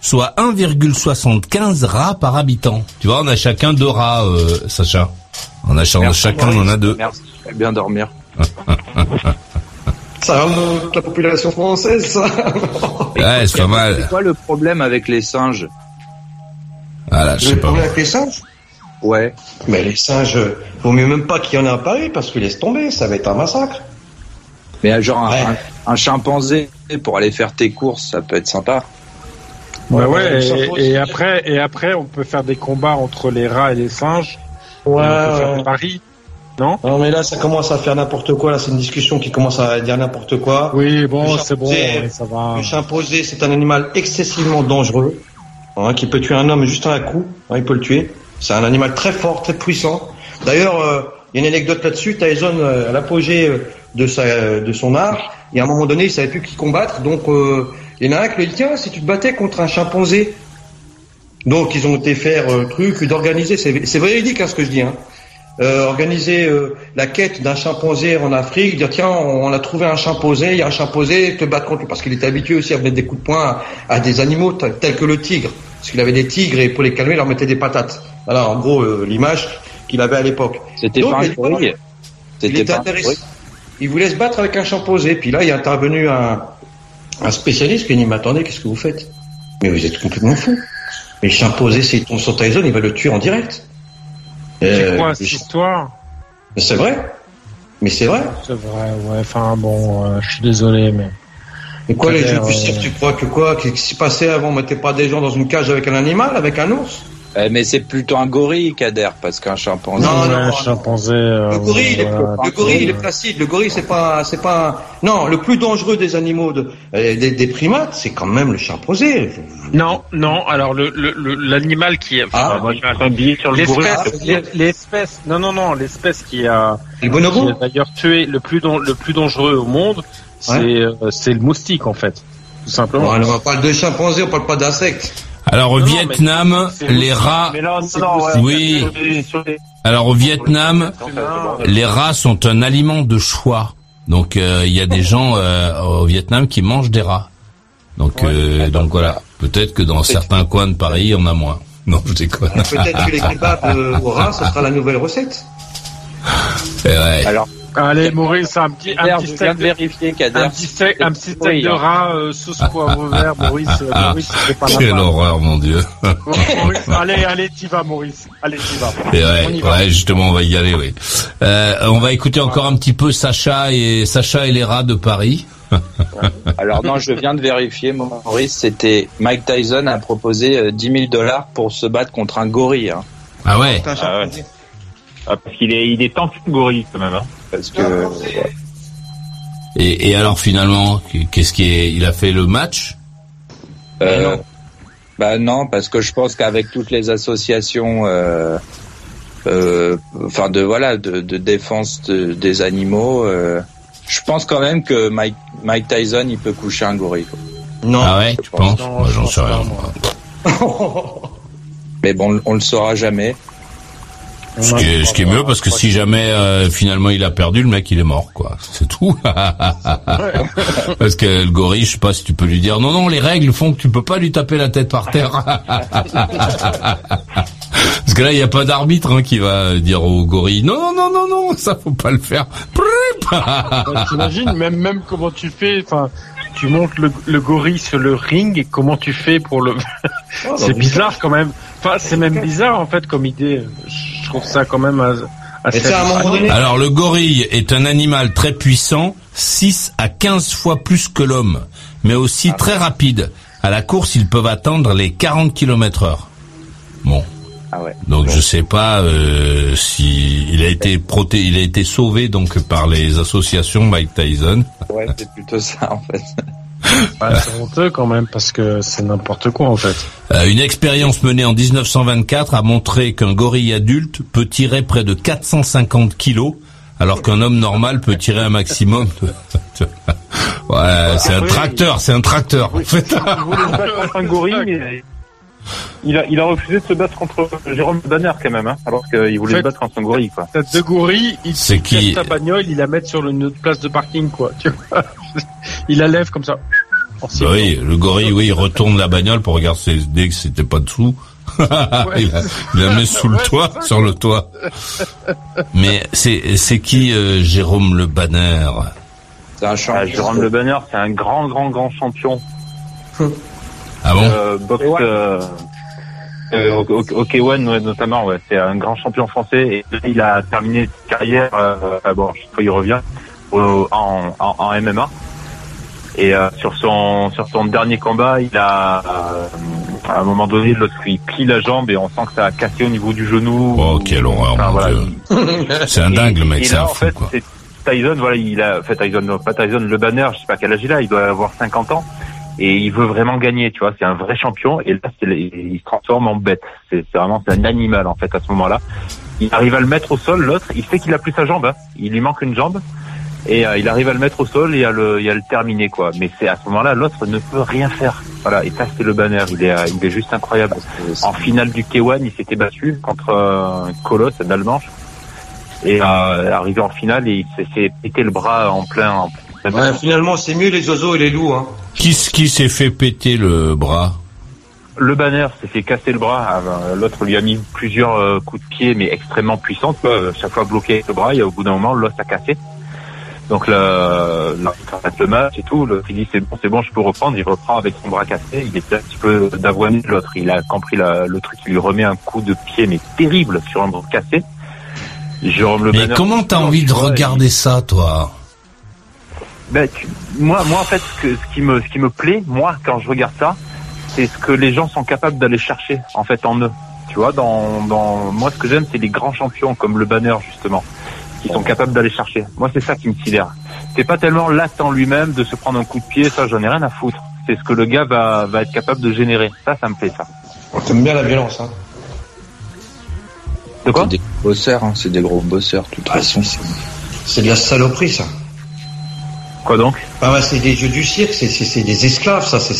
soit 1,75 rats par habitant. Tu vois, on a chacun deux rats, euh, Sacha. On a Merci, chacun, on en a deux. Merci. Bien dormir. Ça remonte la population française, ça. Ouais, c'est pas mal. C'est quoi le problème avec les singes Voilà, je sais Le pas. problème avec les singes Ouais. Mais les singes, vaut mieux même pas qu'il y en ait à Paris parce que laisse tomber, ça va être un massacre. Mais euh, genre un, Ouais. un- un chimpanzé pour aller faire tes courses, ça peut être sympa. Ouais, Ouais, et, après, et après, on peut faire des combats entre les rats et les singes. Ouais, on peut faire ouais. Paris, non Non, mais là, ça commence à faire n'importe quoi. Là, c'est une discussion qui commence à dire n'importe quoi. Oui, bon, c'est bon, ouais, ça va. Le chimpanzé, c'est un animal excessivement dangereux, hein, qui peut tuer un homme juste à un coup. hein, il peut le tuer. C'est un animal très fort, très puissant. D'ailleurs, euh, il y a une anecdote là-dessus. Tyson, euh, à l'apogée euh, de sa, euh, de son art, et à un moment donné, il savait plus qui combattre. Donc, euh, il y en a un qui lui dit tiens, si tu te battais contre un chimpanzé. Donc, ils ont été faire euh, truc d'organiser. C'est c'est véridique hein, ce que je dis. Hein. Euh, organiser euh, la quête d'un chimpanzé en Afrique, dire tiens on, on a trouvé un chimpanzé, il y a un chimpanzé, te battre contre lui parce qu'il était habitué aussi à mettre des coups de poing à, à des animaux tels que le tigre, parce qu'il avait des tigres et pour les calmer il leur mettait des patates. Voilà en gros euh, l'image qu'il avait à l'époque. C'était pas un il- était intéressé. Il voulait se battre avec un chimpanzé, puis là il est intervenu un, un spécialiste qui dit mais attendez qu'est-ce que vous faites? Mais vous êtes complètement fou. Mais le chimpanzé s'il tombe sur Tyson il va le tuer en direct. C'est Euh, quoi le cette histoire mais c'est vrai. Mais c'est vrai. C'est vrai, ouais. Enfin bon, euh, je suis désolé, mais. Et quoi, les jeux du cirque, euh, tu crois que quoi Qu'est-ce qui s'est passé avant? On mettait pas des gens dans une cage avec un animal, avec un ours? Euh, mais c'est plutôt un gorille qu'Ader, parce qu'un chimpanzé. Non, non, non. chimpanzé. euh, Le gorille, il est, voilà. le gorille, il est placide. Le gorille, c'est pas, c'est pas. Non, le plus dangereux des animaux, de, euh, des, des primates, c'est quand même le chimpanzé. Non, non. Alors le le- le- l'animal qui est. Ah, moi, je vais un billet sur le gorille. Ah, L'espèce, l'es- l'espèce, non, non, non, l'espèce qui a, Le qui bonobo a d'ailleurs tué le plus le plus dangereux au monde, c'est euh, c'est le moustique en fait, tout simplement. Bon, alors, on parle de chimpanzé, on parle pas d'insectes. Alors au Non, Vietnam, les rats. Là, non. Oui. Alors au Vietnam, les rats sont un aliment de choix. Donc euh, il y a des gens euh, au Vietnam qui mangent des rats. Donc euh, donc voilà. Peut-être que dans certains coins de Paris, il y en a moins. Non, je déconne. Peut-être que les kebabs euh, au rat, ce sera la nouvelle recette. Ouais. Alors, Allez, Maurice, un petit, un petit steak de un petit steak, un petit steak de hein. rat, euh, sauce poivre vert, Maurice, euh, Ah, Maurice, c'est pas Quelle la horreur, mon Dieu. Maurice, allez, allez, t'y vas, Maurice. Allez, t'y vas. Et On y ouais, va. ouais, justement, on va y aller, oui. Euh, on va écouter encore un petit peu Sacha et Sacha et les rats de Paris. Alors non, je viens de vérifier, Maurice, c'était Mike Tyson a proposé euh, 10 000 dollars pour se battre contre un gorille. hein. Ah ouais. Ah ouais. Ah, parce qu'il est, il est le gorille quand même. Hein. Parce que Et, et alors finalement, qu'est-ce qui est Il a fait le match? Euh, bah non, parce que je pense qu'avec toutes les associations, euh, euh, enfin de voilà, de, de défense de- des animaux, euh, je pense quand même que Mike, Mike Tyson, il peut coucher un gorille. quoi. Non. Ah ouais, tu penses? je J'en sais rien. moi. Mais bon, on le saura jamais. Ce qui, est, ce qui est mieux parce que si jamais euh, finalement il a perdu, le mec il est mort quoi. C'est tout. parce que le gorille, je sais pas si tu peux lui dire non non les règles font que tu peux pas lui taper la tête par terre. parce que là il y a pas d'arbitre hein, qui va dire au gorille non non non non non ça faut pas le faire. T'imagines même même comment tu fais enfin tu montes le, le, gorille sur le ring et comment tu fais pour le Oh, c'est bizarre quand même enfin c'est même bizarre en fait comme idée. Je trouve ça quand même assez alors le gorille est un animal très puissant 6 à 15 fois plus que l'homme mais aussi Ah. très rapide. À la course ils peuvent atteindre les 40 km heure. Bon. Ah ouais. donc je sais pas euh, si il a été proté il a été sauvé donc par les associations Mike Tyson. Ouais, c'est plutôt ça en fait. Ouais, c'est honteux quand même parce que c'est n'importe quoi en fait Euh, une expérience menée en 1924 a montré qu'un gorille adulte peut tirer près de 450 kilos, alors qu'un homme normal peut tirer un maximum de... ouais, c'est un tracteur, c'est un tracteur. En fait. Un gorille, mais il a, il a refusé de se battre contre Jérôme Banner quand même, hein, alors qu'il voulait En fait- se battre contre un gorille, quoi. Tête de gorille, il C'est il qui- ta bagnole, il la met sur une autre place de parking, quoi. Tu vois il la lève comme ça. Bah oui, le gorille, oui, il retourne la bagnole pour regarder si- dès que c'était pas dessous. il, la, il la met sous le toit, sur le toit. Mais c'est c'est qui euh, Jérôme Le Banner C'est un. Ah, Jérôme Le Banner, c'est un grand, grand, grand champion. Ah bon euh, boxe, euh, euh, au, au, au K1 ouais, notamment, ouais, c'est un grand champion français et il a terminé sa carrière, euh, euh, bon, chaque fois il revient, au- en, en, en MMA. Et euh, sur son sur son dernier combat, il a euh, à un moment donné, l'autre il plie la jambe et on sent que ça a cassé au niveau du genou. Oh, quelle horreur, Enfin, mon voilà. Dieu. C'est un dingue, le mec, c'est un en fou, fait, quoi. c'est Tyson, voilà, il a fait Tyson, non, pas Tyson, le banner, je sais pas quel âge il a, il doit avoir 50 ans. Et il veut vraiment gagner, tu vois, c'est un vrai champion. Et là, il se transforme en bête. C'est, vraiment, un animal, en fait, à ce moment-là. Il arrive à le mettre au sol, l'autre, il sait qu'il a plus sa jambe, hein. Il lui manque une jambe. Et euh, il arrive à le mettre au sol et à le, et à le terminer, quoi. Mais c'est à ce moment-là, l'autre ne peut rien faire. Voilà. Et ça, c'est le banner. Il est, euh, il est juste incroyable. En finale du K1, il s'était battu contre euh, un colosse d'Almanche. Et euh, arrivé en finale, il s'est pété le bras en plein. En plein Ouais, finalement, c'est mieux les oiseaux et les loups. Hein. Qui, qui s'est fait péter le bras? Le banner s'est fait casser le bras. Ben, L'autre lui a mis plusieurs euh, coups de pied, mais extrêmement puissants. tu vois. Chaque fois bloqué avec le bras, et au bout d'un moment, l'os a cassé. Donc le, arrête le match et tout. Le, il dit c'est bon, c'est bon, je peux reprendre. Il reprend avec son bras cassé. Il était un petit peu d'avoine de l'autre. Il a compris la- le truc. Il lui remet un coup de pied, mais terrible, sur un bras cassé. Jérôme Le Mais Banner- comment t'as envie de regarder ça, toi? Ben, tu- moi, moi, en fait, ce, que- ce qui me, ce qui me plaît, moi, quand je regarde ça, c'est ce que les gens sont capables d'aller chercher, en fait, en eux. Tu vois, dans, dans, moi, ce que j'aime, c'est les grands champions, comme le banner, justement, qui sont capables d'aller chercher. Moi, c'est ça qui me sidère. C'est pas tellement l'acte en lui-même de se prendre un coup de pied, ça, j'en ai rien à foutre. C'est ce que le gars va, va être capable de générer. Ça, ça me plaît, ça. T'aimes bien la violence, hein De quoi? C'est des bosseurs, hein, c'est des gros bosseurs, de toute façon. C'est de la saloperie, ça. Quoi donc Ah ouais, c'est des jeux du cirque, c'est, c'est, c'est des esclaves, ça. C'est,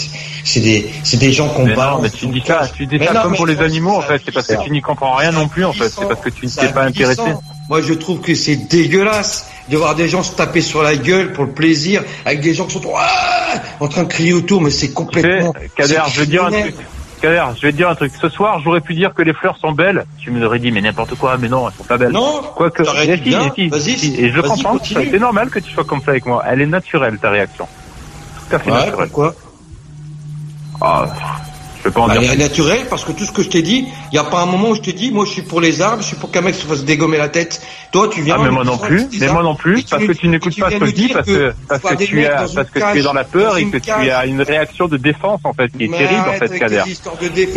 c'est des, c'est des gens qu'on bat. mais tu dis ça, tu dis ça comme pour les animaux, en fait. C'est parce que tu n'y comprends rien non plus, en fait. C'est parce que tu ne t'es pas intéressé. Moi, je trouve que c'est dégueulasse de voir des gens se taper sur la gueule pour le plaisir, avec des gens qui sont Ah en train de crier autour, mais c'est complètement. Kader, c'est je vais te dire un criminel. truc. Kader, je vais te dire un truc. Ce soir, j'aurais pu dire que les fleurs sont belles. Tu me aurais dit, mais n'importe quoi, mais non, elles sont pas belles. Non, Quoique, si, si, Vas-y, si, et je comprends. C'est normal que tu sois comme ça avec moi. Elle est naturelle, ta réaction. Tout à fait Ouais, naturelle. pourquoi? Ah, je peux pas en Bah, dire. elle est naturelle parce que tout ce que je t'ai dit, il n'y a pas un moment où je te dis, moi je suis pour les arbres, je suis pour qu'un mec se fasse dégommer la tête. Toi tu viens. Ah, mais moi non tu plus, mais moi non plus, parce que tu n'écoutes pas ce que je dis, parce que, parce que tu mecs es, dans parce que tu es dans la peur et que tu as une réaction de défense, en fait, qui est terrible, en fait, Kader.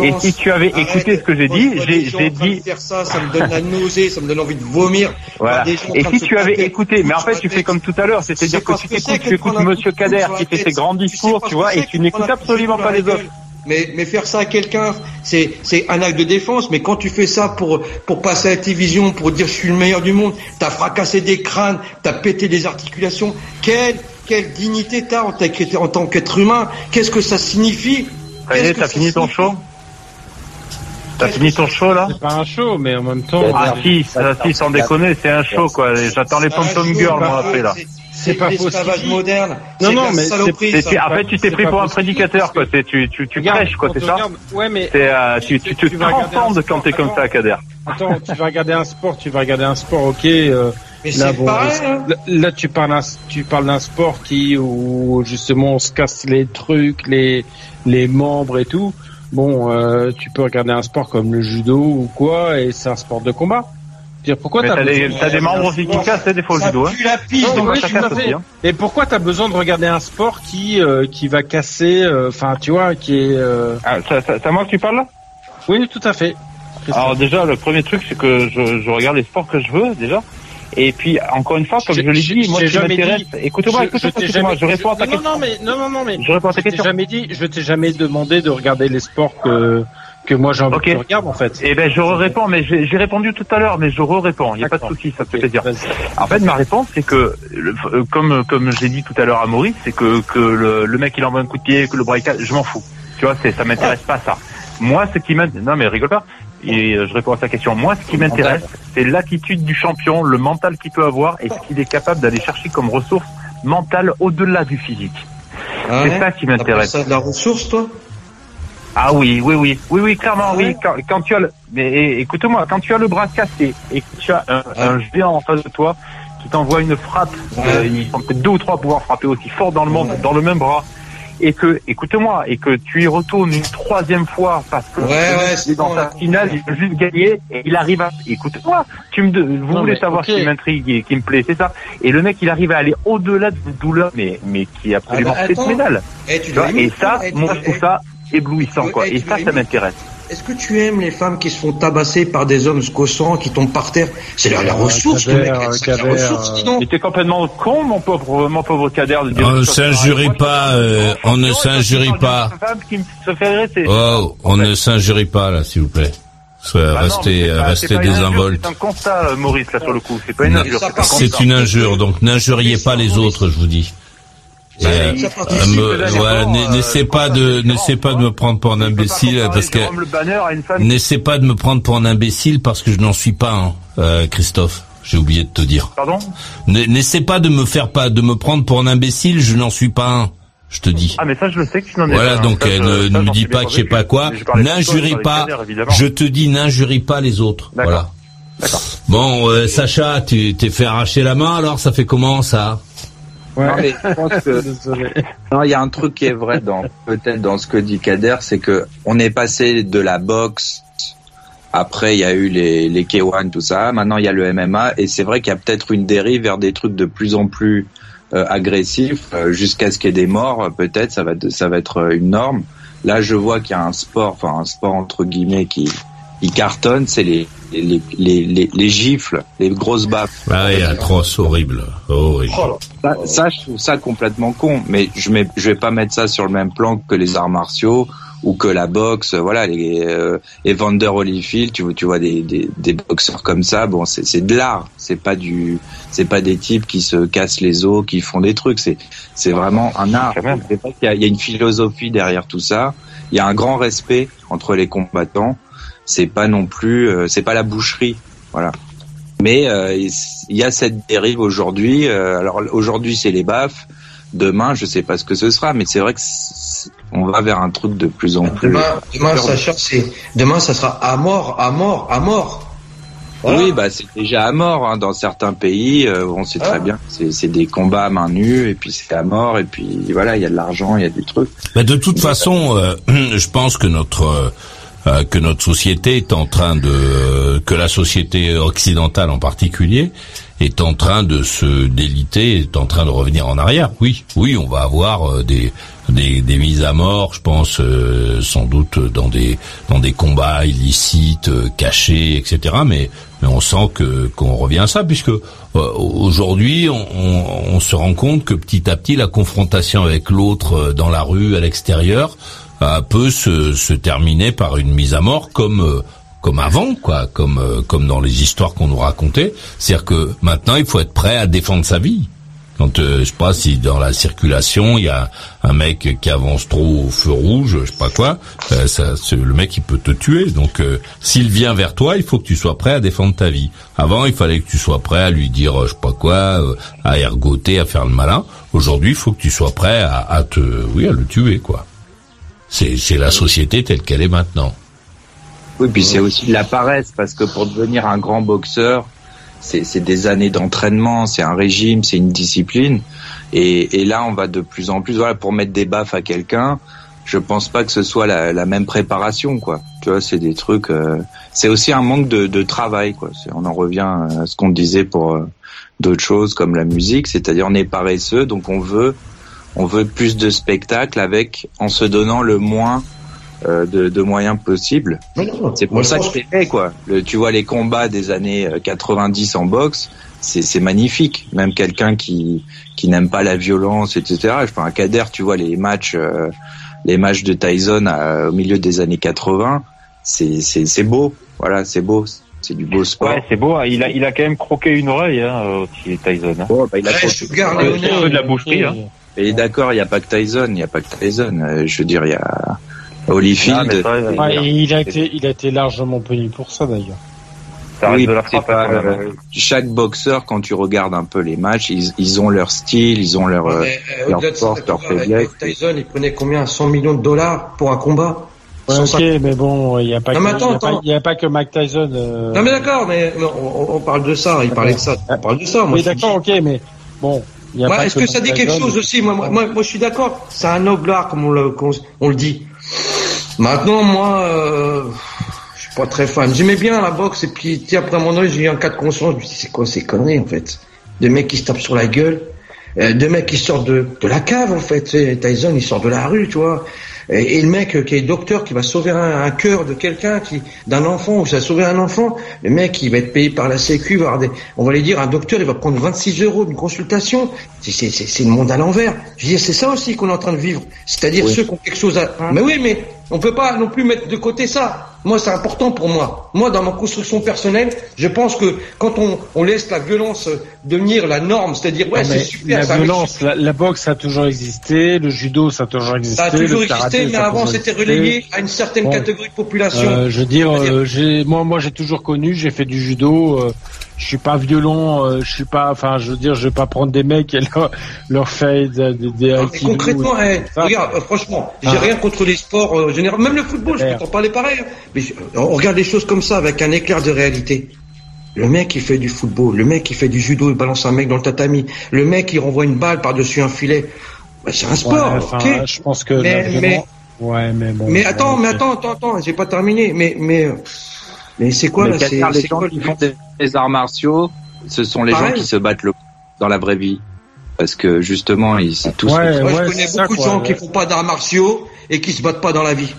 Et si tu avais écouté ce que j'ai dit, j'ai, dit, ça, ça me donne la nausée, ça me donne envie de vomir. Voilà. Et si tu avais écouté, mais en fait, tu fais comme tout à l'heure, c'est-à-dire que tu que tu écoutes Monsieur Kader qui fait ses grands discours, tu vois, et tu n'écoutes absolument pas les autres. Mais, mais faire ça à quelqu'un, c'est, c'est un acte de défense. Mais quand tu fais ça pour, pour passer à la télévision, pour dire je suis le meilleur du monde, t'as fracassé des crânes, t'as pété des articulations, quelle, quelle dignité t'as en, tant qu'être- en tant qu'être humain? Qu'est-ce que ça signifie? Que t'as ça fini ton show T'as fini ton show là C'est pas un show, mais en même temps. Ah si, si, sans déconner, c'est un show quoi. J'attends les Tom Tom Girls moi après là. C'est pas l'esclavage moderne. Non, non, mais c'est- En fait, tu t'es pris pour un prédicateur quoi. C'est- Tu, tu, prêches quoi, c'est ça Ouais, mais. Euh, tu, tu te Tu vas regarder un transcendes quand t'es comme ça, Kader. Attends, tu vas regarder un sport, tu vas regarder un sport, ok. euh, Mais là, c'est bon, pareil, là, hein. là, tu parles, d'un- tu parles d'un sport qui où justement on se casse les trucs, les les membres et tout. Bon, euh, tu peux regarder un sport comme le judo ou quoi, et c'est un sport de combat. Je Dire pourquoi t'as des, besoin- t'as des membres cassent, hein, des fois au judo. Hein. la piste. Non, oui, à casse fait. aussi, hein. Et pourquoi t'as besoin de regarder un sport qui euh, qui va casser, euh, enfin tu vois, qui est. euh, Ah, ça- ça- c'est à moi que tu parles là? Oui, tout à fait. Alors déjà, le premier truc, c'est que je, je regarde les sports que je veux déjà. Et puis, encore une fois, comme je, J'ai- l'ai dit, moi, jamais m'intéresse... dit- Écoute-moi, je- écoute-moi, je écoute-moi, jamais- je réponds à ta non, question. Non, mais non, non, non, mais Je réponds à ta je question. jamais dit, je t'ai jamais demandé de regarder les sports que que moi j'ai envie Ok. que tu regardes en fait. Eh ben, je réponds, mais j'ai j'ai répondu tout à l'heure, mais je réponds. Il n'y a pas de souci, ça te fait Ok, plaisir. vas-y. En fait, ma réponse, c'est que, le- euh, comme comme j'ai dit tout à l'heure à Maurice, c'est que que le, le mec il envoie un coup de pied, que le braquage, je m'en fous. Tu vois, c'est ça m'intéresse pas ça. Moi, ce qui m'intéresse, non mais rigole pas. Et euh, je réponds à sa question. Moi, ce qui m'intéresse, c'est l'attitude du champion, le mental qu'il peut avoir et ce qu'il est capable d'aller chercher comme ressource mentale au-delà du physique. Ah c'est ça qui m'intéresse. ça de la ressource, toi? Ah oui, oui, oui, oui, oui, clairement, Ah ouais oui. Quand, quand tu as, le, mais écoute-moi, quand tu as le bras cassé et que tu as un, un géant en face de toi qui t'envoie une frappe, Ouais. euh, ils sont peut-être deux ou trois pouvoir frapper aussi fort dans le monde, dans le même bras, et que, écoute-moi, et que tu y retournes une troisième fois parce que Ouais, le ouais, mec, c'est il est dans sa finale, il veut juste gagner et il arrive à, écoute-moi, tu me, vous Non, voulez savoir ce qui m'intrigue et qui me plaît, c'est ça. Et le mec, il arrive à aller au-delà d'une douleur, mais, mais qui est absolument Ah bah, attends. phénoménal. Eh, tu Tu vois, dois aimer et ça, eh, moi, je trouve ça éblouissant, quoi. Et ça, ça m'intéresse. Est-ce que tu aimes les femmes qui se font tabasser par des hommes scossants qui tombent par terre? C'est la, la ressource, le mec. Kader, la Kader, ressource, dis donc. Mais t'es complètement con, mon pauvre, mon pauvre Kader, de dire On ne s'injurie pas, euh, on ne s'injurie pas. Oh, on ne s'injurie pas là, s'il vous plaît. Ah non, restez, c'est euh, pas- restez désinvolte. C'est un constat, euh, Maurice, là, sur le coup. C'est pas une Non, injure. C'est une injure, donc n'injuriez pas les autres, je vous dis. Ça, euh, voilà, n'essaie pas de, c'est n'essaie pas de me prendre pour un imbécile, parce que n'essaie pas de me prendre pour un imbécile parce que je n'en suis pas, un, euh, Christophe. J'ai oublié de te dire. Pardon? N'essaie pas de me faire pas, de me prendre pour un imbécile. Je n'en suis pas un. Je te dis. Ah, mais ça, je le sais que tu n'en es Voilà, pas. donc Ça, euh, ne, ça, me dis pas que je sais pas quoi. N'injurie pas. Je te dis, n'injurie pas les autres. Voilà. Bon, euh, Sacha, tu t'es fait arracher la main, alors ça fait comment ça? Ouais. Non, mais je pense que non, il y a un truc qui est vrai dans peut-être dans ce que dit Kader, c'est que on est passé de la boxe. Après, il y a eu les les K1, tout ça. Maintenant, il y a le MMA, et c'est vrai qu'il y a peut-être une dérive vers des trucs de plus en plus euh, agressifs, euh, jusqu'à ce qu'il y ait des morts. Peut-être, ça va ça va être euh, une norme. Là, je vois qu'il y a un sport, enfin un sport entre guillemets qui qui cartonne, c'est les les, les les les gifles, les grosses baffes. Ah, oui, atroce, horrible, horrible. Ça, ça, je trouve ça complètement con, mais je mets, je vais pas mettre ça sur le même plan que les arts martiaux ou que la boxe. Voilà, les euh, Evander Holyfield, tu vois, tu vois des, des, des boxeurs comme ça. Bon, c'est c'est de l'art, c'est pas du, c'est pas des types qui se cassent les os, qui font des trucs. C'est c'est vraiment un art. Y a, il y a une philosophie derrière tout ça. Il y a un grand respect entre les combattants. C'est pas non plus, euh, c'est pas la boucherie. Voilà. Mais euh, il y a cette dérive aujourd'hui. euh, alors aujourd'hui c'est les baffes. Demain je sais pas ce que ce sera, mais c'est vrai que c'est- on va vers un truc de plus en plus. Demain, demain, Sacha, c'est, demain, ça sera à mort, à mort, à mort. Voilà. Oui, bah c'est déjà à mort hein, dans certains pays. euh, on sait très Ah. bien, c'est c'est des combats à main nue et puis c'est à mort et puis voilà, il y a de l'argent, il y a du truc. Mais de toute façon, euh, je pense que notre euh, euh, que notre société est en train de que la société occidentale en particulier est en train de se déliter, est en train de revenir en arrière. Oui, oui, on va avoir euh, des des, des mises à mort, je pense, euh, sans doute dans des dans des combats illicites, euh, cachés, etc. Mais mais on sent que qu'on revient à ça, puisque euh, aujourd'hui on, on, on se rend compte que petit à petit la confrontation avec l'autre euh, dans la rue, à l'extérieur, euh, peut se, se terminer par une mise à mort comme euh, comme avant, quoi, comme euh, comme dans les histoires qu'on nous racontait. C'est-à-dire que maintenant il faut être prêt à défendre sa vie. Quand euh, je sais pas si dans la circulation il y a un mec qui avance trop au feu rouge, je sais pas quoi, euh, ça, c'est- le mec il peut te tuer. Donc euh, s'il vient vers toi, il faut que tu sois prêt à défendre ta vie. Avant, il fallait que tu sois prêt à lui dire euh, je sais pas quoi, euh, à ergoter, à faire le malin. Aujourd'hui, il faut que tu sois prêt à, à te, oui, à le tuer quoi. C'est la société telle qu'elle est maintenant. Oui, puis c'est aussi de la paresse, parce que pour devenir un grand boxeur, c'est des années d'entraînement, c'est un régime, c'est une discipline. Et, et là, on va de plus en plus, voilà, pour mettre des baffes à quelqu'un, je pense pas que ce soit la, la même préparation, quoi. Tu vois, c'est des trucs. euh, c'est aussi un manque de, de travail, quoi. On en revient à ce qu'on disait pour euh, d'autres choses comme la musique, c'est-à-dire on est paresseux, donc on veut, on veut plus de spectacles avec, en se donnant le moins euh, de, de moyens possibles. C'est pour moi, ça je que fais quoi. Le, tu vois les combats des années euh, 90 en boxe, c'est c'est magnifique. Même quelqu'un qui qui n'aime pas la violence, etc. Je prends un Kader, tu vois les matchs, euh, les matchs de Tyson à- au milieu des années 80, c'est c'est c'est beau. Voilà, c'est beau. C'est du beau sport. Ouais, c'est beau. hein. Il a, il a quand même croqué une oreille, hein, aussi, Tyson. Hein. Oh, bah, il a Ouais, croqué- c'est de la boucherie. Hein. Et d'accord, il n'y a pas que Tyson, il n'y a pas que Tyson. Euh, je veux dire, il y a Holyfield. il a- Ouais, et il a été, il a été largement puni pour ça d'ailleurs. Oui, de pas, hein. euh, chaque boxeur, quand tu regardes un peu les matchs, ils, ils ont leur style, ils ont leur, euh, Mais, euh, leur force, leur faiblesse. Tyson, il prenait combien? 100 millions de dollars pour un combat? Ouais, 150. ok, mais bon, il n'y a pas Non, que, mais attends, y a pas- y a pas que Mike Tyson. euh, Non mais d'accord, mais, mais on, on parle de ça, il parlait de ça, on parle de ça. Moi, Oui, d'accord, ok, mais bon. Est-ce que, ça dit quelque chose aussi moi, moi, moi, je suis d'accord. C'est un noble art, comme on le, qu'on- on le dit. Maintenant, moi, euh, je suis pas très fan. J'aimais bien la boxe et puis, sais, après mon œil, j'ai eu un cas de conscience. Je me suis dit, c'est quoi ces conneries en fait? Des mecs qui se tapent sur la gueule, euh, mecs qui sortent de, de la cave en fait. Tyson, il sort de la rue, tu vois. Et, et le mec euh, qui est docteur, qui va sauver un, un cœur de quelqu'un, qui d'un enfant, ou ça sauver un enfant, le mec, il va être payé par la Sécu, va des, on va lui dire, un docteur, il va prendre 26 euros d'une consultation. C'est, c'est, c'est, c'est le monde à l'envers. Je veux dire, c'est ça aussi qu'on est en train de vivre. C'est-à-dire Oui. ceux qui ont quelque chose à... Mais oui, mais on peut pas non plus mettre de côté ça. Moi, c'est important pour moi. Moi, dans ma construction personnelle, je pense que quand on, on laisse la violence euh, devenir la norme, c'est-à-dire, ouais, c'est super, la ça violence, la, la boxe ça a toujours existé, le judo ça a toujours existé. ça a toujours karaté, existé, mais avant, c'était relayé à une certaine Bon. catégorie de population. Euh, je veux dire, euh, moi, moi, j'ai toujours connu, j'ai fait du judo. Euh, je suis pas violent, euh, je suis pas, enfin, je veux dire, je vais pas prendre des mecs et leur, leur faire des, des, des Non, mais concrètement, et eh, regarde, euh, franchement, j'ai Ah. rien contre les sports euh, général, même le football, je peux t'en parler pareil. hein. Mais je- on regarde les choses comme ça avec un éclair de réalité. Le mec qui fait du football, le mec qui fait du judo, il balance un mec dans le tatami, le mec qui renvoie une balle par-dessus un filet. Bah, c'est un sport, Ouais, enfin, je pense que Mais- là, mais- ouais, mais bon. Mais attends, ouais, mais attends, attends, attends, j'ai pas terminé. Mais, mais, euh, mais c'est quoi Mais là C'est les gens quoi qui le font but des, des arts martiaux, ce sont les Pareil. gens qui se battent le, dans la vraie vie. Parce que justement, ils c'est tous. Ouais, Moi, ouais, je connais ça, beaucoup de quoi, gens ouais. qui font pas d'arts martiaux et qui se battent pas dans la vie.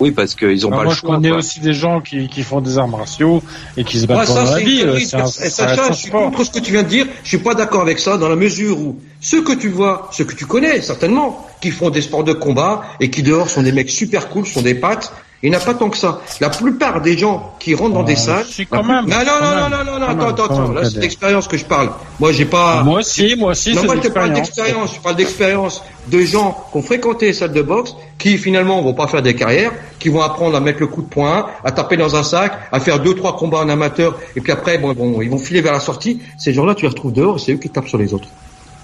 Oui, parce qu'ils ont Bah, pas moi, le je choix. connais quoi. aussi des gens qui, qui font des arts martiaux et qui se battent dans la vie. euh, un, Sacha, je suis sport. contre ce que tu viens de dire. Je suis pas d'accord avec ça dans la mesure où ceux que tu vois, ceux que tu connais certainement, qui font des sports de combat et qui dehors sont des mecs super cool, sont des pattes. Il n'y en a pas tant que ça. La plupart des gens qui rentrent dans des salles. si, quand même, Non, non, non, non, non, attends, attends, Là, c'est d'expérience que je parle. Moi, j'ai pas. Moi aussi, moi aussi, Non, moi, je te parle d'expérience. Je parle d'expérience de gens qui ont fréquenté les salles de boxe, qui finalement vont pas faire des carrières, qui vont apprendre à mettre le coup de poing, à taper dans un sac, à faire deux, trois combats en amateur, et puis après, bon, bon, ils vont filer vers la sortie. Ces gens-là, tu les retrouves dehors, et c'est eux qui tapent sur les autres.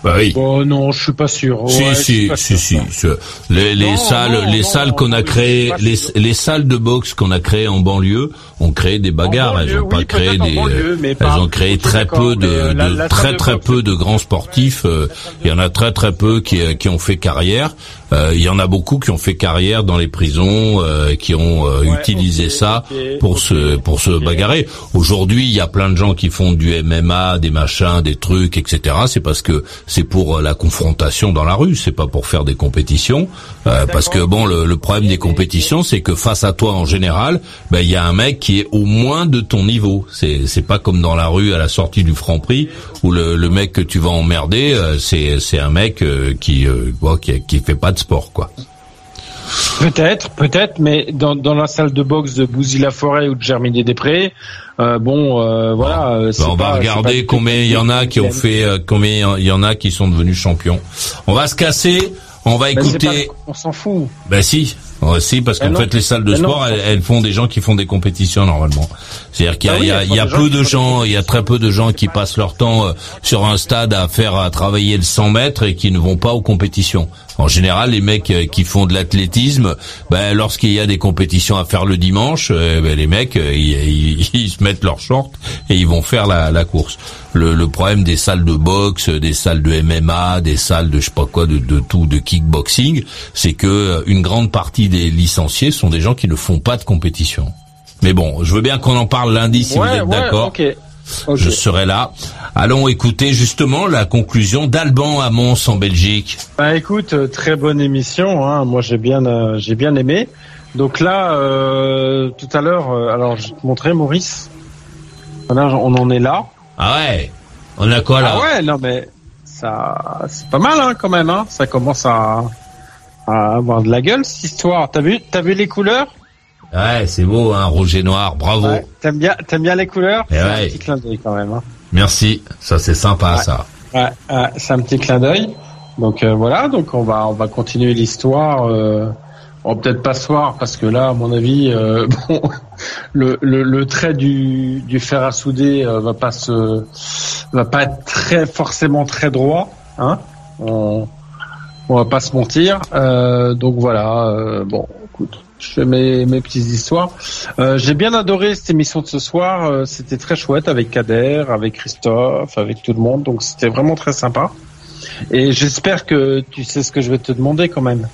Bah oui. Bon, non, je suis pas sûr. Si, Ouais, si, pas si, sûr. si, ce- Les, les Non, salles, non, les non, salles qu'on a créées, les, les salles de boxe qu'on a créées en banlieue ont créé des bagarres. banlieue, elles ont pas créé des, banlieue, elles pas- ont créé très peu de, la- de- la très de très peu de grands sportifs. euh, Il y en a très très peu qui, euh, qui ont fait carrière. Euh, Il y en a beaucoup qui ont fait carrière dans les prisons, euh, qui ont euh, Ouais, utilisé ça pour se pour se bagarrer. Aujourd'hui, il y a plein de gens qui font du MMA, des machins, des trucs, etc. C'est parce que c'est pour la confrontation dans la rue, c'est pas pour faire des compétitions. Euh, parce que bon, le, le problème des compétitions, c'est que face à toi en général, ben il y a un mec qui est au moins de ton niveau. C'est c'est pas comme dans la rue à la sortie du Franc Prix où le, le mec que tu vas emmerder, euh, c'est c'est un mec euh, qui euh, qui qui fait pas de sport quoi. Peut-être, peut-être, mais dans, dans la salle de boxe de Bouzy-la-Forêt ou de Germier-des-Prés, euh, bon, euh, voilà. euh, Bah, on va regarder combien il y en a qui ont fait, euh, combien il y en a qui sont devenus champions. On va se casser. On va c'est écouter. pas- on s'en fout. Ben si, Ouais, si, parce qu'en non. fait les salles de non. sport, elles, elles font des gens qui font des compétitions normalement. C'est-à-dire qu'il y a, Ah oui, y a- y a peu de gens, il y a très peu de gens qui passent leur temps euh, sur un stade à faire à travailler le 100 mètres et qui ne vont pas aux compétitions. En général, les mecs euh, qui font de l'athlétisme, ben, lorsqu'il y a des compétitions à faire le dimanche, euh, ben, les mecs, euh, ils, ils- se mettent leurs shorts et ils vont faire la, la course. Le, le problème des salles de boxe, des salles de MMA, des salles de je sais pas quoi, de, de tout, de kickboxing, c'est que euh, une grande partie des licenciés sont des gens qui ne font pas de compétition. Mais bon, je veux bien qu'on en parle lundi si Ouais, vous êtes ouais, d'accord. Je serai là. Allons écouter justement la conclusion d'Alban à Mons en Belgique. Bah écoute, euh, très bonne émission. Hein. Moi j'ai bien, euh, j'ai bien aimé. Donc là, euh, tout à l'heure, euh, alors je vais te montrer Maurice. Voilà, on en est là. Ah ouais? On a quoi là? Ah ouais, non mais ça, c'est pas mal hein, quand même. Hein. Ça commence à, à avoir de la gueule cette histoire. T'as vu, t'as vu les couleurs? Ouais, c'est beau, hein, rouge et noir. Bravo. Ouais, T'aimes bien, t'aimes bien les couleurs? Eh C'est ouais. un petit clin d'œil quand même. Hein. Merci. Ça c'est sympa Ouais. ça. Ouais, c'est un petit clin d'œil. Donc euh, voilà, donc on va on va continuer l'histoire. Euh, on va peut-être pas ce soir parce que là, à mon avis, euh, bon, le, le, le trait du, du fer à souder euh, va pas se va pas être très forcément très droit. Hein on, on va pas se mentir. Euh, donc voilà. euh, bon, écoute. Je fais mes, mes petites histoires. Euh, J'ai bien adoré cette émission de ce soir. C'était très chouette avec Kader, avec Christophe, avec tout le monde. Donc c'était vraiment très sympa. Et j'espère que tu sais ce que je vais te demander quand même.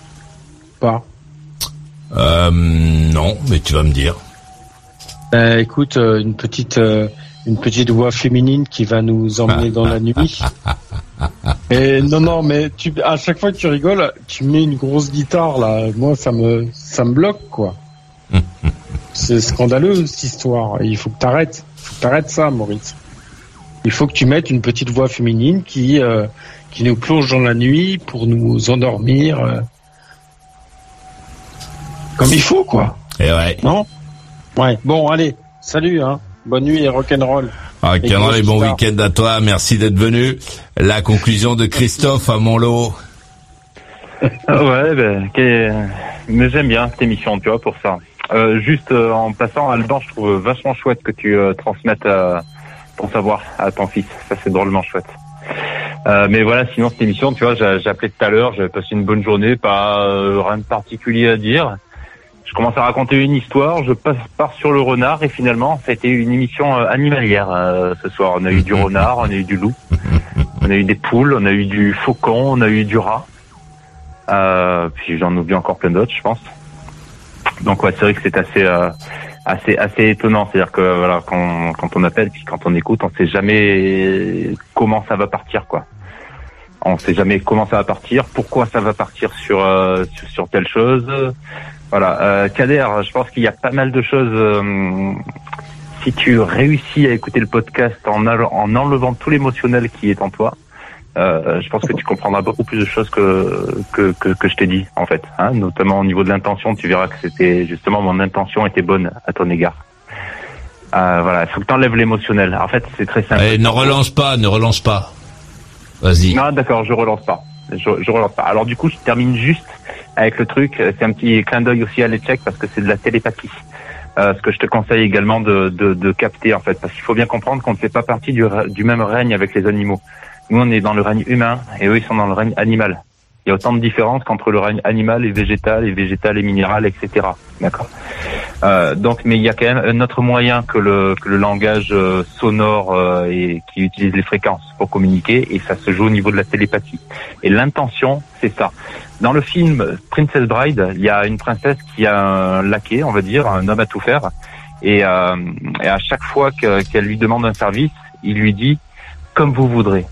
Pas. Non, mais tu vas me dire. Euh, écoute, une petite une petite voix féminine qui va nous emmener dans la nuit. Et non, non, mais tu, à chaque fois que tu rigoles, tu mets une grosse guitare là. Moi, ça me ça me bloque quoi. C'est scandaleux cette histoire. Et il faut que t'arrêtes. Il faut que t'arrêtes ça, Maurice. Il faut que tu mettes une petite voix féminine qui euh, qui nous plonge dans la nuit pour nous endormir. euh, comme il faut quoi. Et ouais. Non? Ouais. Bon, allez. Salut, hein. Bonne nuit et rock'n'roll. Ah, Et Cameron, gros et bon week-end à toi. Merci d'être venu. La conclusion de Christophe à Montlot. Ah ouais, ben, qu'est- mais j'aime bien cette émission, tu vois, pour ça. Euh, juste euh, en passant, Alban, je trouve vachement chouette que tu euh, transmettes euh, ton savoir à ton fils. Ça, c'est drôlement chouette. Euh, mais voilà, sinon cette émission, tu vois, j'ai j'ai appelé tout à l'heure, j'avais passé une bonne journée, pas euh, rien de particulier à dire. Je commence à raconter une histoire, je passe pars sur le renard et finalement, ça a été une émission euh, animalière euh, ce soir. On a eu du renard, on a eu du loup, on a eu des poules, on a eu du faucon, on a eu du rat. Euh, puis j'en oublie encore plein d'autres, je pense. Donc ouais, c'est vrai que c'est assez euh, assez assez étonnant, c'est-à-dire que voilà, quand quand on appelle puis quand on écoute, on sait jamais comment ça va partir quoi. On sait jamais comment ça va partir, pourquoi ça va partir sur euh, sur, sur telle chose. Voilà, euh, Kader, je pense qu'il y a pas mal de choses. euh, si tu réussis à écouter le podcast en, enlevant tout l'émotionnel qui est en toi, euh, je pense que tu comprendras beaucoup plus de choses que que, que, que je t'ai dit en fait, hein, notamment au niveau de l'intention. Tu verras que c'était justement mon intention était bonne à ton égard. Euh, voilà, il faut que tu enlèves l'émotionnel. En fait, c'est très simple. Eh, ne relance pas, ne relance pas. Vas-y. Non, d'accord, je relance pas. Je, je relance pas. Alors du coup, je termine juste avec le truc. euh, C'est un petit clin d'œil aussi à l'échec parce que c'est de la télépathie. Euh, ce que je te conseille également de, de, de capter en fait, parce qu'il faut bien comprendre qu'on ne fait pas partie du, du même règne avec les animaux. Nous, on est dans le règne humain et eux, ils sont dans le règne animal. Il y a autant de différences qu'entre le règne animal et végétal, et végétal et minéral, etc. D'accord. Euh, donc, mais il y a quand même un autre moyen que le, que le langage euh, sonore euh, et qui utilise les fréquences pour communiquer, et ça se joue au niveau de la télépathie. Et l'intention, c'est ça. Dans le film Princess Bride, il y a une princesse qui a un laquais, on va dire, un homme à tout faire, et, euh, et à chaque fois que- qu'elle lui demande un service, il lui dit comme vous voudrez.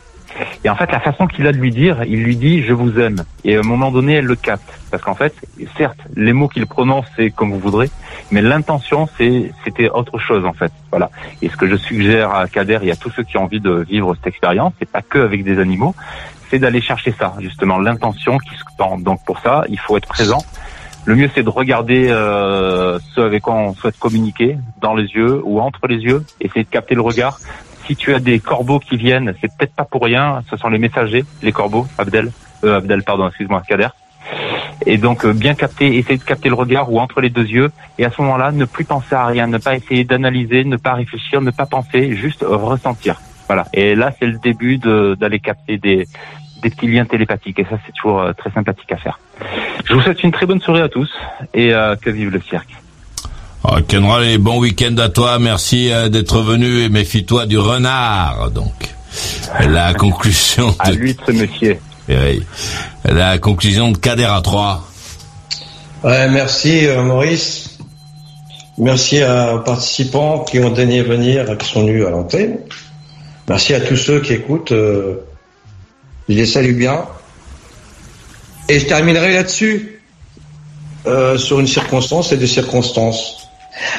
Et en fait, la façon qu'il a de lui dire, il lui dit je vous aime. Et à un moment donné, elle le capte, parce qu'en fait, certes, les mots qu'il prononce c'est comme vous voudrez, mais l'intention c'est c'était autre chose en fait. Voilà. Et ce que je suggère à Kader et à tous ceux qui ont envie de vivre cette expérience, c'est pas que avec des animaux, c'est d'aller chercher ça, justement, l'intention qui se tend. Donc pour ça, il faut être présent. Le mieux, c'est de regarder euh, ceux avec quoi on souhaite communiquer, dans les yeux ou entre les yeux, essayer de capter le regard. Tu as des corbeaux qui viennent, c'est peut-être pas pour rien, ce sont les messagers, les corbeaux, Abdel, euh, Abdel, pardon, excuse-moi, Kader. Et donc euh, bien capter, essayer de capter le regard ou entre les deux yeux, et à ce moment-là, ne plus penser à rien, ne pas essayer d'analyser, ne pas réfléchir, ne pas penser, juste ressentir. Voilà. Et là, c'est le début de- d'aller capter des, des petits liens télépathiques, et ça, c'est toujours euh, très sympathique à faire. Je vous souhaite une très bonne soirée à tous, et que vive le cirque. Oh, Kenral, et bon week-end à toi. Merci euh, d'être venu et méfie-toi du renard. Donc, la conclusion À de... lui de se méfier. Eh oui. La conclusion de Kader à 3. Ouais, merci euh, Maurice. Merci à- aux participants qui ont daigné venir, qui sont venus à l'antenne. Merci à tous ceux qui écoutent. euh, je les salue bien. Et je terminerai là-dessus, euh, sur une circonstance et des circonstances.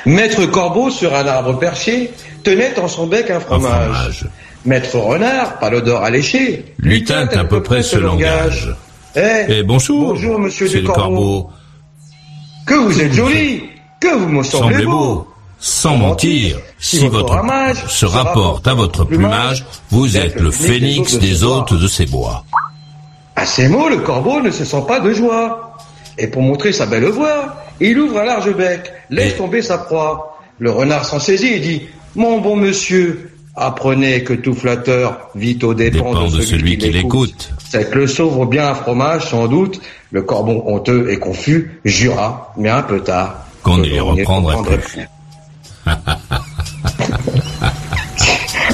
Maître Corbeau sur un arbre perché tenait en son bec un fromage. Maître Renard, pas l'odeur alléchée, Lui teinte à peu près ce langage. Eh, Et bonjour. bonjour monsieur du le Corbeau. corbeau. Que vous êtes joli, que vous me semblez Semblez beau. beau. Sans mentir, si votre ramage se rapporte à votre plumage, vous êtes le phénix des hôtes de ces bois. À ces mots, le corbeau ne se sent pas de joie. Et pour montrer sa belle voix, il ouvre un large bec, laisse tomber sa proie. Le renard s'en saisit et dit Mon bon monsieur, apprenez que tout flatteur vit aux dépens de celui qui l'écoute. Cette leçon vaut bien un fromage, sans doute. Le corbeau honteux et confus jura, mais un peu tard, Qu'on ne les reprendrait plus.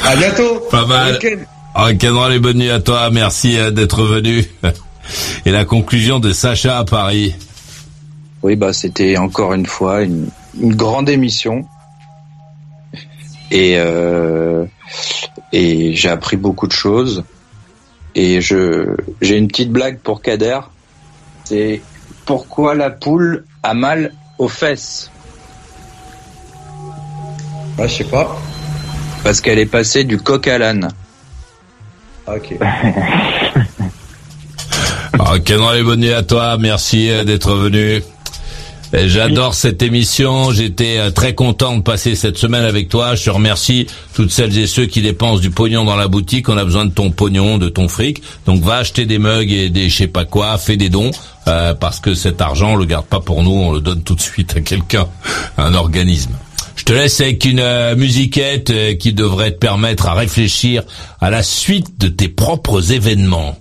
À bientôt. Pas mal. Week-end. Ah, Kenral et bonne nuit à toi. Merci euh, d'être venu. Et la conclusion de Sacha à Paris. Oui, bah c'était encore une fois une, une grande émission. Et euh, et j'ai appris beaucoup de choses. Et je j'ai une petite blague pour Kader. C'est pourquoi la poule a mal aux fesses? Ah, je sais pas. Parce qu'elle est passée du coq à l'âne. Ok. Ah, Kenral et bonne nuit à toi. Merci euh, d'être venu. J'adore cette émission. J'étais euh, très content de passer cette semaine avec toi. Je te remercie toutes celles et ceux qui dépensent du pognon dans la boutique. On a besoin de ton pognon, de ton fric. Donc va acheter des mugs et des je sais pas quoi. Fais des dons euh, parce que cet argent, on le garde pas pour nous. On le donne tout de suite à quelqu'un, à un organisme. Je te laisse avec une euh, musiquette euh, qui devrait te permettre à réfléchir à la suite de tes propres événements.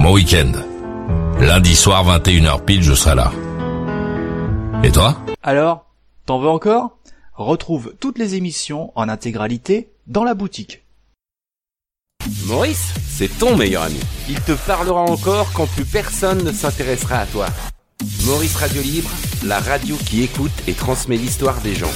Mon week-end. Lundi soir, 21h pile, je serai là. Et toi? Alors, t'en veux encore? Retrouve toutes les émissions en intégralité dans la boutique. Maurice, c'est ton meilleur ami. Il te parlera encore quand plus personne ne s'intéressera à toi. Maurice Radio Libre, la radio qui écoute et transmet l'histoire des gens.